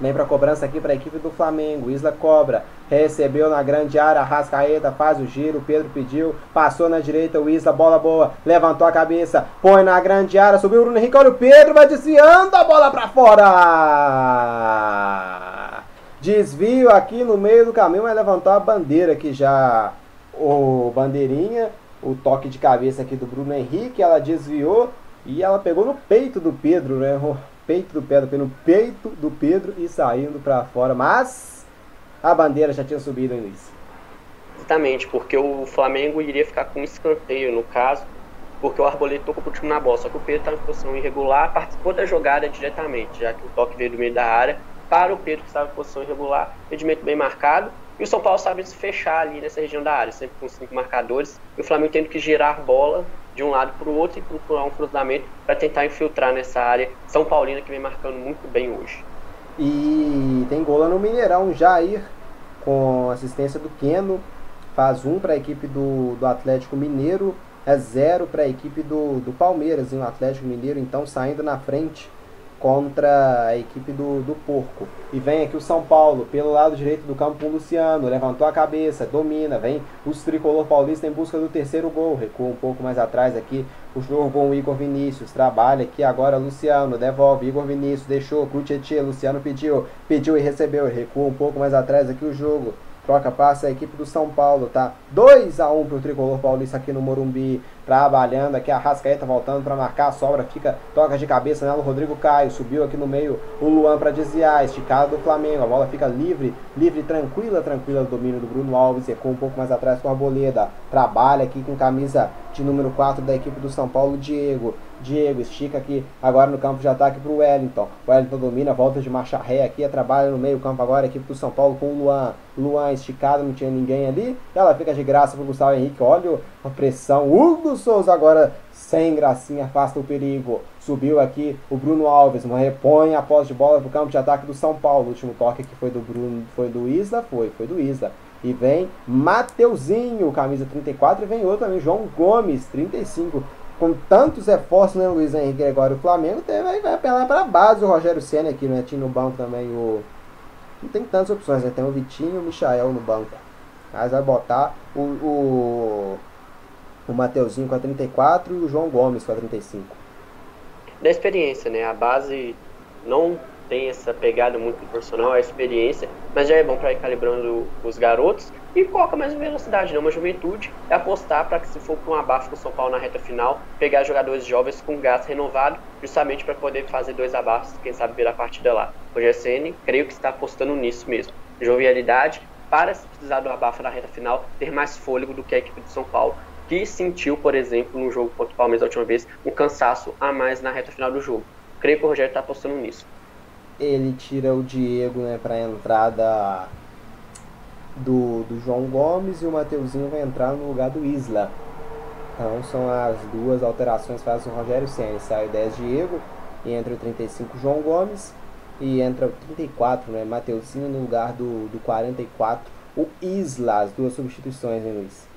Vem para cobrança aqui para a equipe do Flamengo. Isla cobra. Recebeu na grande área. Rascaeta faz o giro. Pedro pediu. Passou na direita. O Isla. Bola boa. Levantou a cabeça. Põe na grande área. Subiu o Bruno Henrique. Olha o Pedro. Vai desviando a bola para fora. Desvio aqui no meio do caminho. Mas levantou a bandeira aqui já. O bandeirinha. O toque de cabeça aqui do Bruno Henrique. Ela desviou. E ela pegou no peito do Pedro, né? Peito do Pedro, no peito do Pedro e saindo para fora, mas a bandeira já tinha subido no início. Exatamente, porque o Flamengo iria ficar com escanteio no caso, porque o Arboleda tocou pro time na bola, só que o Pedro estava em posição irregular, participou da jogada diretamente, já que o toque veio do meio da área para o Pedro que estava em posição irregular, rendimento bem marcado, e o São Paulo sabe se fechar ali nessa região da área, sempre com cinco marcadores, e o Flamengo tendo que girar bola de um lado para o outro e procurar um cruzamento para tentar infiltrar nessa área São Paulina que vem marcando muito bem hoje. E tem gol lá no Mineirão, Jair, com assistência do Keno, faz um para a equipe do, do Atlético Mineiro, é zero para a equipe do, do Palmeiras, e o Atlético Mineiro então saindo na frente contra a equipe do, do Porco. E vem aqui o São Paulo, pelo lado direito do campo o Luciano, levantou a cabeça, domina, vem os tricolor paulista em busca do terceiro gol, recua um pouco mais atrás aqui, o jogo com o Igor Vinícius, trabalha aqui agora Luciano, devolve, Igor Vinícius, deixou, Cutietê, Luciano pediu, pediu e recebeu, recua um pouco mais atrás aqui o jogo, troca passa a equipe do São Paulo, tá? 2 a 1 pro tricolor paulista aqui no Morumbi, trabalhando aqui. A Rascaeta voltando para marcar, a sobra fica, toca de cabeça nela, o Rodrigo Caio, subiu aqui no meio o Luan para desviar, esticado do Flamengo, a bola fica livre, livre, tranquila, tranquila do domínio do Bruno Alves, recua um pouco mais atrás com a Arboleda, trabalha aqui com camisa de número 4 da equipe do São Paulo, Diego, Diego estica aqui, agora no campo de ataque para o Wellington. Wellington domina, volta de marcha ré aqui, trabalha no meio campo agora, equipe do São Paulo com o Luan. Luan esticado, não tinha ninguém ali. Ela fica de graça para o Gustavo Henrique, olha a pressão. Hugo Souza agora sem gracinha, afasta o perigo. Subiu aqui o Bruno Alves, repõe a posse de bola para o campo de ataque do São Paulo. O último toque aqui foi do Bruno, foi do Isla, foi, foi do Isla. E vem Mateuzinho, camisa 34, e vem outro também, João Gomes, 35 com tantos reforços, né, Luiz Henrique Gregório, o Flamengo tem, vai, vai apelar para a base o Rogério Senna aqui, né? Tinha no banco também o. Não tem tantas opções, né? Tem o Vitinho e o Michael no banco. Mas vai botar o, o, o Mateuzinho com a 34 e o João Gomes com a 35. Da experiência, né? A base não tem essa pegada muito profissional, a experiência, mas já é bom para ir calibrando os garotos e coloca mais velocidade, né? Uma juventude é apostar para que se for com um abafo com o São Paulo na reta final, pegar jogadores jovens com gás renovado, justamente para poder fazer dois abafos, quem sabe virar a partida lá. O GSN, creio que está apostando nisso mesmo. Jovialidade, para se precisar do abafo na reta final, ter mais fôlego do que a equipe de São Paulo, que sentiu, por exemplo, no jogo contra o Palmeiras da última vez, um cansaço a mais na reta final do jogo. Creio que o Rogério está apostando nisso ele tira o Diego né, para a entrada do, do João Gomes e o Mateuzinho vai entrar no lugar do Isla. Então são as duas alterações que faz o Rogério Senna. Sai o 10 Diego e entra o 35 João Gomes e entra o 34, né, Mateuzinho no lugar do, do 44, o Isla, as duas substituições, né, Luiz?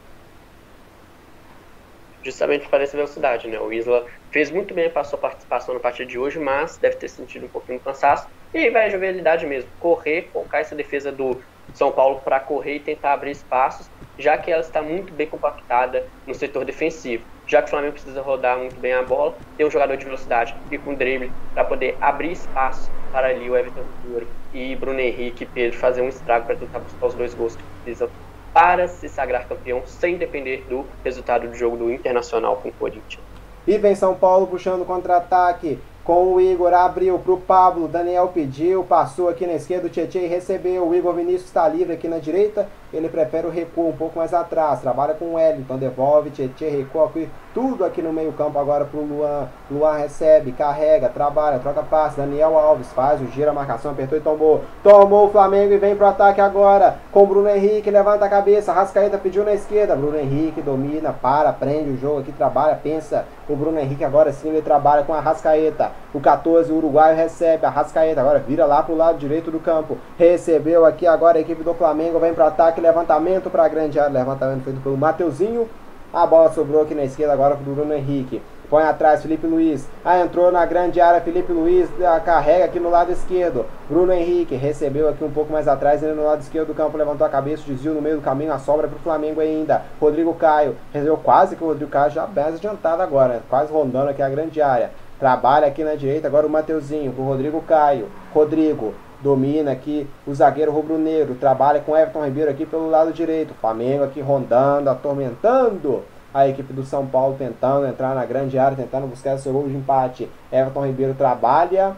justamente para essa velocidade, né? O Isla fez muito bem a sua participação na partida de hoje, mas deve ter sentido um pouquinho de cansaço. E aí vai a jovialidade mesmo, correr, colocar essa defesa do São Paulo para correr e tentar abrir espaços, já que ela está muito bem compactada no setor defensivo. Já que o Flamengo precisa rodar muito bem a bola, tem um jogador de velocidade e com drible para poder abrir espaço para ali o Everton Ribeiro e Bruno Henrique e Pedro fazer um estrago para tentar buscar os dois gols que precisam para se sagrar campeão sem depender do resultado do jogo do Internacional com o Corinthians. E vem São Paulo puxando contra-ataque com o Igor, abriu pro Pablo, Daniel pediu, passou aqui na esquerda, o Tietchan recebeu, o Igor Vinícius está livre aqui na direita, ele prefere o recuo um pouco mais atrás, trabalha com o Wellington, devolve, Tietchan recua aqui, tudo aqui no meio campo agora pro Luan, Luan recebe, carrega, trabalha, troca passe, Daniel Alves faz o giro, a marcação apertou e tomou, tomou o Flamengo e vem pro ataque agora, com Bruno Henrique, levanta a cabeça, Rascaeta pediu na esquerda, Bruno Henrique domina, para, prende o jogo aqui, trabalha, pensa, o Bruno Henrique agora sim ele trabalha com a Rascaeta, o 14, o uruguaio recebe, a Rascaeta agora vira lá pro lado direito do campo, recebeu aqui agora a equipe do Flamengo, vem pro ataque, levantamento para a grande área, levantamento feito pelo Mateuzinho, a bola sobrou aqui na esquerda agora pro Bruno Henrique. Põe atrás Felipe Luiz. Ah, entrou na grande área Felipe Luiz. ah, Carrega aqui no lado esquerdo. Bruno Henrique recebeu aqui um pouco mais atrás. Ele no lado esquerdo do campo levantou a cabeça. Desviou no meio do caminho. A sobra pro Flamengo ainda. Rodrigo Caio. Recebeu quase que o Rodrigo Caio já bem adiantado agora. né? Quase rondando aqui a grande área. Trabalha aqui na direita. Agora o Mateuzinho pro Rodrigo Caio. Rodrigo. Domina aqui o zagueiro rubro-negro. Trabalha com Everton Ribeiro aqui pelo lado direito. Flamengo aqui rondando, atormentando a equipe do São Paulo tentando entrar na grande área, tentando buscar seu gol de empate. Everton Ribeiro trabalha,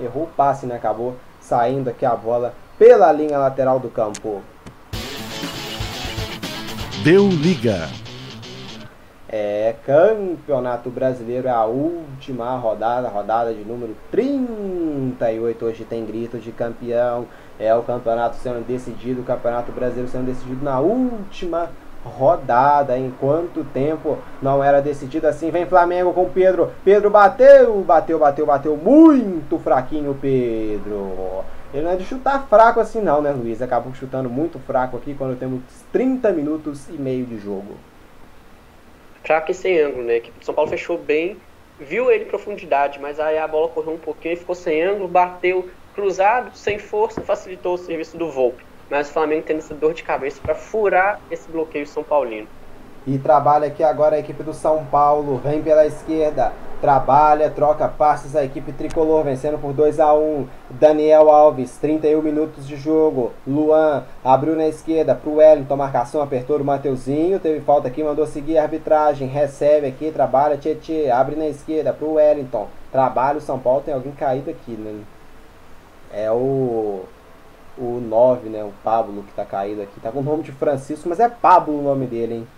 errou o passe, né? Acabou saindo aqui a bola pela linha lateral do campo. Deu liga. É, Campeonato Brasileiro é a última rodada, rodada de número 38. Hoje tem grito de campeão. É o campeonato sendo decidido, o Campeonato Brasileiro sendo decidido na última rodada. Em quanto tempo não era decidido assim? Vem Flamengo com Pedro. Pedro bateu, bateu, bateu, bateu. Muito fraquinho, Pedro. Ele não é de chutar fraco assim, não, né, Luiz? Acabou chutando muito fraco aqui quando temos 30 minutos e meio de jogo. E sem ângulo, né? A equipe do São Paulo fechou bem, viu ele em profundidade, mas aí a bola correu um pouquinho ficou sem ângulo, bateu cruzado, sem força, facilitou o serviço do Volpe. Mas o Flamengo tendo essa dor de cabeça para furar esse bloqueio São Paulino. E trabalha aqui agora a equipe do São Paulo. Vem pela esquerda. Trabalha, troca passes a equipe tricolor, vencendo por 2 a 1 Daniel Alves, 31 minutos de jogo. Luan abriu na esquerda pro Wellington. Marcação apertou o Mateuzinho. Teve falta aqui, mandou seguir a arbitragem. Recebe aqui, trabalha. Tietê, abre na esquerda pro Wellington. Trabalha o São Paulo. Tem alguém caído aqui, né? É o o 9, né? O Pablo que tá caído aqui. Tá com o nome de Francisco, mas é Pablo o nome dele, hein?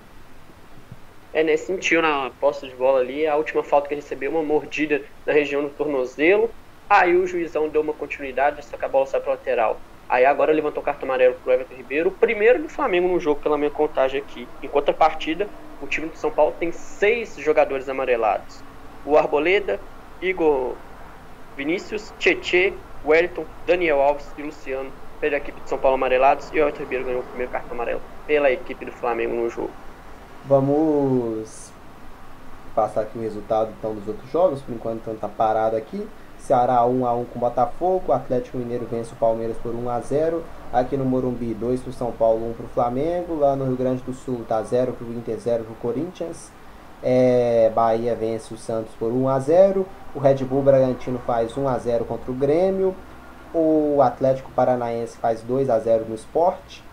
É, né? Sentiu na posse de bola ali, a última falta que recebeu, uma mordida na região do tornozelo. Aí o juizão deu uma continuidade, só que a bola saiu pro lateral. Aí agora levantou o cartão amarelo pro Everton Ribeiro, o primeiro do Flamengo no jogo, pela minha contagem aqui. Em contrapartida, o time do São Paulo tem seis jogadores amarelados. O Arboleda, Igor Vinícius, Tietê, Wellington, Daniel Alves e Luciano pela equipe de São Paulo amarelados e o Everton Ribeiro ganhou o primeiro cartão amarelo pela equipe do Flamengo no jogo. Vamos passar aqui o resultado então dos outros jogos, por enquanto então tá parado aqui. Ceará 1 a 1 com o Botafogo, Atlético Mineiro vence o Palmeiras por 1 a 0. Aqui no Morumbi 2 para São Paulo, 1 para o Flamengo. Lá no Rio Grande do Sul tá 0 para o Inter, 0 para o Corinthians. É, Bahia vence o Santos por 1 a 0. O Red Bull Bragantino faz 1 a 0 contra o Grêmio. O Atlético Paranaense faz 2 a 0 no Esporte.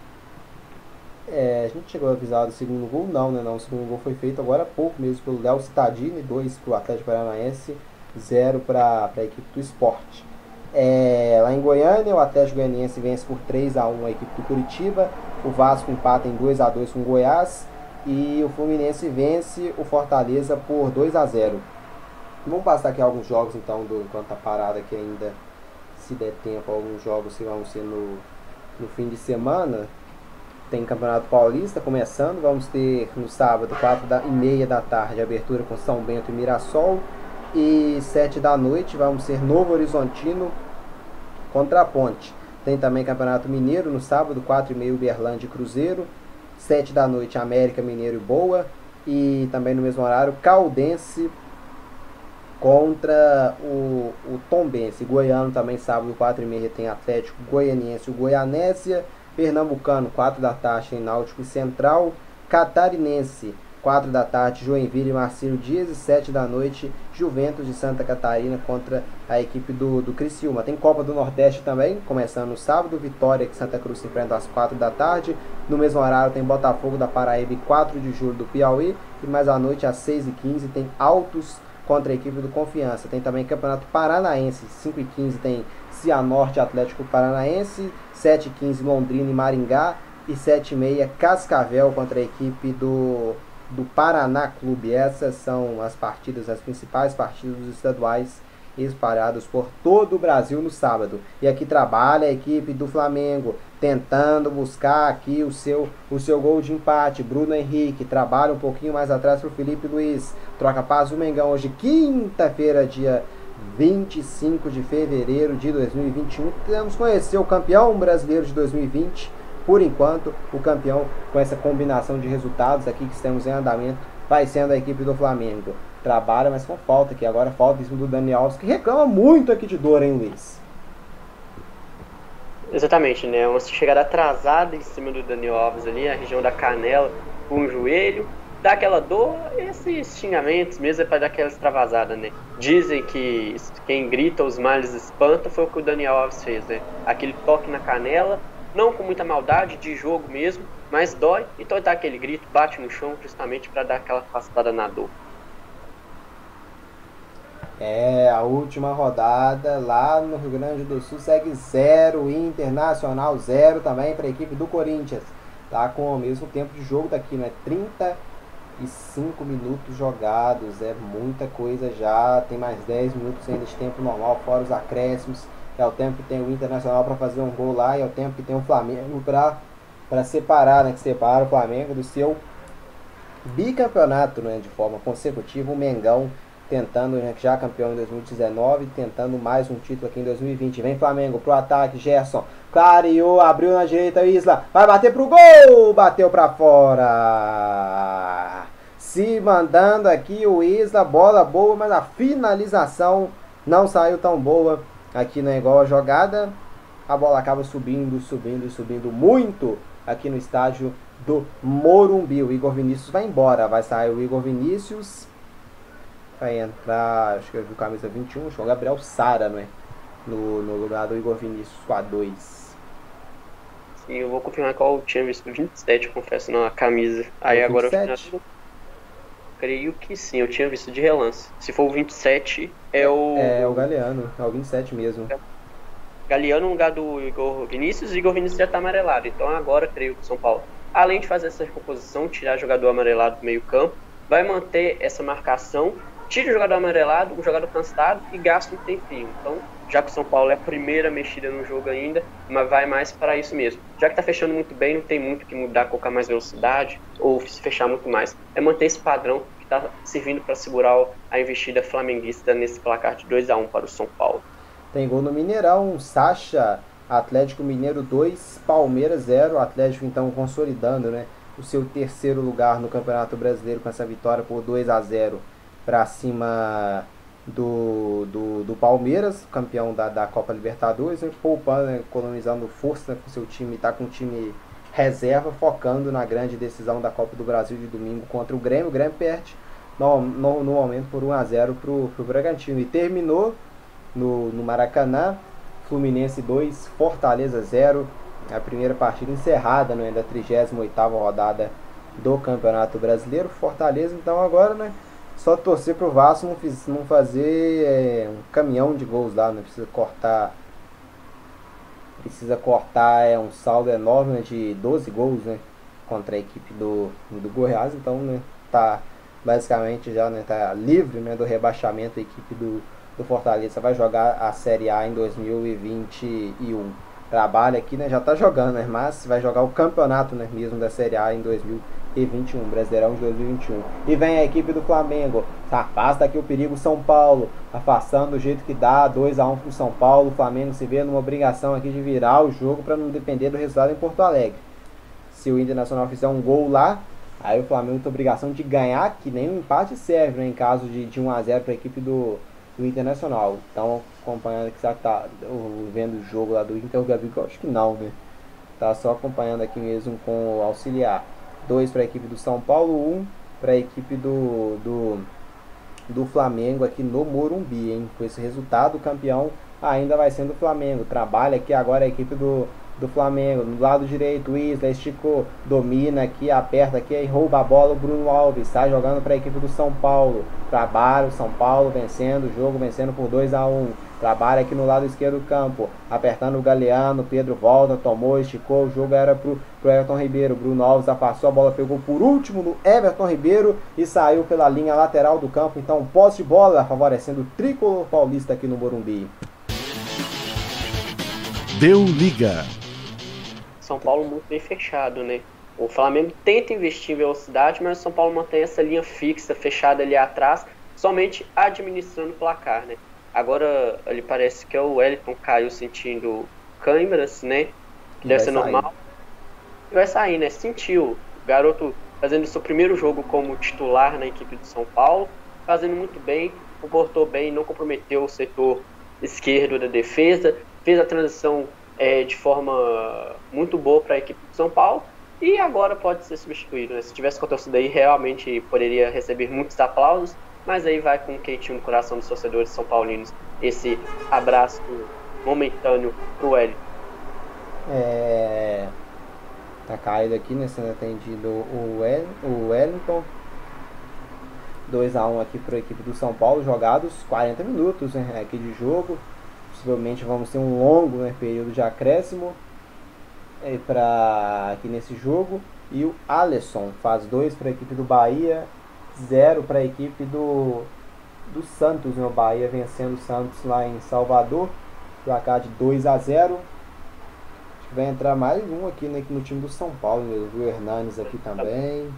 É, a gente chegou a avisar do segundo gol? Não, né? Não, o segundo gol foi feito agora há pouco mesmo pelo Léo Cittadini, 2 para o Atlético Paranaense, 0 para a equipe do Esporte. É, lá em Goiânia, o Atlético Goianiense vence por 3 a 1 a equipe do Curitiba. O Vasco empata em 2 a 2 com o Goiás. E o Fluminense vence o Fortaleza por 2 a 0 Vamos passar aqui alguns jogos então, do, tá parado aqui ainda, se der tempo, alguns jogos que vão ser no, no fim de semana. Tem Campeonato Paulista começando, vamos ter no sábado, 4 da, e meia da tarde, abertura com São Bento e Mirassol. E 7 da noite vamos ser Novo Horizontino contra a Ponte. Tem também Campeonato Mineiro no sábado, 4 e meia Uberlândia e Cruzeiro. 7 da noite América, Mineiro e Boa. E também no mesmo horário Caldense contra o, o Tombense. Goiano também sábado, 4 e meia tem Atlético Goianiense e Goianésia. Pernambucano, 4 da tarde tem Náutico Central. Catarinense, 4 da tarde, Joinville e Marcelo Dias. E 7 da noite, Juventus de Santa Catarina contra a equipe do, do Criciúma. Tem Copa do Nordeste também, começando no sábado. Vitória que Santa Cruz se enfrenta às 4 da tarde. No mesmo horário tem Botafogo da Paraíba e 4 de julho do Piauí. E mais à noite, às 6h15, tem Altos contra a equipe do Confiança. Tem também Campeonato Paranaense, 5h15 tem Cianorte Atlético Paranaense, 7h15 Londrina e Maringá e 7h30 Cascavel contra a equipe do, do Paraná Clube. Essas são as partidas, as principais partidas dos estaduais espalhados por todo o Brasil no sábado. E aqui trabalha a equipe do Flamengo, tentando buscar aqui o seu, o seu gol de empate. Bruno Henrique trabalha um pouquinho mais atrás para o Felipe Luiz. Troca paz o Mengão hoje, quinta-feira, dia 25 de fevereiro de 2021. Vamos conhecer o campeão brasileiro de 2020. Por enquanto, o campeão com essa combinação de resultados aqui que estamos em andamento vai sendo a equipe do Flamengo. Trabalha, mas com falta aqui. Agora falta isso do Dani Alves, que reclama muito aqui de dor, hein, Luiz? Exatamente, né? Uma chegada atrasada em cima do Daniel Alves ali, a região da canela, com o joelho, dá aquela dor, esses xingamentos mesmo é para dar aquela extravasada, né? Dizem que quem grita os males espanta foi o que o Daniel Alves fez, né? Aquele toque na canela, não com muita maldade, de jogo mesmo, mas dói, então dá aquele grito, bate no chão justamente para dar aquela afastada na dor. É, a última rodada lá no Rio Grande do Sul segue zero, Internacional zero também para a equipe do Corinthians. Tá com o mesmo tempo de jogo daqui, né? 35 minutos jogados, é muita coisa já. Tem mais 10 minutos ainda de tempo normal, fora os acréscimos. É o tempo que tem o Internacional para fazer um gol lá e é o tempo que tem o Flamengo para para separar, né? Que separa o Flamengo do seu bicampeonato, né? De forma consecutiva, o Mengão tentando, né, já campeão em 2019, tentando mais um título aqui em 2020. Vem Flamengo pro ataque, Gerson. Clareou, abriu na direita, Isla. Vai bater pro gol! Bateu pra fora. Se mandando aqui o Isla, bola boa, mas a finalização não saiu tão boa. Aqui não é igual a jogada. A bola acaba subindo, subindo, subindo muito aqui no estádio do Morumbi. O Igor Vinícius vai embora. Vai sair o Igor Vinícius vai entrar, acho que eu vi camisa 21, acho que é o Gabriel Sara, não é? No, no lugar do Igor Vinícius com a 2. Sim, eu vou confirmar qual eu tinha visto 27, eu confesso, na camisa. Aí O agora eu 27? final- creio que sim, eu tinha visto de relance. Se for o 27, é o É, o Galeano, é o 27 mesmo. Galeano no lugar do Igor Vinícius, e Igor Vinícius já tá amarelado. Então agora creio que o São Paulo, além de fazer essa recomposição, tirar jogador amarelado do meio campo, vai manter essa marcação, tira o jogador amarelado, o jogador cansado e gasta um tempinho. Então, já que o São Paulo é a primeira mexida no jogo ainda, mas vai mais para isso mesmo. Já que tá fechando muito bem, não tem muito que mudar, colocar mais velocidade ou se fechar muito mais. É manter esse padrão que tá servindo para segurar a investida flamenguista nesse placar de 2 a 1 para o São Paulo. Tem gol no Mineirão, Sacha, Atlético Mineiro 2, Palmeiras 0. Atlético então consolidando né, o seu terceiro lugar no Campeonato Brasileiro com essa vitória por 2 a 0 para cima do, do, do Palmeiras, campeão da, da Copa Libertadores, né, poupando, né, economizando força com seu time, está com o time reserva, focando na grande decisão da Copa do Brasil de domingo contra o Grêmio. O Grêmio perde no, no, no momento por 1 a 0 para o Bragantino e terminou no, no Maracanã. Fluminense 2, Fortaleza 0. A primeira partida encerrada né, da 38ª rodada do Campeonato Brasileiro. Fortaleza, então agora, né? Só torcer pro Vasco não, fiz, não fazer é, um caminhão de gols lá, né? Precisa cortar. Precisa cortar é, um saldo enorme né, de 12 gols, né? Contra a equipe do, do Goiás, então, né? Tá basicamente já né, tá livre né, do rebaixamento a equipe do, do Fortaleza vai jogar a Série A em 2021. Trabalha aqui, né? Já tá jogando, né? Mas vai jogar o campeonato né, mesmo da Série A em 2021, Brasileirão de 2021. E vem a equipe do Flamengo. Afasta aqui o perigo São Paulo. Afastando do jeito que dá, 2 a 1 pro São Paulo. O Flamengo se vê numa obrigação aqui de virar o jogo para não depender do resultado em Porto Alegre. Se o Internacional fizer um gol lá, aí o Flamengo tem obrigação de ganhar, que nem um empate serve, né, em caso de, de 1 a 0 para a equipe do, do Internacional. Então, acompanhando aqui, que tá vendo o jogo lá do Inter, o Gabriel, eu acho que não, né? Tá só acompanhando aqui mesmo com o auxiliar. 2 para a equipe do São Paulo, 1 um para a equipe do, do, do Flamengo aqui no Morumbi, hein? Com esse resultado, o campeão ainda vai sendo o Flamengo. Trabalha aqui agora a equipe do, do Flamengo. No lado direito, o Isla esticou, domina aqui, aperta aqui e rouba a bola o Bruno Alves. Está jogando para a equipe do São Paulo. Trabalha o São Paulo vencendo o jogo, vencendo por 2 a 1 Trabalha aqui no lado esquerdo do campo, apertando o Galeano. Pedro volta, tomou, esticou. O jogo era pro, pro Everton Ribeiro. Bruno Alves passou, a bola pegou por último no Everton Ribeiro e saiu pela linha lateral do campo. Então, posse de bola favorecendo o tricolor paulista aqui no Morumbi. Deu liga. São Paulo muito bem fechado, né? O Flamengo tenta investir em velocidade, mas o São Paulo mantém essa linha fixa, fechada ali atrás, somente administrando o placar, né? Agora, ele parece que é o Wellington caiu sentindo câimbras, né? Que deve ser sair. normal. E vai sair, né? Sentiu. O garoto fazendo seu primeiro jogo como titular na equipe do São Paulo, fazendo muito bem, comportou bem, não comprometeu o setor esquerdo da defesa, fez a transição é, de forma muito boa para a equipe do São Paulo e agora pode ser substituído. Né? Se tivesse com a torcida aí, realmente poderia receber muitos aplausos, mas aí vai com quentinho no coração dos torcedores são paulinos esse abraço momentâneo pro Hélio. É... Tá caído aqui, né? Sendo atendido o, Wel- o Wellington. 2x1 aqui para a equipe do São Paulo, jogados 40 minutos né, aqui de jogo. Possivelmente vamos ter um longo né, período de acréscimo é, pra, aqui nesse jogo. E o Alisson faz 2 para a equipe do Bahia, 0 para a equipe do, do Santos. Né, o Bahia vencendo o Santos lá em Salvador. Placar de 2 a 0 Acho que vai entrar mais um aqui né, no time do São Paulo. né, O Hernanes aqui também.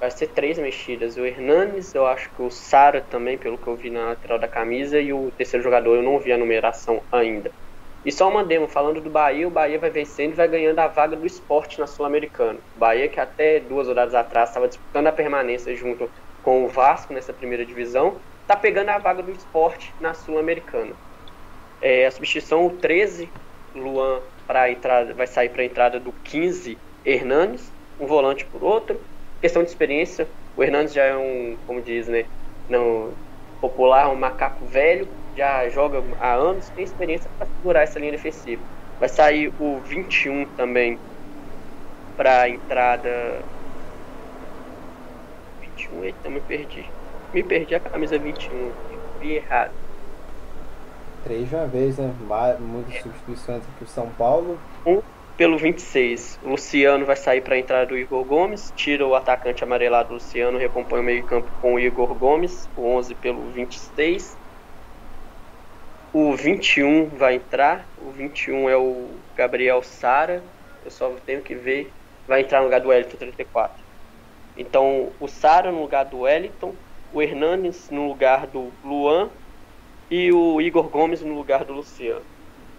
Vai ser três mexidas. O Hernanes, eu acho que o Sara também, pelo que eu vi na lateral da camisa, e o terceiro jogador eu não vi a numeração ainda. E só uma demo, falando do Bahia, o Bahia vai vencendo e vai ganhando a vaga do esporte na Sul-Americana. O Bahia, que até duas rodadas atrás estava disputando a permanência junto com o Vasco nessa primeira divisão, está pegando a vaga do esporte na Sul-Americana. É, a substituição, o 13, Luan pra entrada, vai sair para a entrada do 15, Hernanes, um volante por outro. Questão de experiência, o Hernandes já é um, como diz, né, popular, um macaco velho, já joga há anos, tem experiência para segurar essa linha defensiva. Vai sair o 21 também para a entrada. 21, eita, me perdi. Me perdi a camisa 21, vi errado. Três de uma vez, né? Muitas substituições aqui pro São Paulo. Um pelo 26, o Luciano vai sair para a entrada do Igor Gomes, tira o atacante amarelado Luciano, recompõe o meio-campo com o Igor Gomes, o 11 pelo 26. O 21 vai entrar, o 21 é o Gabriel Sara, eu só tenho que ver, vai entrar no lugar do Wellington 34. Então, o Sara no lugar do Wellington, o Hernanes no lugar do Luan e o Igor Gomes no lugar do Luciano.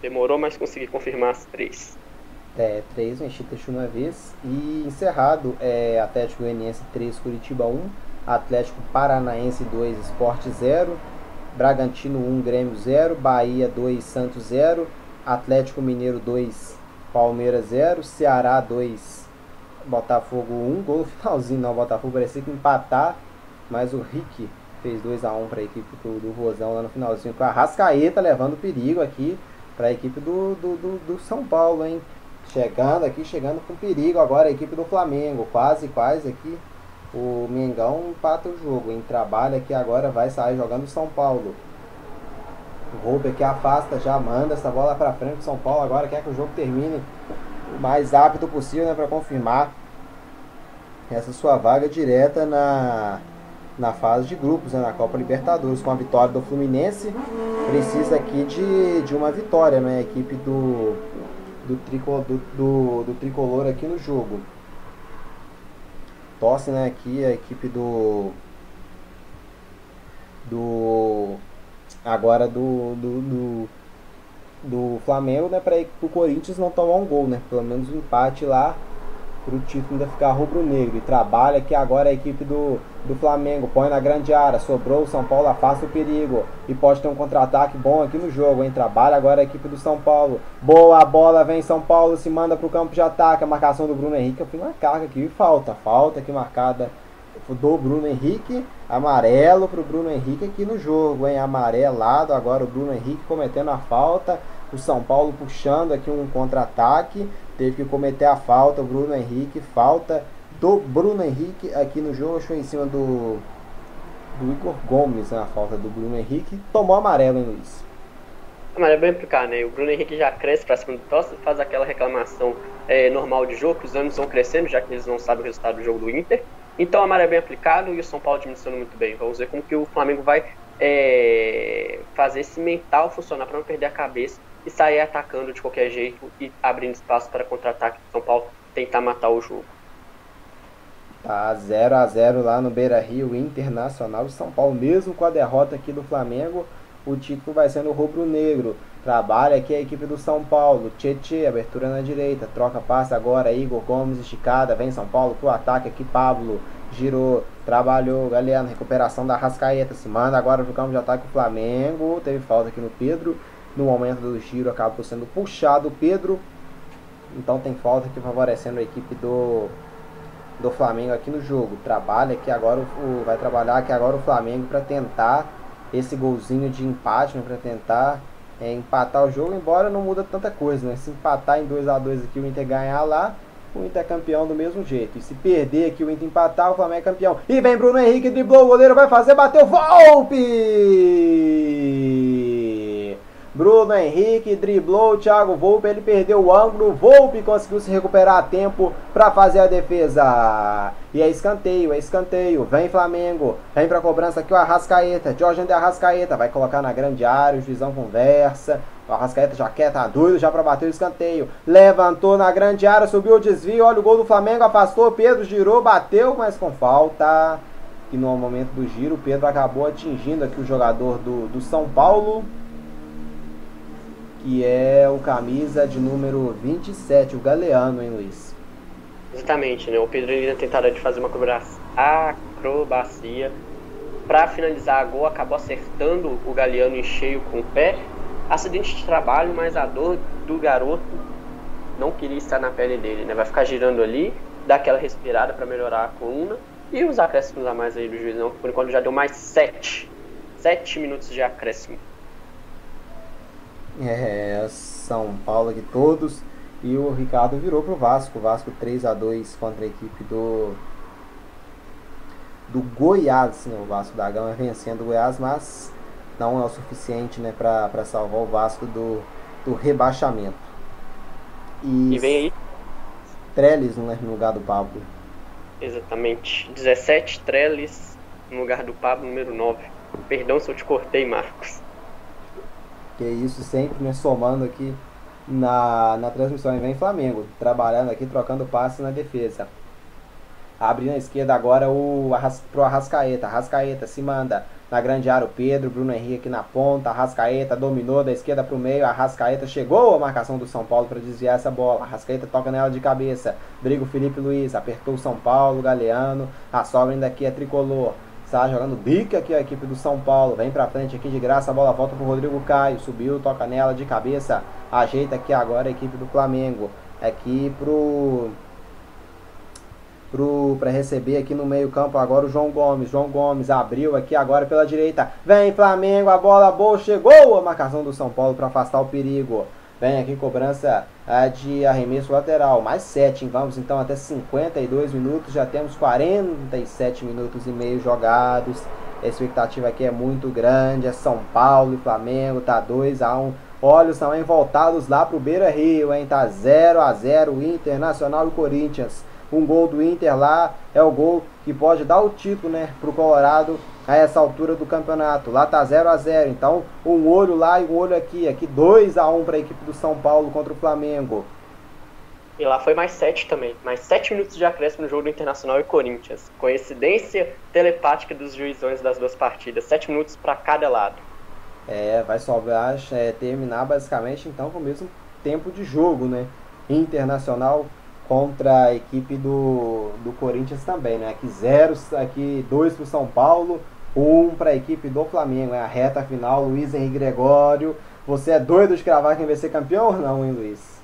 Demorou, mas consegui confirmar as três. É, três mexidas de uma vez. E encerrado, é Atlético Goianiense 3, Curitiba 1. Atlético Paranaense 2, Sport 0. Bragantino 1, Grêmio 0. Bahia 2, Santos 0. Atlético Mineiro 2, Palmeiras 0. Ceará 2, Botafogo 1. Gol <laughs> finalzinho, não. Botafogo parecia que empatar. Mas o Rick fez 2x1 para a equipe do, do Rosão lá no finalzinho. Com a Rascaeta levando perigo aqui para a equipe do, do, do, do São Paulo, hein? Chegando aqui, chegando com perigo agora a equipe do Flamengo. Quase, quase aqui. O Mengão empata o jogo. Em trabalho aqui agora vai sair jogando o São Paulo. O Rouber que afasta, já manda essa bola para frente. O São Paulo agora quer que o jogo termine o mais rápido possível né, para confirmar essa sua vaga direta na, na fase de grupos, né, na Copa Libertadores. Com a vitória do Fluminense, precisa aqui de, de uma vitória, né? A equipe do, do, trico, do, do, do tricolor aqui no jogo. Torce né, aqui a equipe do. Do. Agora do. do, do do Flamengo, né, para o Corinthians não tomar um gol, né? Pelo menos um empate lá para o título ainda ficar rubro-negro. E trabalha que agora a equipe do, do Flamengo põe na grande área, sobrou o São Paulo, afasta o perigo e pode ter um contra-ataque bom aqui no jogo, hein? Trabalha agora a equipe do São Paulo. Boa bola, vem São Paulo, se manda para o campo de ataque. A marcação do Bruno Henrique, eu fui uma carga aqui, falta, falta aqui marcada do Bruno Henrique. Amarelo pro Bruno Henrique aqui no jogo, hein? Amarelado agora o Bruno Henrique cometendo a falta. O São Paulo puxando aqui um contra-ataque. Teve que cometer a falta, o Bruno Henrique. Falta do Bruno Henrique aqui no jogo. Acho que foi em cima do, do Igor Gomes, né? A falta do Bruno Henrique. Tomou amarelo, hein, Luiz? Mas é bem implicar, né? O Bruno Henrique já cresce pra cima do Tossa, faz aquela reclamação é, normal de jogo, que os anos vão crescendo, já que eles não sabem o resultado do jogo do Inter. Então a maré é bem aplicado e o São Paulo administrando muito bem. Vamos ver como que o Flamengo vai é, fazer esse mental funcionar para não perder a cabeça e sair atacando de qualquer jeito e abrindo espaço para contra-ataque do São Paulo tentar matar o jogo. Tá 0 a 0 lá no Beira Rio, Internacional de São Paulo, mesmo com a derrota aqui do Flamengo, o título vai sendo rubro-negro. Trabalha aqui a equipe do São Paulo. Tietê, abertura na direita. Troca, passa agora. Igor Gomes, esticada. Vem São Paulo pro ataque aqui. Pablo girou, trabalhou. Galera, recuperação da Rascaeta. Se manda agora pro campo de ataque o Flamengo. Teve falta aqui no Pedro. No momento do giro acabou sendo puxado o Pedro. Então tem falta aqui favorecendo a equipe do, do Flamengo aqui no jogo. Trabalha aqui agora o, vai trabalhar aqui agora o Flamengo para tentar esse golzinho de empate, né, para tentar é, empatar o jogo, embora não muda tanta coisa, né? Se empatar em 2 a 2 aqui o Inter ganhar lá, o Inter é campeão do mesmo jeito. E se perder aqui o Inter empatar, o Flamengo é campeão. E vem Bruno Henrique, driblou, o goleiro vai fazer, bateu, Volpe! Bruno Henrique driblou o Thiago Volpe, ele perdeu o ângulo, Volpe conseguiu se recuperar a tempo para fazer a defesa. E é escanteio, é escanteio, vem Flamengo, vem pra cobrança aqui o Arrascaeta, Jorge de Arrascaeta, vai colocar na grande área, o juizão conversa, o Arrascaeta já quer, tá doido já para bater o escanteio, levantou na grande área, subiu o desvio, olha o gol do Flamengo, afastou, Pedro girou, bateu, mas com falta. E no momento do giro, Pedro acabou atingindo aqui o jogador do, do São Paulo que é o camisa de número 27, o Galeano, hein, Luiz? Exatamente, né? O Pedro ainda tentaram de fazer uma acrobacia para finalizar a gol, acabou acertando o Galeano em cheio com o pé. Acidente de trabalho, mas a dor do garoto não queria estar na pele dele, né? Vai ficar girando ali, dar aquela respirada para melhorar a coluna. E os acréscimos a mais aí do juizão, que por enquanto já deu mais 7. 7 minutos de acréscimo. É, São Paulo aqui todos. E o Ricardo virou pro Vasco. Vasco 3 a 2 contra a equipe do do Goiás, né? O Vasco da Gama vencendo o Goiás, mas não é o suficiente, né, para salvar o Vasco do, do rebaixamento. E, e vem aí Trellis no lugar do Pablo. Exatamente. 17 Trellis no lugar do Pablo, número 9. Perdão se eu te cortei, Marcos. Que isso sempre né, somando aqui na, na transmissão. E vem Flamengo, trabalhando aqui, trocando passe na defesa. Abrindo a esquerda agora o Arras, pro Arrascaeta. Arrascaeta se manda na grande área o Pedro, Bruno Henrique aqui na ponta. Arrascaeta dominou da esquerda para o meio. Arrascaeta chegou a marcação do São Paulo para desviar essa bola. Arrascaeta toca nela de cabeça. Briga o Felipe Luiz, apertou o São Paulo, Galeano. A sobra ainda aqui é tricolor. Está jogando bica aqui a equipe do São Paulo. Vem pra frente aqui de graça. A bola volta pro Rodrigo Caio. Subiu, toca nela de cabeça. Ajeita aqui agora a equipe do Flamengo. Aqui pro. Pro, para receber aqui no meio campo agora o João Gomes. João Gomes abriu aqui agora pela direita. Vem Flamengo, a bola boa. Chegou a marcação do São Paulo para afastar o perigo. Vem aqui cobrança de arremesso lateral. Mais 7, vamos então até 52 minutos. Já temos 47 minutos e meio jogados. A expectativa aqui é muito grande. É São Paulo e Flamengo. Tá 2 a 1 Olhos também voltados lá pro Beira Rio, hein? Tá 0 a 0 Internacional e Corinthians. Um gol do Inter lá é o gol que pode dar o título, né, pro Colorado a essa altura do campeonato. Lá tá 0 a 0 então um olho lá e um olho aqui. Aqui 2 a 1 para a equipe do São Paulo contra o Flamengo. E lá foi mais 7 também. Mais 7 minutos de acréscimo no jogo do Internacional e Corinthians. Coincidência telepática dos juizões das duas partidas. 7 minutos para cada lado. É, vai sobrar, é, terminar basicamente então com o mesmo tempo de jogo, né? Internacional contra a equipe do, do Corinthians também, né? Aqui zero, aqui dois para o São Paulo, um para a equipe do Flamengo. É a reta final, Luiz Henrique Gregório. Você é doido de cravar quem vai ser campeão ou não, hein, Luiz?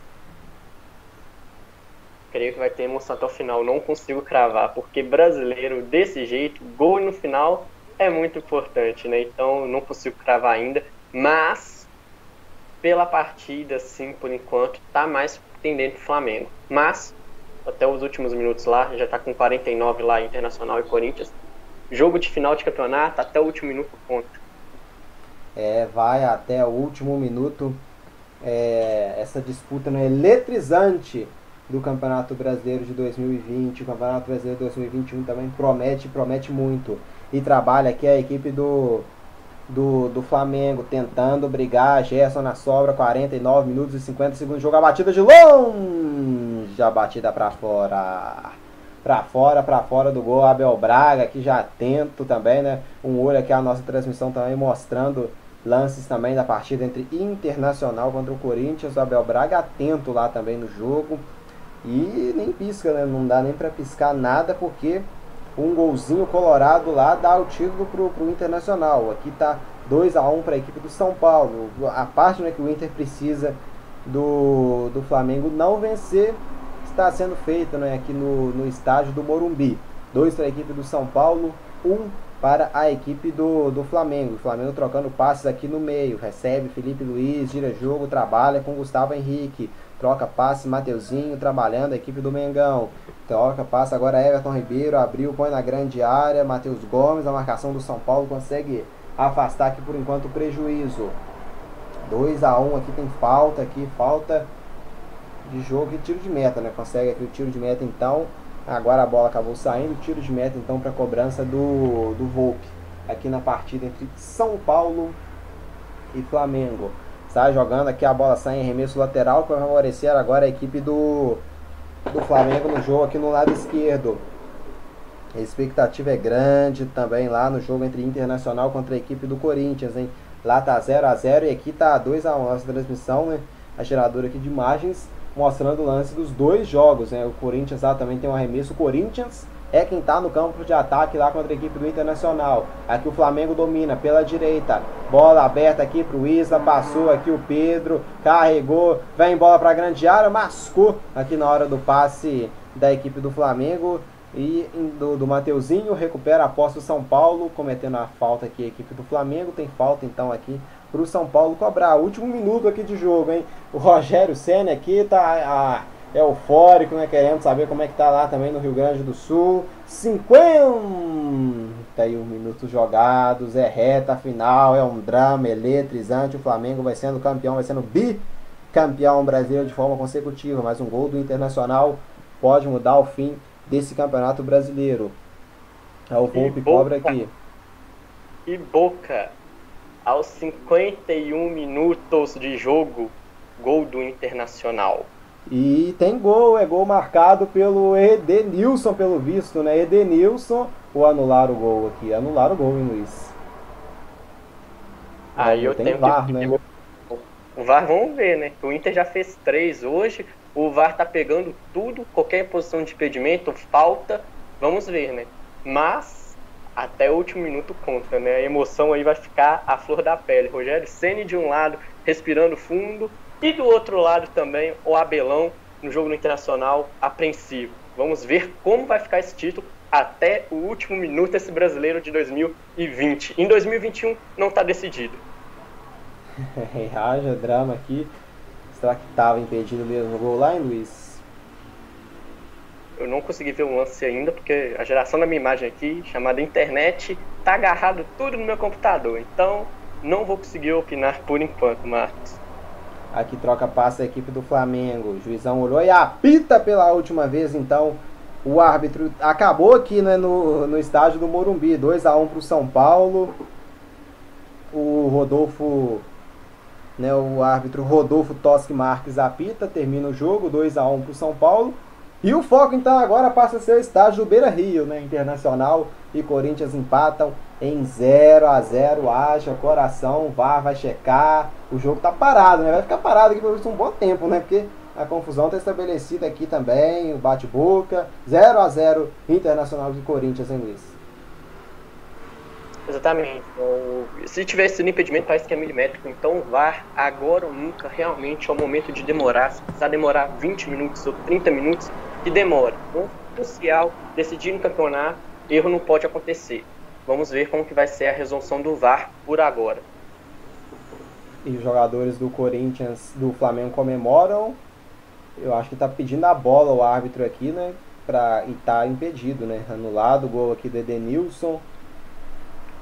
creio que vai ter emoção até o final. Não consigo cravar, porque brasileiro desse jeito, gol no final é muito importante, né? Então não consigo cravar ainda, mas pela partida, sim, por enquanto, tá mais tendente o Flamengo. Mas até os últimos minutos lá, já tá com 49 lá Internacional e Corinthians. Jogo de final de campeonato, até o último minuto conta. É, vai até o último minuto é, essa disputa né, eletrizante do Campeonato Brasileiro de 2020. O Campeonato Brasileiro de 2021 também promete, promete muito. E trabalha aqui a equipe do, do, do Flamengo tentando brigar. Gerson na sobra, 49 minutos e 50 segundos. Jogo a batida de longe. A batida para fora. Pra fora, pra fora do gol. Abel Braga aqui já atento também, né? Um olho aqui a nossa transmissão também mostrando lances também da partida entre Internacional contra o Corinthians. O Abel Braga atento lá também no jogo. E nem pisca, né? Não dá nem para piscar nada porque um golzinho colorado lá dá o título pro, pro Internacional. Aqui tá 2 a 1 para a equipe do São Paulo. A parte né, que o Inter precisa do, do Flamengo não vencer está sendo feita né, aqui no, no estádio do Morumbi. 2 para a equipe do São Paulo, 1 um para a equipe do, do Flamengo. O Flamengo trocando passes aqui no meio. Recebe Felipe Luiz, gira jogo, trabalha com Gustavo Henrique. Troca passe, Mateuzinho trabalhando, a equipe do Mengão. Troca passe agora Everton Ribeiro, abriu, põe na grande área. Matheus Gomes, a marcação do São Paulo consegue afastar aqui por enquanto o prejuízo. 2 a 1 aqui tem falta aqui, falta de jogo e tiro de meta, né? Consegue aqui o tiro de meta então. Agora a bola acabou saindo, tiro de meta então para cobrança do, do Volpe. Aqui na partida entre São Paulo e Flamengo. Sai jogando aqui, a bola sai em arremesso lateral para favorecer agora a equipe do, do Flamengo no jogo aqui no lado esquerdo. A expectativa é grande também lá no jogo entre Internacional contra a equipe do Corinthians, hein? Lá tá 0 a 0 e aqui tá 2 a 1 nossa transmissão, né? A geradora aqui de imagens mostrando o lance dos dois jogos, né? O Corinthians lá também tem um arremesso. O Corinthians é quem está no campo de ataque lá contra a equipe do Internacional. Aqui o Flamengo domina pela direita. Bola aberta aqui para o Isla. Passou aqui o Pedro. Carregou. Vem bola para a grande área. Mascou aqui na hora do passe da equipe do Flamengo. E do, do Mateuzinho. Recupera a posse do São Paulo. Cometendo a falta aqui a equipe do Flamengo. Tem falta então aqui para o São Paulo cobrar. Último minuto aqui de jogo, hein? O Rogério Senna aqui tá ah, eufórico, né? Querendo saber como é que tá lá também no Rio Grande do Sul. 51 minutos jogados, é reta final, é um drama eletrizante. O Flamengo vai sendo campeão, vai sendo bicampeão brasileiro de forma consecutiva. Mas um gol do Internacional pode mudar o fim desse campeonato brasileiro. É o Volpe cobra aqui. E Boca, aos 51 minutos de jogo, gol do Internacional. E tem gol, é gol marcado pelo Edenilson, pelo visto, né? Edenilson, ou anular o gol aqui? Anular o gol, hein, Luiz? Aí eu tem tenho VAR, que... né? O VAR, vamos ver, né? O Inter já fez três hoje, o VAR tá pegando tudo, qualquer posição de impedimento, falta, vamos ver, né? Mas até o último minuto conta, né? A emoção aí vai ficar à flor da pele. Rogério Ceni de um lado, respirando fundo, e do outro lado também o Abelão no jogo no Internacional apreensivo. Vamos ver como vai ficar esse título até o último minuto esse brasileiro de 2020. Em 2021 não está decidido. <laughs> Haja drama aqui. Será que estava impedido mesmo o gol lá, hein, Luiz? Eu não consegui ver o lance ainda, porque a geração da minha imagem aqui, chamada internet, tá agarrado tudo no meu computador. Então, não vou conseguir opinar por enquanto, Marcos. Aqui troca passe a equipe do Flamengo. O juizão olhou e apita pela última vez, então. O árbitro acabou aqui né, no, no estádio do Morumbi. 2 a 1 para o São Paulo. O Rodolfo, né, o árbitro Rodolfo Toschi Marques apita, termina o jogo. 2 a 1 para o São Paulo. E o foco então agora passa a ser o estádio do Beira Rio, né? Internacional e Corinthians empatam em 0 a 0 Haja coração, VAR vai checar. O jogo tá parado, né? Vai ficar parado aqui por um bom tempo, né? Porque a confusão tá estabelecida aqui também, o bate-boca. 0 a 0 Internacional e Corinthians, hein, Luiz? Exatamente. Se tivesse no impedimento, parece que é milimétrico. Então, VAR, agora ou nunca, realmente é o momento de demorar. Se precisar demorar 20 minutos ou 30 minutos, que demora. Um crucial, decidir no campeonato, erro não pode acontecer. Vamos ver como que vai ser a resolução do VAR por agora. E os jogadores do Corinthians, do Flamengo comemoram. Eu acho que tá pedindo a bola o árbitro aqui, né? Pra, e tá impedido, né? Anulado o gol aqui do Edenilson.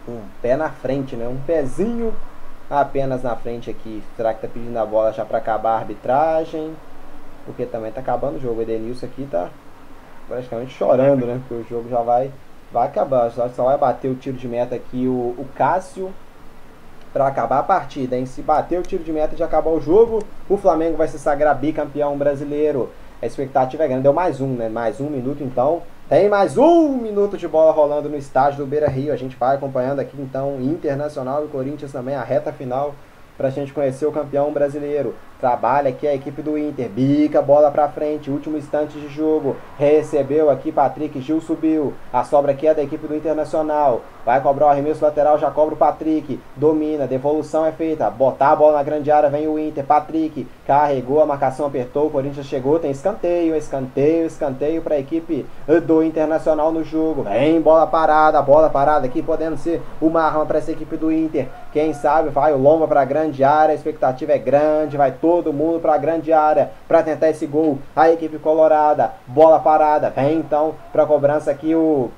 Um pé na frente, né? Um pezinho apenas na frente aqui. Será que tá pedindo a bola já para acabar a arbitragem? Porque também tá acabando o jogo. O Edenilson aqui tá praticamente chorando, né? Porque o jogo já vai, vai acabar. Só, só vai bater o tiro de meta aqui o, o Cássio para acabar a partida, hein? Se bater o tiro de meta de acabar o jogo, o Flamengo vai se sagrar bicampeão brasileiro. A expectativa é grande. Deu mais um, né? Mais um minuto então. Tem mais um minuto de bola rolando no estádio do Beira Rio. A gente vai acompanhando aqui então Internacional e Corinthians também, a reta final para a gente conhecer o campeão brasileiro. Trabalha aqui a equipe do Inter, bica bola para frente, último instante de jogo. Recebeu aqui Patrick, Gil subiu. A sobra aqui é da equipe do Internacional. Vai cobrar o arremesso lateral, já cobra o Patrick. Domina, devolução é feita. Botar a bola na grande área, vem o Inter. Patrick carregou, a marcação apertou. O Corinthians chegou, tem escanteio, escanteio, escanteio para a equipe do Internacional no jogo. Vem bola parada, bola parada aqui, podendo ser uma arma para essa equipe do Inter. Quem sabe vai o Lomba para a grande área, a expectativa é grande, vai todo mundo para a grande área para tentar esse gol. A equipe colorada, bola parada, vem então para a cobrança aqui o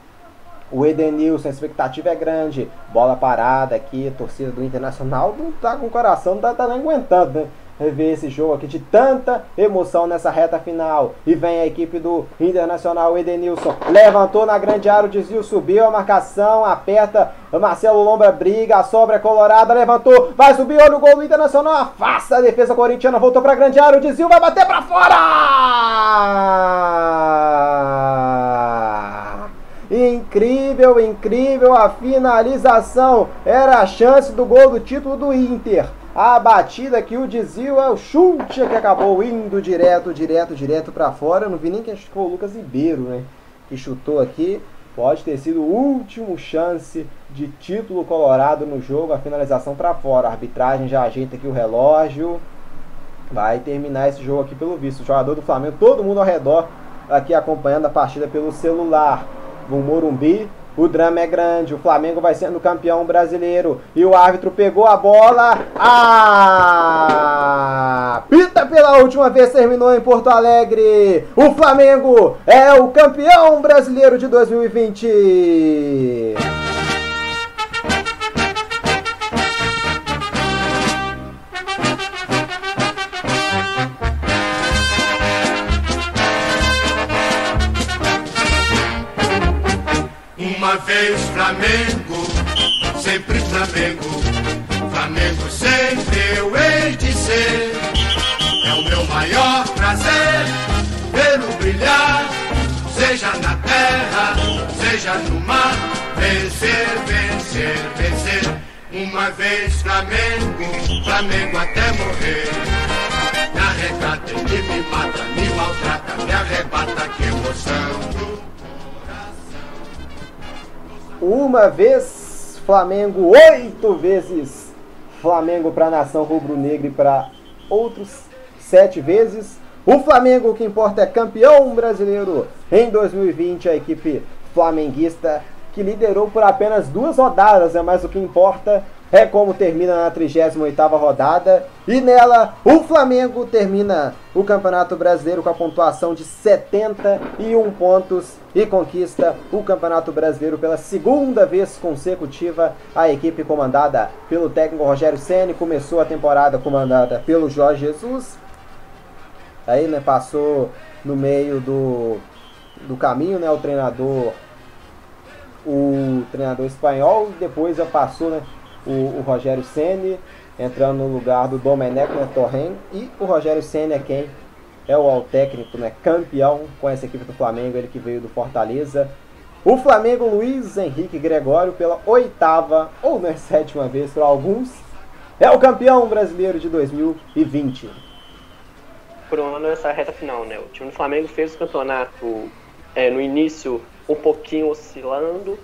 o Edenilson, a expectativa é grande. Bola parada aqui, torcida do Internacional não tá com o coração, não tá, tá nem aguentando, né? Rever esse jogo aqui de tanta emoção nessa reta final. E vem a equipe do Internacional, Edenilson. Levantou na grande área, o desvio subiu, a marcação, aperta. Marcelo Lombra briga, a sobra é colorada, levantou, vai subir, olha o gol do Internacional, afasta a defesa corintiana, voltou pra grande área, o desvio vai bater pra fora! Incrível, incrível a finalização. Era a chance do gol do título do Inter. A batida que o desvio é o chute que acabou indo direto, direto, direto para fora. Eu não vi nem que acho que foi o Lucas Ribeiro, né? Que chutou aqui. Pode ter sido o último chance de título colorado no jogo. A finalização para fora. A arbitragem já ajeita aqui o relógio. Vai terminar esse jogo aqui pelo visto. O jogador do Flamengo, todo mundo ao redor aqui acompanhando a partida pelo celular no Morumbi. O drama é grande, o Flamengo vai sendo campeão brasileiro e o árbitro pegou a bola. Ah! Pita pela última vez, terminou em Porto Alegre. O Flamengo é o campeão brasileiro de 2020. Flamengo, sempre Flamengo. Flamengo sempre eu hei de ser. É o meu maior prazer vê-lo brilhar, seja na terra, seja no mar. Vencer, vencer, vencer. Uma vez Flamengo, Flamengo até morrer. Me arrecata, ele me mata, me maltrata, me arrebata, que emoção Uma vez Flamengo, oito vezes Flamengo para a nação rubro-negra e para outros sete vezes. O Flamengo, o que importa, é campeão brasileiro em 2020. A equipe flamenguista que liderou por apenas duas rodadas, é mais o que importa é como termina na 38ª rodada e nela o Flamengo termina o Campeonato Brasileiro com a pontuação de 71 pontos e conquista o Campeonato Brasileiro pela segunda vez consecutiva. A equipe comandada pelo técnico Rogério Ceni começou a temporada comandada pelo Jorge Jesus. Aí, né, passou no meio do, do caminho, né, o treinador o treinador espanhol, depois já passou, né, o, o Rogério Ceni entrando no lugar do Domenech né, Torren e o Rogério Ceni é quem é o técnico, né, campeão com essa equipe do Flamengo, ele que veio do Fortaleza. O Flamengo Luiz Henrique Gregório pela oitava ou na <laughs> sétima vez para alguns é o campeão brasileiro de 2020. Coroando essa reta final, né? O time do Flamengo fez o campeonato é, no início um pouquinho oscilando,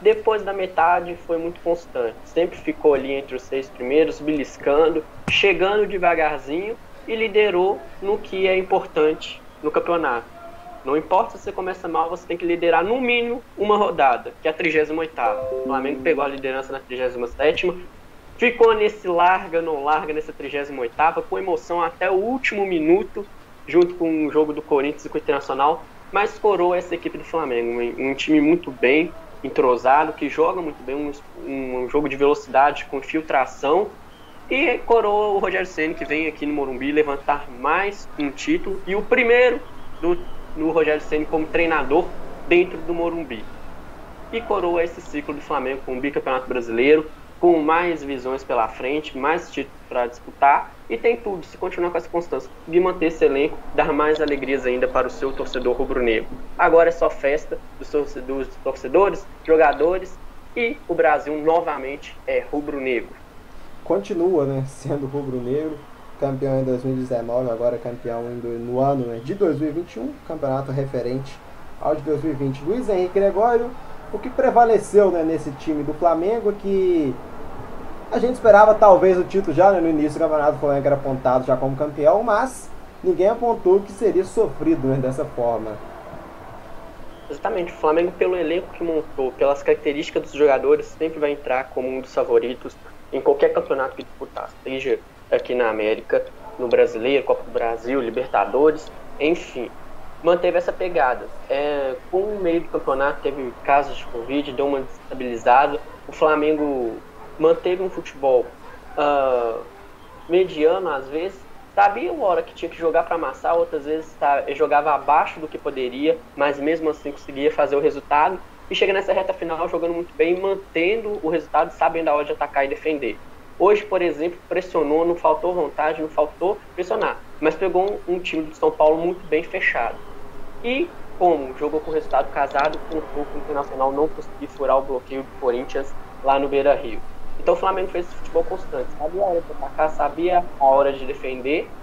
depois da metade foi muito constante. Sempre ficou ali entre os seis primeiros, beliscando, chegando devagarzinho e liderou no que é importante no campeonato. Não importa se você começa mal, você tem que liderar no mínimo uma rodada, que é a 38 O Flamengo pegou a liderança na 37 ficou nesse larga, não larga, nessa 38 com emoção até o último minuto, junto com o jogo do Corinthians e com o Internacional, mas coroou essa equipe do Flamengo. Um time muito bem entrosado, que joga muito bem, um, um jogo de velocidade com infiltração e coroa o Rogério Ceni que vem aqui no Morumbi levantar mais um título e o primeiro do, do Rogério Ceni como treinador dentro do Morumbi. E coroa esse ciclo do Flamengo com o bicampeonato brasileiro, com mais visões pela frente, mais títulos para disputar e tem tudo, se continuar com essa constância, de manter esse elenco, dar mais alegrias ainda para o seu torcedor rubro-negro. Agora é só festa dos torcedores, dos torcedores, jogadores e o Brasil novamente é rubro-negro continua né, sendo rubro-negro, campeão em 2019, agora campeão no ano né, de 2021, campeonato referente ao de 2020. Luiz Henrique Gregório, o que prevaleceu né, nesse time do Flamengo que a gente esperava talvez o título já né, no início do campeonato, o Flamengo era apontado já como campeão, mas ninguém apontou que seria sofrido né, dessa forma. Exatamente, o Flamengo pelo elenco que montou, pelas características dos jogadores, sempre vai entrar como um dos favoritos em qualquer campeonato que disputar, seja aqui na América, no Brasileiro, Copa do Brasil, Libertadores, enfim, manteve essa pegada. É, com o meio do campeonato teve casos de Covid, deu uma desestabilizada. O Flamengo manteve um futebol uh, mediano às vezes. Sabia uma hora que tinha que jogar para amassar, outras vezes tá, jogava abaixo do que poderia, mas mesmo assim conseguia fazer o resultado e chega nessa reta final jogando muito bem, mantendo o resultado, sabendo a hora de atacar e defender. Hoje, por exemplo, pressionou, não faltou vontade, não faltou pressionar, mas pegou um, um time do São Paulo muito bem fechado. E como jogou com resultado casado, com o Internacional não conseguiu furar o bloqueio do Corinthians lá no Beira Rio. Então o Flamengo fez futebol constante, sabia a hora de atacar, sabia a hora de defender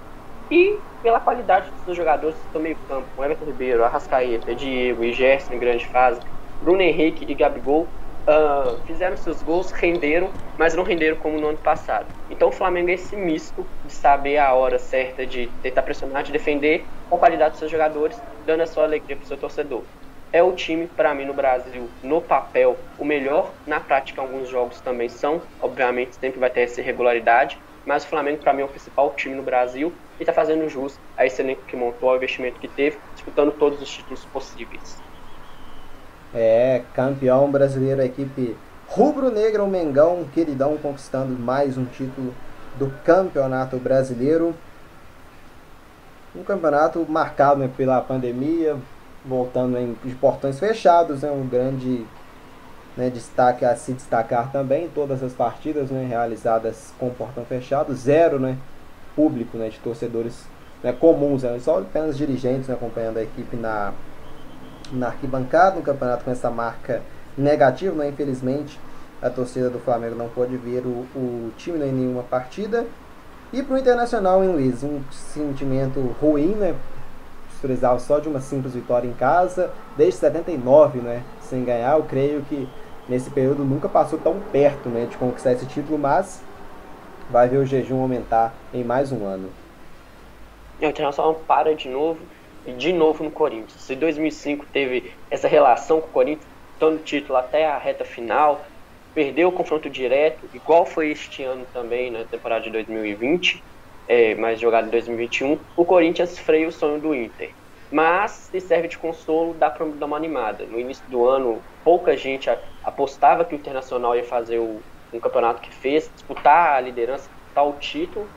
e pela qualidade dos seus jogadores do meio campo, o Everton Ribeiro, Arrascaeta, Diego e Gerson em grande fase, Bruno Henrique e Gabigol uh, fizeram seus gols, renderam, mas não renderam como no ano passado. Então o Flamengo é esse misto de saber a hora certa de tentar pressionar, de defender com qualidade dos seus jogadores, dando a sua alegria para o seu torcedor. É o time, para mim, no Brasil, no papel, o melhor. Na prática, alguns jogos também são. Obviamente, sempre vai ter essa irregularidade. Mas o Flamengo, para mim, é o principal time no Brasil e está fazendo jus a esse elenco que montou, ao investimento que teve, disputando todos os títulos possíveis. É, campeão brasileiro, a equipe rubro-negra, o Mengão, queridão, conquistando mais um título do campeonato brasileiro. Um campeonato marcado né, pela pandemia, voltando em, de portões fechados, é né, um grande né, destaque a se destacar também. Todas as partidas né, realizadas com portão fechado, zero né, público né, de torcedores né, comuns, né, só apenas dirigentes né, acompanhando a equipe na na arquibancada, no campeonato com essa marca negativa, né? infelizmente a torcida do Flamengo não pôde ver o, o time né, em nenhuma partida. E para o Internacional, em Luiz, um sentimento ruim, né? Só de uma simples vitória em casa, desde 79, né? Sem ganhar, eu creio que nesse período nunca passou tão perto né, de conquistar esse título, mas vai ver o jejum aumentar em mais um ano. O Internacional para de novo de novo no Corinthians. Se 2005 teve essa relação com o Corinthians, dando título até a reta final, perdeu o confronto direto, igual foi este ano também, na temporada de 2020, é, mas jogado em 2021, o Corinthians freia o sonho do Inter. Mas se serve de consolo, dá para dar uma animada. No início do ano, pouca gente apostava que o Internacional ia fazer o, um campeonato que fez, disputar a liderança, disputar o título,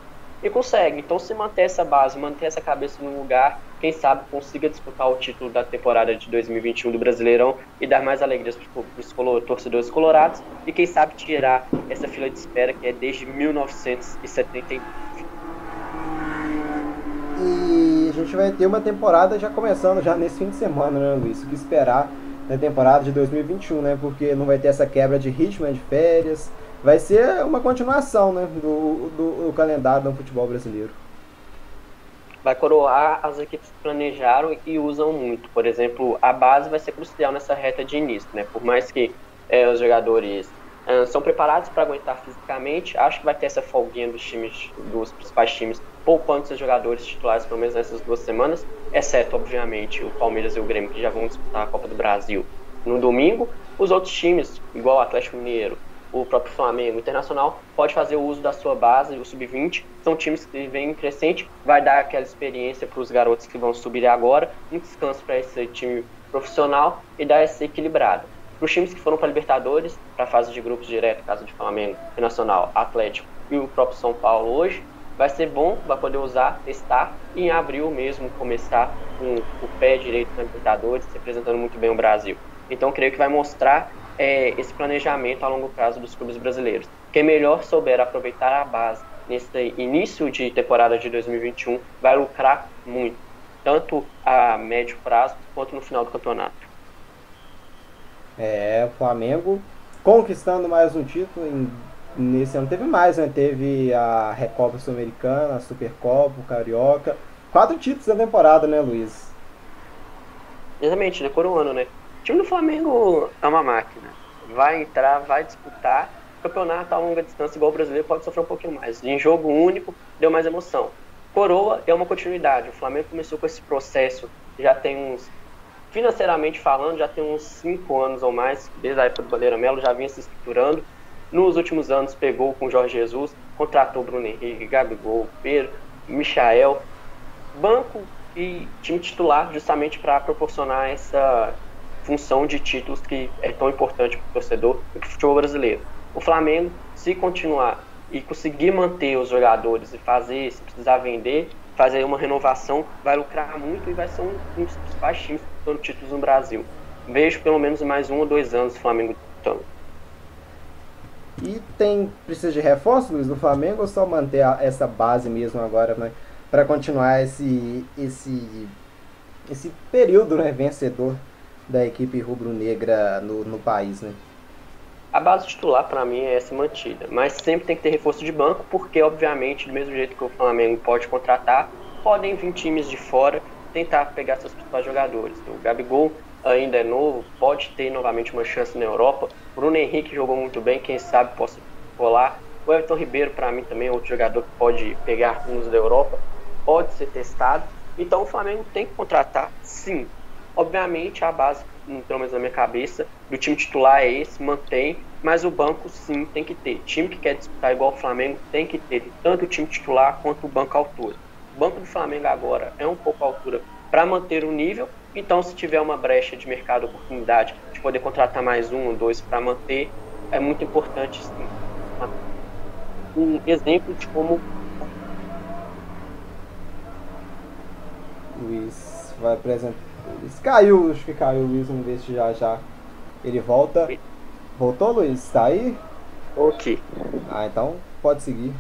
e consegue. Então, se manter essa base, manter essa cabeça no lugar, quem sabe consiga disputar o título da temporada de 2021 do Brasileirão e dar mais alegrias para os torcedores colorados e quem sabe tirar essa fila de espera que é desde 1979. E a gente vai ter uma temporada já começando já nesse fim de semana, né, Luiz? O que esperar na temporada de 2021, né? Porque não vai ter essa quebra de ritmo né, de férias. Vai ser uma continuação né, do, do, do calendário do futebol brasileiro vai coroar as equipes que planejaram e usam muito. Por exemplo, a base vai ser crucial nessa reta de início, né? Por mais que é, os jogadores uh, são preparados para aguentar fisicamente. Acho que vai ter essa folguinha dos times, dos principais times, poupando seus jogadores titulares pelo menos nessas duas semanas, exceto, obviamente, o Palmeiras e o Grêmio, que já vão disputar a Copa do Brasil no domingo. Os outros times, igual o Atlético Mineiro, o próprio Flamengo Internacional, pode fazer o uso da sua base, o sub-20. São times que vêm crescente, vai dar aquela experiência para os garotos que vão subir agora, um descanso para esse time profissional e dar essa equilibrada. Para os times que foram para Libertadores, para a fase de grupos direto, caso de Flamengo, Internacional, Atlético e o próprio São Paulo hoje, vai ser bom, vai poder usar, testar e em abril mesmo começar com o pé direito na Libertadores, representando muito bem o Brasil. Então creio que vai mostrar é, esse planejamento a longo prazo dos clubes brasileiros. Quem melhor souber aproveitar a base nesse início de temporada de 2021 vai lucrar muito, tanto a médio prazo quanto no final do campeonato. É, o Flamengo conquistando mais um título em, nesse ano. Teve mais, né? Teve a Recopa Sul-Americana, a Supercopa, o Carioca. Quatro títulos na temporada, né, Luiz? Exatamente, decorou um ano, né? O time do Flamengo é uma máquina. Vai entrar, vai disputar. campeonato a longa distância, igual o brasileiro, pode sofrer um pouquinho mais. Em jogo único, deu mais emoção. Coroa é uma continuidade. O Flamengo começou com esse processo já tem uns financeiramente falando, já tem uns 5 anos ou mais, desde a época do Bandeira Melo, já vinha se estruturando. Nos últimos anos pegou com o Jorge Jesus, contratou Bruno Henrique, Gabigol, Pedro, Michael, banco e time titular justamente para proporcionar essa função de títulos que é tão importante para o torcedor do futebol brasileiro. O Flamengo, se continuar e conseguir manter os jogadores e fazer, se precisar vender, fazer uma renovação, vai lucrar muito e vai ser um, um dos principais times disputando títulos no Brasil. Vejo pelo menos mais um ou dois anos o Flamengo disputando. E tem precisa de reforço, Luiz, do Flamengo ou só manter a, essa base mesmo agora, né, para continuar esse esse esse período, né, vencedor da equipe rubro-negra no, no país, né? A base titular para mim é essa mantida, mas sempre tem que ter reforço de banco, porque obviamente do mesmo jeito que o Flamengo pode contratar, podem vir times de fora tentar pegar seus principais jogadores. O Gabigol ainda é novo, pode ter novamente uma chance na Europa. Bruno Henrique jogou muito bem, quem sabe possa rolar. O Everton Ribeiro, para mim, também é outro jogador que pode pegar uns da Europa, pode ser testado. Então o Flamengo tem que contratar, sim. Obviamente a base, pelo menos na minha cabeça, do time titular é esse, mantém, mas o banco sim tem que ter. Time que quer disputar igual o Flamengo tem que ter tanto o time titular quanto o banco altura. O banco do Flamengo agora é um pouco à altura para manter o nível, então se tiver uma brecha de mercado, oportunidade de poder contratar mais um ou dois para manter, é muito importante sim. Um exemplo de como Luiz vai apresentar. Luiz caiu, acho que caiu o Luiz, vamos ver se já já ele volta. Voltou, Luiz? Tá aí? Ok. Ah, então pode seguir.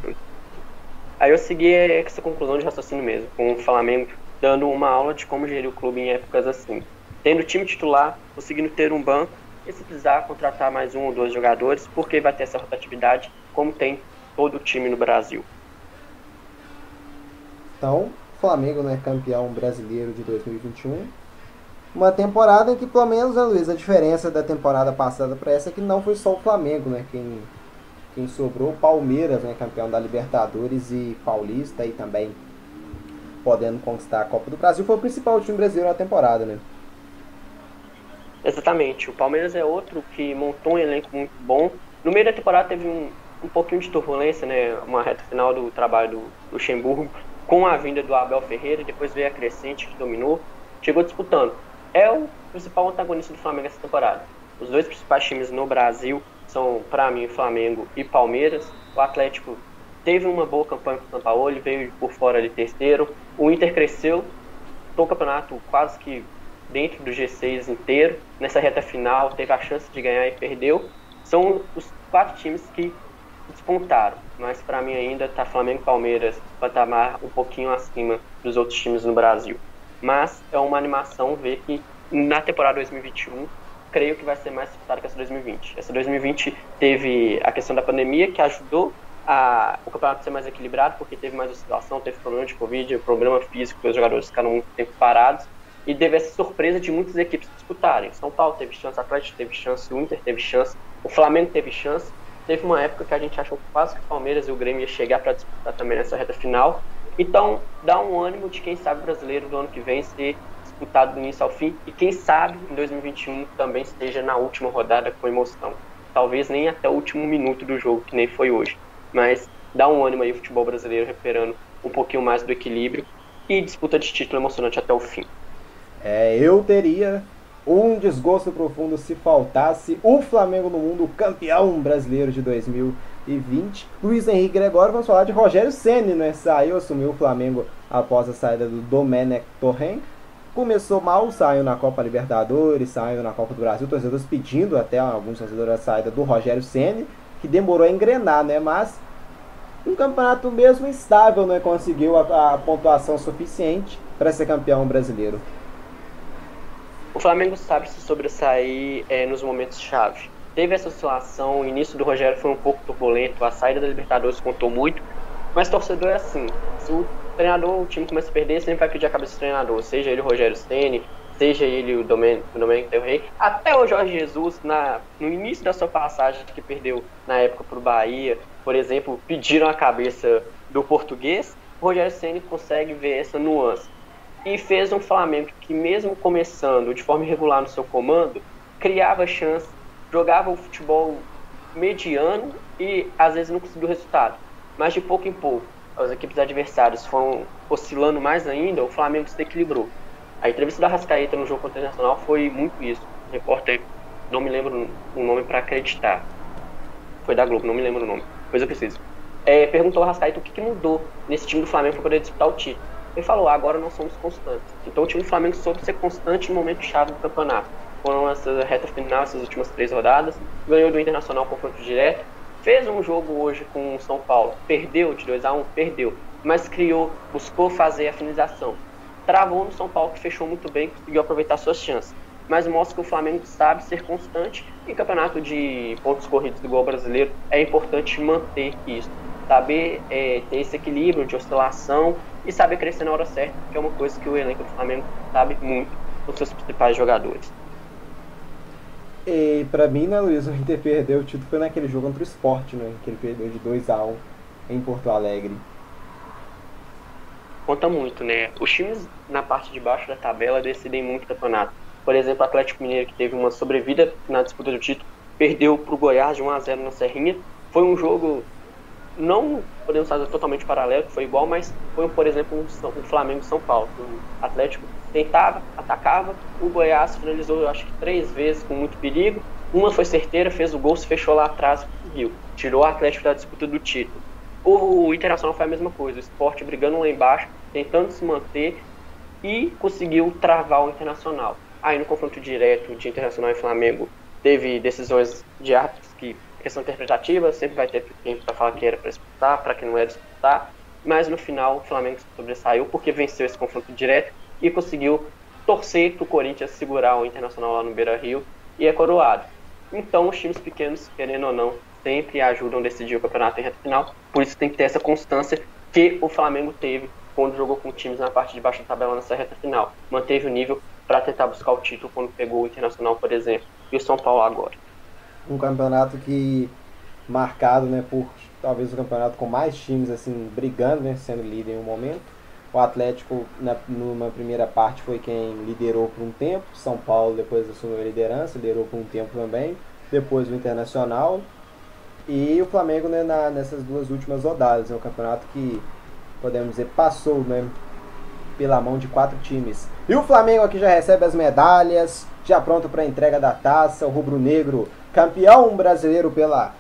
Aí eu segui essa conclusão de raciocínio mesmo, com o Flamengo dando uma aula de como gerir o clube em épocas assim. Tendo time titular, conseguindo ter um banco, e se precisar contratar mais um ou dois jogadores, porque vai ter essa rotatividade, como tem todo o time no Brasil. Então, Flamengo, né, campeão brasileiro de 2021. Uma temporada em que, pelo menos, né, Luiz, a diferença da temporada passada para essa é que não foi só o Flamengo, né, quem, quem sobrou, Palmeiras, né, campeão da Libertadores e Paulista e também podendo conquistar a Copa do Brasil, foi o principal time brasileiro na temporada, né? Exatamente. O Palmeiras é outro que montou um elenco muito bom. No meio da temporada teve um, um pouquinho de turbulência, né? Uma reta final do trabalho do Luxemburgo com a vinda do Abel Ferreira, depois veio a Crescente que dominou, chegou disputando. É o principal antagonista do Flamengo essa temporada. Os dois principais times no Brasil são, para mim, Flamengo e Palmeiras. O Atlético teve uma boa campanha com o São Paulo, ele veio por fora de terceiro. O Inter cresceu, o campeonato quase que dentro do G6 inteiro. Nessa reta final, teve a chance de ganhar e perdeu. São os quatro times que despontaram, mas para mim ainda tá Flamengo e Palmeiras patamar um pouquinho acima dos outros times no Brasil. Mas é uma animação ver que na temporada 2021 creio que vai ser mais disputada que essa 2020. Essa 2020 teve a questão da pandemia que ajudou a, o campeonato a ser mais equilibrado porque teve mais oscilação, teve problema de Covid, problema físico, os jogadores ficaram muito tempo parados. e teve essa surpresa de muitas equipes disputarem. São Paulo teve chance, Atlético teve chance, o Inter teve chance, o Flamengo teve chance. Teve uma época que a gente achou quase que o Palmeiras e o Grêmio ia chegar para disputar também nessa reta final. Então, dá um ânimo de quem sabe brasileiro do ano que vem ser disputado do início ao fim e quem sabe em 2021 também esteja na última rodada com emoção. Talvez nem até o último minuto do jogo, que nem foi hoje. Mas dá um ânimo aí o futebol brasileiro recuperando um pouquinho mais do equilíbrio e disputa de título emocionante até o fim. É, eu teria um desgosto profundo se faltasse o Flamengo no mundo, campeão brasileiro de 2020. Luiz Henrique Gregório, vamos falar de Rogério Ceni, né? Saiu, assumiu o Flamengo após a saída do Domenech Torren. Começou mal, saiu na Copa Libertadores, saiu na Copa do Brasil, torcedores pedindo até alguns torcedores a saída do Rogério Ceni, que demorou a engrenar, né? Mas um campeonato mesmo instável, né? Conseguiu a, a pontuação suficiente para ser campeão brasileiro. O Flamengo sabe se sobressair é, nos momentos chave. Teve essa oscilação, o início do Rogério foi um pouco turbulento, a saída da Libertadores contou muito, mas torcedor é assim. Treinador, o time começa a perder, sempre vai pedir a cabeça do treinador, seja ele o Rogério Ceni, seja ele o Domênico, o Domênico Del Rey, até o Jorge Jesus, na, no início da sua passagem, que perdeu na época para o Bahia, por exemplo, pediram a cabeça do português, o Rogério Ceni consegue ver essa nuance. E fez um Flamengo que, mesmo começando de forma irregular no seu comando, criava chance, jogava o futebol mediano e às vezes não conseguiu resultado. Mas de pouco em pouco, as equipes adversárias foram oscilando mais ainda, o Flamengo se equilibrou. A entrevista da Rascaeta no jogo contra o Internacional foi muito isso. O repórter, não me lembro o nome para acreditar. Foi da Globo, não me lembro o nome. Pois eu preciso. É, perguntou ao Rascaeta o que, que mudou nesse time do Flamengo para poder disputar o título. Ele falou, agora nós somos constantes. Então o time do Flamengo soube ser constante no momento chave do campeonato. Foram essa reta final, essas últimas três rodadas. Ganhou do Internacional confronto direto. Fez um jogo hoje com o São Paulo. Perdeu de 2 a 1 Perdeu. Mas criou, buscou fazer a finalização. Travou no São Paulo, que fechou muito bem, conseguiu aproveitar suas chances. Mas mostra que o Flamengo sabe ser constante. E campeonato de pontos corridos do gol brasileiro é importante manter isso saber é, ter esse equilíbrio de oscilação e saber crescer na hora certa, que é uma coisa que o elenco do Flamengo sabe muito com seus principais jogadores. E pra mim, né, Luiz, o Inter perdeu o título foi naquele jogo contra o Sport, né? Que ele perdeu de 2 a 1 em Porto Alegre. Conta muito, né? Os times na parte de baixo da tabela decidem muito o campeonato. Por exemplo, o Atlético Mineiro, que teve uma sobrevida na disputa do título, perdeu pro Goiás de 1 a 0 na Serrinha. Foi um jogo não podemos fazer totalmente paralelo, que foi igual, mas foi, por exemplo, um, Flamengo São Paulo. O Atlético tentava, atacava, o Goiás finalizou, acho que três vezes com muito perigo. Uma foi certeira, fez o gol, se fechou lá atrás e conseguiu. Tirou o Atlético da disputa do título. O, o Internacional foi a mesma coisa, o esporte brigando lá embaixo, tentando se manter e conseguiu travar o Internacional. Aí no confronto direto de Internacional e Flamengo teve decisões de árbitros que questão interpretativa, sempre vai ter quem para falar que era para disputar, para quem não era disputar, mas no final o Flamengo sobressaiu porque venceu esse confronto direto e conseguiu torcer para o Corinthians segurar o Internacional lá no Beira Rio e é coroado. Então os times pequenos, querendo ou não, sempre ajudam a decidir o campeonato em reta final, por isso tem que ter essa constância que o Flamengo teve quando jogou com times na parte de baixo da tabela nessa reta final. Manteve o nível para tentar buscar o título quando pegou o Internacional, por exemplo, e o São Paulo agora um campeonato que marcado né, por talvez o campeonato com mais times assim brigando, né, sendo líder em um momento. O Atlético na, numa primeira parte foi quem liderou por um tempo, São Paulo depois assumiu a liderança, liderou por um tempo também, depois o Internacional. E o Flamengo né, na, nessas duas últimas rodadas. É um campeonato que podemos dizer passou né, pela mão de quatro times. E o Flamengo aqui já recebe as medalhas, já pronto para a entrega da taça, o rubro-negro campeão brasileiro pela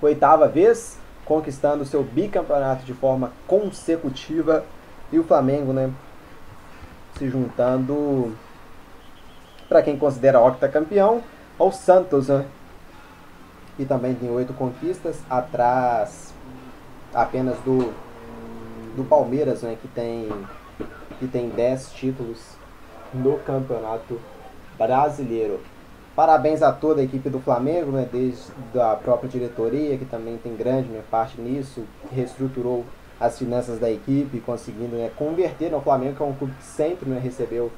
oitava vez, conquistando seu bicampeonato de forma consecutiva e o Flamengo, né, se juntando para quem considera octacampeão ao Santos, né, que também tem oito conquistas atrás apenas do do Palmeiras, né, que tem que tem dez títulos no campeonato brasileiro. Parabéns a toda a equipe do Flamengo, né, desde a própria diretoria, que também tem grande né, parte nisso, reestruturou as finanças da equipe, conseguindo né, converter no Flamengo, que é um clube que sempre né, recebeu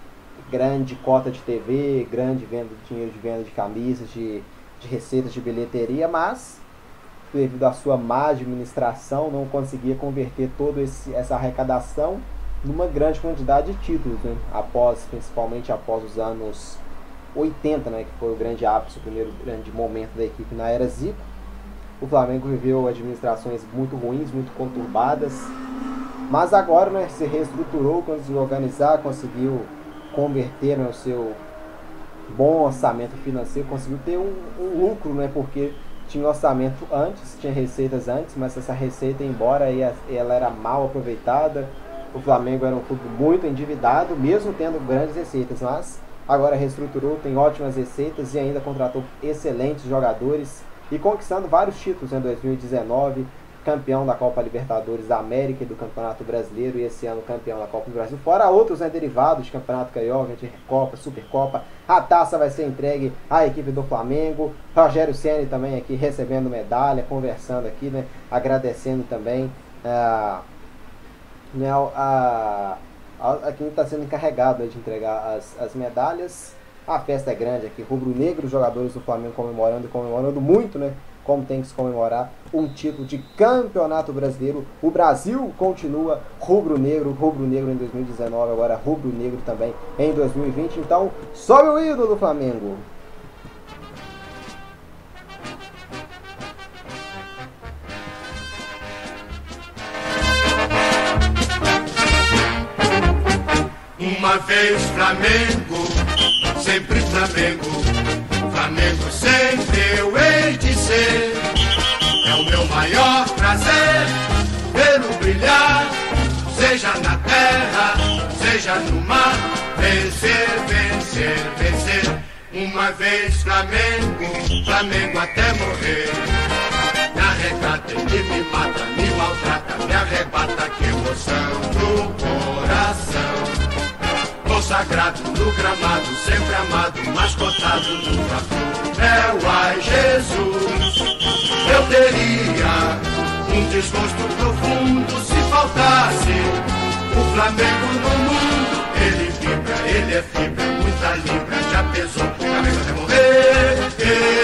grande cota de TV, grande venda dinheiro de venda de camisas, de, de receitas de bilheteria, mas devido à sua má administração não conseguia converter toda essa arrecadação numa grande quantidade de títulos, né? após, principalmente após os anos 80, né, que foi o grande ápice, o primeiro grande momento da equipe na era Zico. O Flamengo viveu administrações muito ruins, muito conturbadas, mas agora né, se reestruturou, conseguiu organizar, conseguiu converter né, o seu bom orçamento financeiro, conseguiu ter um, um lucro, né, porque tinha orçamento antes, tinha receitas antes, mas essa receita, embora ela era mal aproveitada, o Flamengo era um clube muito endividado, mesmo tendo grandes receitas, mas agora reestruturou, tem ótimas receitas e ainda contratou excelentes jogadores e conquistando vários títulos em 2019, campeão da Copa Libertadores da América e do Campeonato Brasileiro e esse ano campeão da Copa do Brasil, fora outros né, derivados de Campeonato Carioca, de Recopa, Supercopa. A taça vai ser entregue à equipe do Flamengo. Rogério Ceni também aqui recebendo medalha, conversando aqui, né, agradecendo também uh, né, a, a, a quem está sendo encarregado né, de entregar as, as medalhas. A festa é grande aqui, rubro-negro, jogadores do Flamengo comemorando e comemorando muito, né? Como tem que se comemorar um título de campeonato brasileiro. O Brasil continua rubro-negro, rubro-negro em 2019, agora rubro-negro também em 2020. Então, sobe o ídolo do Flamengo! Uma vez Flamengo, sempre Flamengo. Flamengo sempre eu hei de ser. É o meu maior prazer vê-lo brilhar, seja na terra, seja no mar. Vencer, vencer, vencer. Uma vez Flamengo, Flamengo até morrer. Me arrecata, ele me mata, me maltrata, me arrebata, que emoção no coração consagrado no gramado, sempre amado, mascotado no flu. É o ai Jesus, eu teria um desgosto profundo se faltasse o Flamengo no mundo. Ele vibra, ele é fibra, muita libra, já pesou, Flamengo até morrer.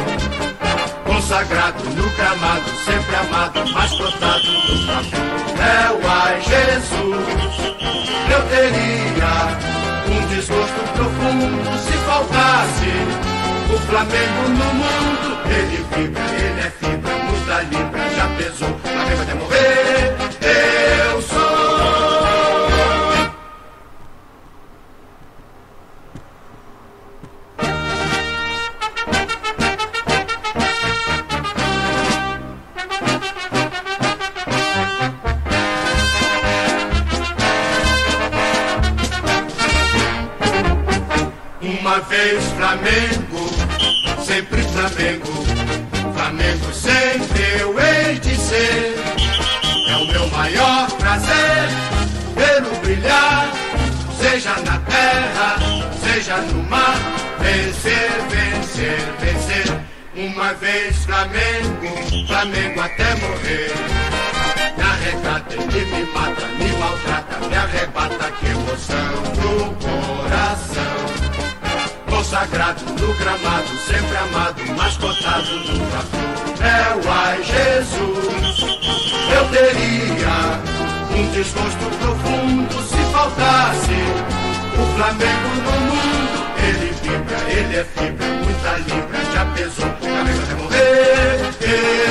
consagrado no gramado, sempre amado, mascotado no papo. É o ai Jesus, eu teria um desgosto profundo se faltasse o Flamengo no mundo. Ele vibra, ele é fibra, muda libra, já pesou, Flamengo até morrer. Uma vez Flamengo, sempre Flamengo. Flamengo sempre eu hei de ser. É o meu maior prazer vê-lo brilhar, seja na terra, seja no mar. Vencer, vencer, vencer. Uma vez Flamengo, Flamengo até morrer. Me arrecata, ele me mata, me maltrata, me arrebata, que emoção no coração consagrado no gramado, sempre amado, mascotado no flu. É o ai Jesus, eu teria um desgosto profundo se faltasse o Flamengo no mundo. Ele vibra, ele é fibra, muita libra, já pesou, Flamengo até morrer.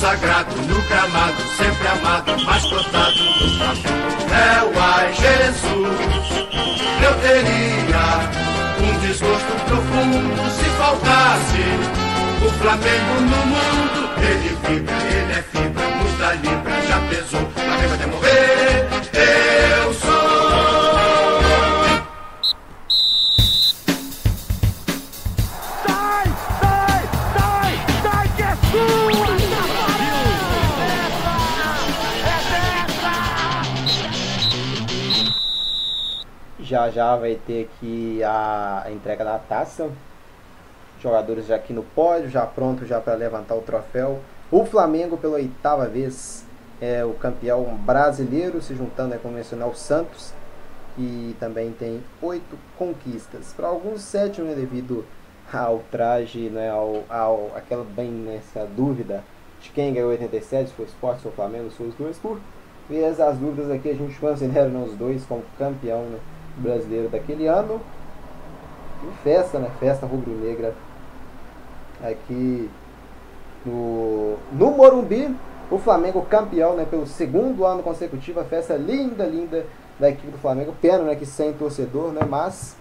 Consagrado no gramado, sempre amado, mas cotado no. É o ai Jesus, eu teria um desgosto profundo se faltasse o Flamengo no mundo. Ele vibra, ele é fibra, muita libra, já pesou, Flamengo até morrer. Já já vai ter aqui a, entrega da taça. Jogadores já aqui no pódio, já pronto já para levantar o troféu. O Flamengo pela oitava vez é o campeão brasileiro, se juntando é convencional Santos, que também tem oito conquistas. Para alguns sete, né, devido ao traje, né, ao, ao aquela bem nessa dúvida de quem ganhou 87, se foi Sport ou o Flamengo, se foi os dois, por vezes as dúvidas aqui a gente considera né, os dois como campeão né, brasileiro daquele ano. E festa, né? Festa rubro-negra aqui no, no Morumbi. O Flamengo campeão, né? Pelo segundo ano consecutivo. A festa linda, linda da equipe do Flamengo. Pena, né? Que sem torcedor, né? Mas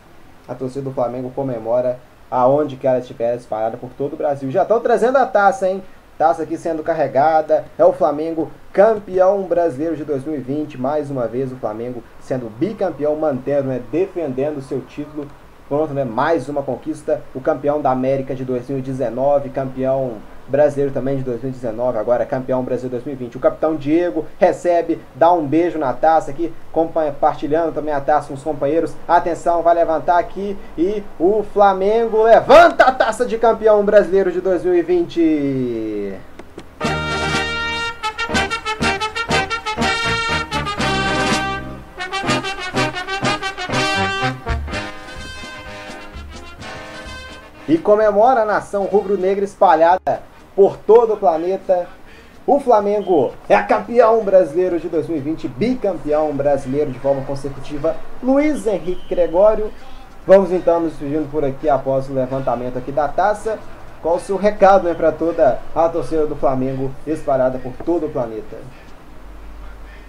a torcida do Flamengo comemora aonde que ela estiver espalhada por todo o Brasil. Já estão trazendo a taça, hein? Taça aqui sendo carregada. É o Flamengo campeão brasileiro de 2020. Mais uma vez o Flamengo sendo bicampeão, mantendo, né, defendendo seu título. Pronto, né? Mais uma conquista. O campeão da América de 2019, campeão brasileiro também de 2019, agora campeão brasileiro 2020. O capitão Diego recebe, dá um beijo na taça aqui, compartilhando também a taça com os companheiros. Atenção, vai levantar aqui e o Flamengo levanta a taça de campeão brasileiro de 2020. E comemora a nação rubro-negra espalhada por todo o planeta. O Flamengo é campeão brasileiro de 2020, bicampeão brasileiro de forma consecutiva. Luiz Henrique Gregório. Vamos então nos despedindo por aqui após o levantamento aqui da taça. Qual o seu recado né, para toda a torcida do Flamengo espalhada por todo o planeta?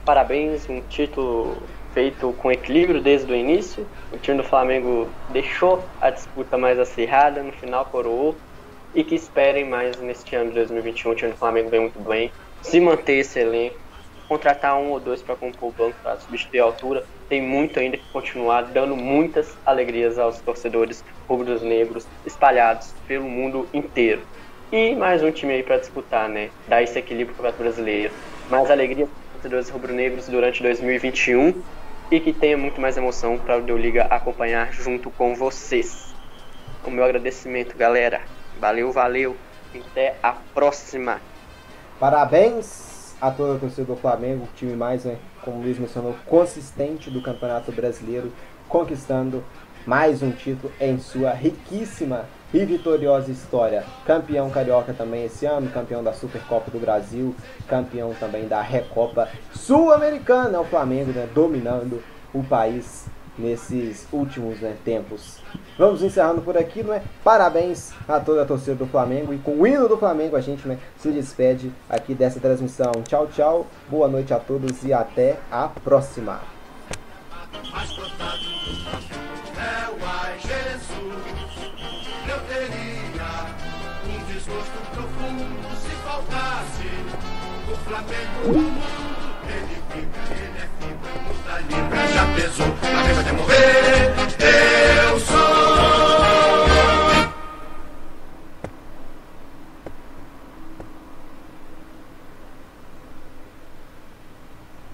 Parabéns, um título feito com equilíbrio desde o início. O time do Flamengo deixou a disputa mais acirrada, no final coroou. E que esperem mais neste ano de 2021. O time do Flamengo vem muito bem. Se manter esse elenco, contratar um ou dois para compor o banco para substituir a altura. Tem muito ainda que continuar dando muitas alegrias aos torcedores rubros negros espalhados pelo mundo inteiro. E mais um time aí para disputar, né? Dar esse equilíbrio para o Brasileiro. Mais alegria para os torcedores rubro-negros durante 2021 e que tenha muito mais emoção para o Deu Liga acompanhar junto com vocês. O meu agradecimento, galera. Valeu, valeu. Até a próxima. Parabéns a toda a torcida do Flamengo, o time mais, né, como o Luiz mencionou, consistente do Campeonato Brasileiro, conquistando mais um título em sua riquíssima e vitoriosa história. Campeão carioca também esse ano, campeão da Supercopa do Brasil, campeão também da Recopa Sul-Americana. O Flamengo né, dominando o país nesses últimos né, tempos. Vamos encerrando por aqui, não é? Parabéns a toda a torcida do Flamengo e com o hino do Flamengo a gente né, se despede aqui dessa transmissão. Tchau, tchau. Boa noite a todos e até a próxima. é Flamengo mundo. Ele vibra, ele é já pesou, na vai demover. Eu sou.